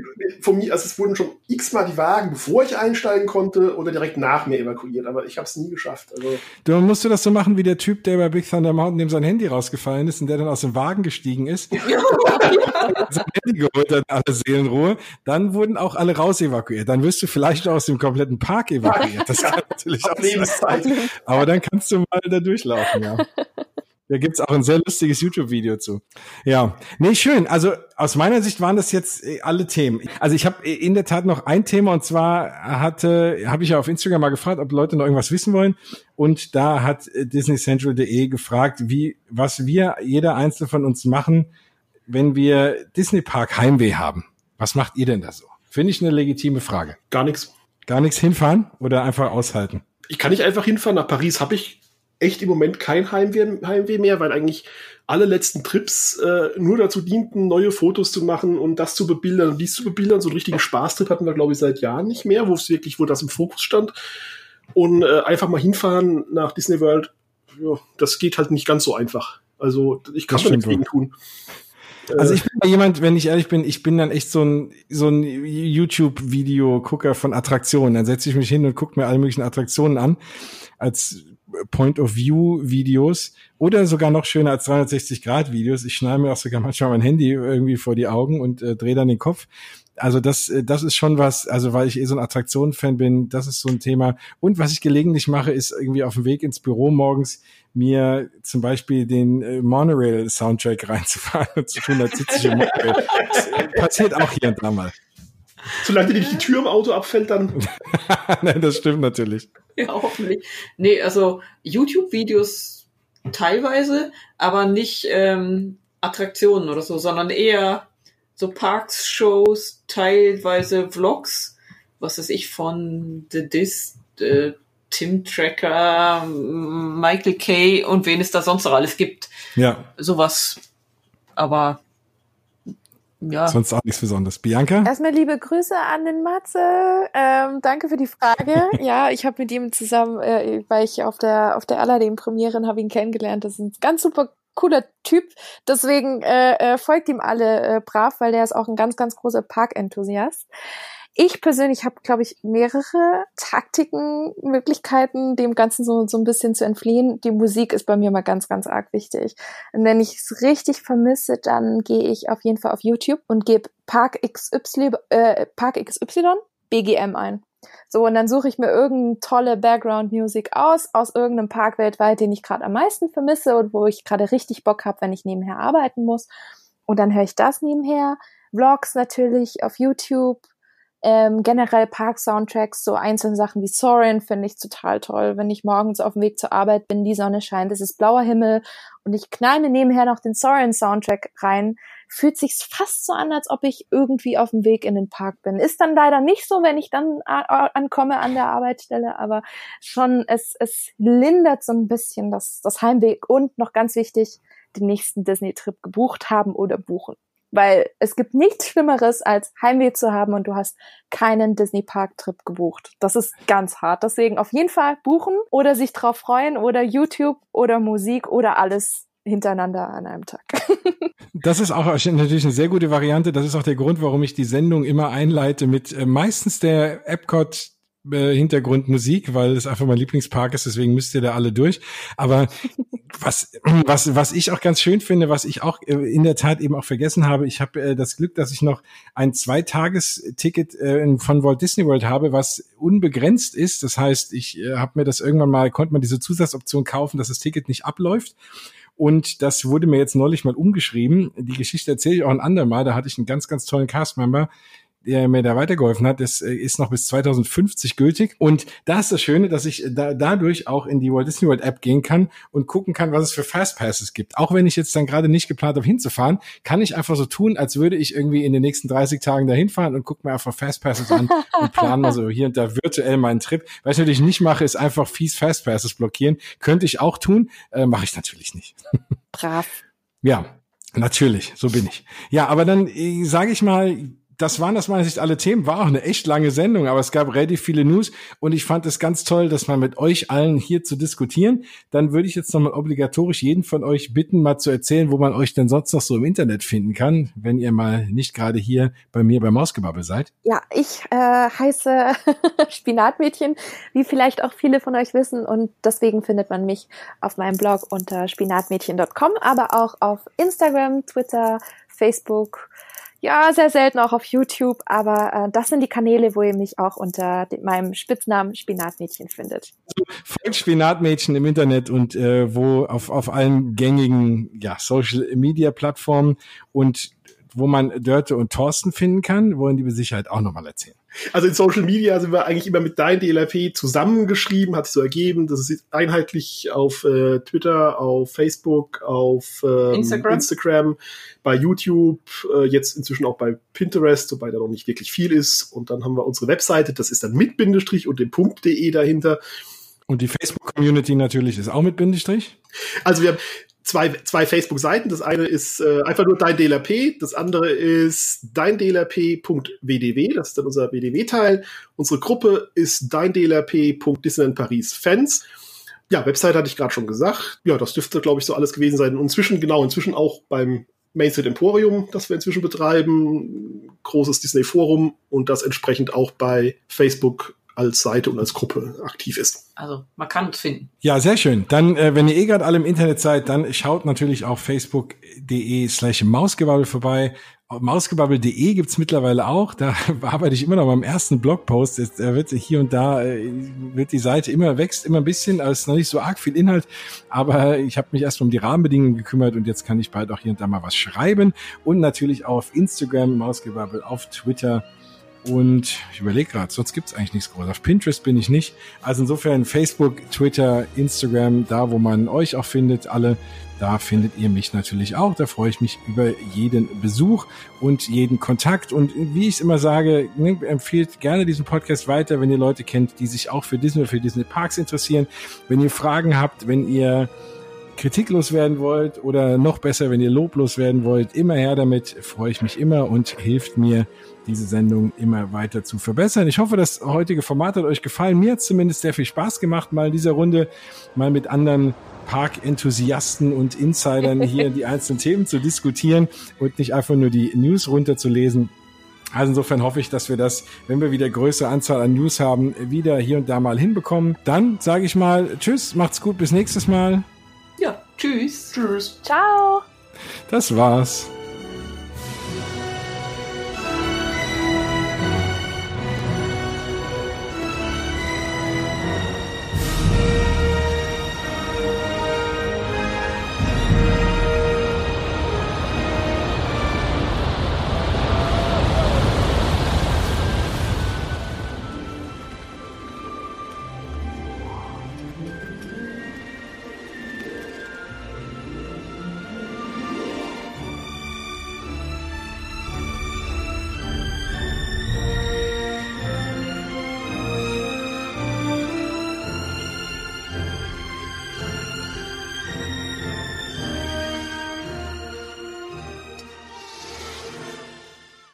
von mir, also es wurden schon x-mal die Wagen, bevor ich einsteigen konnte, oder direkt nach mir evakuiert, aber ich habe es nie geschafft. Also du musst du das so machen wie der Typ, der bei Big Thunder Mountain dem sein Handy rausgefallen ist und der dann aus dem Wagen gestiegen ist. [laughs] sein Handy geholt hat, alle Seelenruhe. Dann wurden auch alle raus evakuiert. Dann wirst du vielleicht aus dem kompletten Park evakuiert. Das [laughs] kann natürlich auch sein. Aber dann kannst du mal da durchlaufen, ja. [laughs] Da gibt's auch ein sehr lustiges YouTube-Video zu. Ja, nee, schön. Also aus meiner Sicht waren das jetzt äh, alle Themen. Also ich habe in der Tat noch ein Thema und zwar hatte, habe ich ja auf Instagram mal gefragt, ob Leute noch irgendwas wissen wollen. Und da hat äh, DisneyCentral.de gefragt, wie was wir jeder einzelne von uns machen, wenn wir Disney Park Heimweh haben. Was macht ihr denn da so? Finde ich eine legitime Frage. Gar nichts. Gar nichts hinfahren oder einfach aushalten? Ich kann nicht einfach hinfahren. Nach Paris habe ich echt im Moment kein Heimweh, Heimweh mehr, weil eigentlich alle letzten Trips äh, nur dazu dienten, neue Fotos zu machen und das zu bebildern und dies zu bebildern. So einen richtigen Spaßtrip hatten wir, glaube ich, seit Jahren nicht mehr, wo es wirklich, wo das im Fokus stand. Und äh, einfach mal hinfahren nach Disney World, ja, das geht halt nicht ganz so einfach. Also ich kann da nichts gegen tun. Also ich bin ja jemand, wenn ich ehrlich bin, ich bin dann echt so ein, so ein YouTube-Video-Gucker von Attraktionen. Dann setze ich mich hin und gucke mir alle möglichen Attraktionen an. Als Point-of-View-Videos oder sogar noch schöner als 360-Grad-Videos. Ich schneide mir auch sogar manchmal mein Handy irgendwie vor die Augen und äh, drehe dann den Kopf. Also das, äh, das ist schon was, also weil ich eh so ein Attraktionen-Fan bin, das ist so ein Thema. Und was ich gelegentlich mache, ist irgendwie auf dem Weg ins Büro morgens mir zum Beispiel den äh, Monorail-Soundtrack reinzufahren [laughs] und zu tun, als sitze ich im Monorail. Das passiert auch hier und da mal. Solange dir nicht die Tür im Auto abfällt, dann. [laughs] Nein, das stimmt natürlich. Ja, hoffentlich. Nee, also YouTube-Videos teilweise, aber nicht ähm, Attraktionen oder so, sondern eher so Parks-Shows, teilweise Vlogs, was weiß ich, von The Dis, äh, Tim Tracker, Michael Kay und wen es da sonst noch alles gibt. Ja. Sowas. Aber ja. Sonst auch nichts Besonderes. Bianca? Erstmal liebe Grüße an den Matze. Ähm, danke für die Frage. [laughs] ja, ich habe mit ihm zusammen, äh, weil ich auf der auf der Aladdin-Premiere habe ihn kennengelernt. Das ist ein ganz super cooler Typ. Deswegen äh, äh, folgt ihm alle äh, brav, weil der ist auch ein ganz, ganz großer Park-Enthusiast. Ich persönlich habe, glaube ich, mehrere Taktiken, Möglichkeiten, dem Ganzen so, so ein bisschen zu entfliehen. Die Musik ist bei mir mal ganz, ganz arg wichtig. Und wenn ich es richtig vermisse, dann gehe ich auf jeden Fall auf YouTube und gebe Park XY, äh, Park XY BGM ein. So, und dann suche ich mir irgendeine tolle Background-Music aus, aus irgendeinem Park weltweit, den ich gerade am meisten vermisse und wo ich gerade richtig Bock habe, wenn ich nebenher arbeiten muss. Und dann höre ich das nebenher. Vlogs natürlich auf YouTube, ähm, generell Park-Soundtracks, so einzelne Sachen wie Soren finde ich total toll. Wenn ich morgens auf dem Weg zur Arbeit bin, die Sonne scheint, es ist blauer Himmel und ich knall mir nebenher noch den Soren-Soundtrack rein, fühlt sich's fast so an, als ob ich irgendwie auf dem Weg in den Park bin. Ist dann leider nicht so, wenn ich dann ankomme an der Arbeitsstelle, aber schon, es, es lindert so ein bisschen das, das Heimweg und noch ganz wichtig, den nächsten Disney-Trip gebucht haben oder buchen. Weil es gibt nichts Schlimmeres, als Heimweh zu haben und du hast keinen Disney-Park-Trip gebucht. Das ist ganz hart. Deswegen auf jeden Fall buchen oder sich drauf freuen oder YouTube oder Musik oder alles hintereinander an einem Tag. [laughs] das ist auch natürlich eine sehr gute Variante. Das ist auch der Grund, warum ich die Sendung immer einleite mit äh, meistens der Epcot äh, Hintergrundmusik, weil es einfach mein Lieblingspark ist, deswegen müsst ihr da alle durch. Aber [laughs] was, was, was ich auch ganz schön finde, was ich auch äh, in der Tat eben auch vergessen habe, ich habe äh, das Glück, dass ich noch ein Zweitagesticket äh, von Walt Disney World habe, was unbegrenzt ist. Das heißt, ich äh, habe mir das irgendwann mal, konnte man diese Zusatzoption kaufen, dass das Ticket nicht abläuft. Und das wurde mir jetzt neulich mal umgeschrieben. Die Geschichte erzähle ich auch ein andermal. Da hatte ich einen ganz, ganz tollen Castmember, der mir da weitergeholfen hat, das äh, ist noch bis 2050 gültig. Und da ist das Schöne, dass ich da, dadurch auch in die Walt Disney World App gehen kann und gucken kann, was es für Fastpasses gibt. Auch wenn ich jetzt dann gerade nicht geplant habe, hinzufahren, kann ich einfach so tun, als würde ich irgendwie in den nächsten 30 Tagen dahin fahren und gucke mir einfach Fastpasses an [laughs] und plane mal so hier und da virtuell meinen Trip. Was ich natürlich nicht mache, ist einfach fies Fastpasses blockieren. Könnte ich auch tun, äh, mache ich natürlich nicht. Brav. [laughs] Ja, Natürlich, so bin ich. Ja, aber dann äh, sage ich mal, das waren aus meiner Sicht alle Themen. War auch eine echt lange Sendung, aber es gab relativ viele News und ich fand es ganz toll, das mal mit euch allen hier zu diskutieren. Dann würde ich jetzt nochmal obligatorisch jeden von euch bitten, mal zu erzählen, wo man euch denn sonst noch so im Internet finden kann, wenn ihr mal nicht gerade hier bei mir bei Mausgebabbel seid. Ja, ich äh, heiße [laughs] Spinatmädchen, wie vielleicht auch viele von euch wissen und deswegen findet man mich auf meinem Blog unter spinatmädchen.com, aber auch auf Instagram, Twitter, Facebook, ja, sehr selten auch auf YouTube, aber äh, das sind die Kanäle, wo ihr mich auch unter dem, meinem Spitznamen Spinatmädchen findet. Also, folgt Spinatmädchen im Internet und äh, wo auf, auf allen gängigen ja, Social Media Plattformen und wo man Dörte und Thorsten finden kann, wollen die mit Sicherheit auch nochmal erzählen. Also in Social Media sind wir eigentlich immer mit dein DLRP zusammengeschrieben, hat sich so ergeben. Das ist einheitlich auf äh, Twitter, auf Facebook, auf ähm, Instagram. Instagram, bei YouTube, äh, jetzt inzwischen auch bei Pinterest, wobei da noch nicht wirklich viel ist. Und dann haben wir unsere Webseite, das ist dann mit Bindestrich und dem Punkt.de dahinter. Und die Facebook-Community natürlich ist auch mit Bindestrich? Also wir haben zwei, zwei Facebook-Seiten. Das eine ist äh, einfach nur dein DLRP, das andere ist deindlrp.wdw, das ist dann unser WDW-Teil. Unsere Gruppe ist deindlrp.disneyland Paris Fans. Ja, Website hatte ich gerade schon gesagt. Ja, das dürfte, glaube ich, so alles gewesen sein. Und inzwischen, genau, inzwischen auch beim Main Street Emporium, das wir inzwischen betreiben, großes Disney Forum und das entsprechend auch bei Facebook als Seite und als Gruppe aktiv ist. Also man kann uns finden. Ja, sehr schön. Dann, äh, wenn ihr eh gerade alle im Internet seid, dann schaut natürlich auf facebook.de slash Mausgebabbel vorbei. Mausgebabbel.de gibt's mittlerweile auch. Da [laughs] arbeite ich immer noch beim ersten Blogpost. Jetzt äh, wird hier und da äh, wird die Seite immer wächst, immer ein bisschen. Also ist noch nicht so arg viel Inhalt, aber ich habe mich erst um die Rahmenbedingungen gekümmert und jetzt kann ich bald auch hier und da mal was schreiben. Und natürlich auf Instagram Mausgebabbel, auf Twitter Und ich überlege gerade, sonst gibt's eigentlich nichts groß. Auf Pinterest bin ich nicht. Also insofern Facebook, Twitter, Instagram, da wo man euch auch findet, alle, da findet ihr mich natürlich auch. Da freue ich mich über jeden Besuch und jeden Kontakt. Und wie ich immer sage, ne, empfehlt gerne diesen Podcast weiter, wenn ihr Leute kennt, die sich auch für Disney, für Disney Parks interessieren. Wenn ihr Fragen habt, wenn ihr kritiklos werden wollt oder noch besser, wenn ihr loblos werden wollt, immer her damit, freue ich mich immer und hilft mir, diese Sendung immer weiter zu verbessern. Ich hoffe, das heutige Format hat euch gefallen. Mir hat zumindest sehr viel Spaß gemacht, mal in dieser Runde mal mit anderen Park-Enthusiasten und Insidern hier [laughs] die einzelnen Themen zu diskutieren und nicht einfach nur die News runterzulesen. Also insofern hoffe ich, dass wir das, wenn wir wieder größere Anzahl an News haben, wieder hier und da mal hinbekommen. Dann sage ich mal Tschüss, macht's gut, bis nächstes Mal. Ja, tschüss. Tschüss. Ciao. Das war's.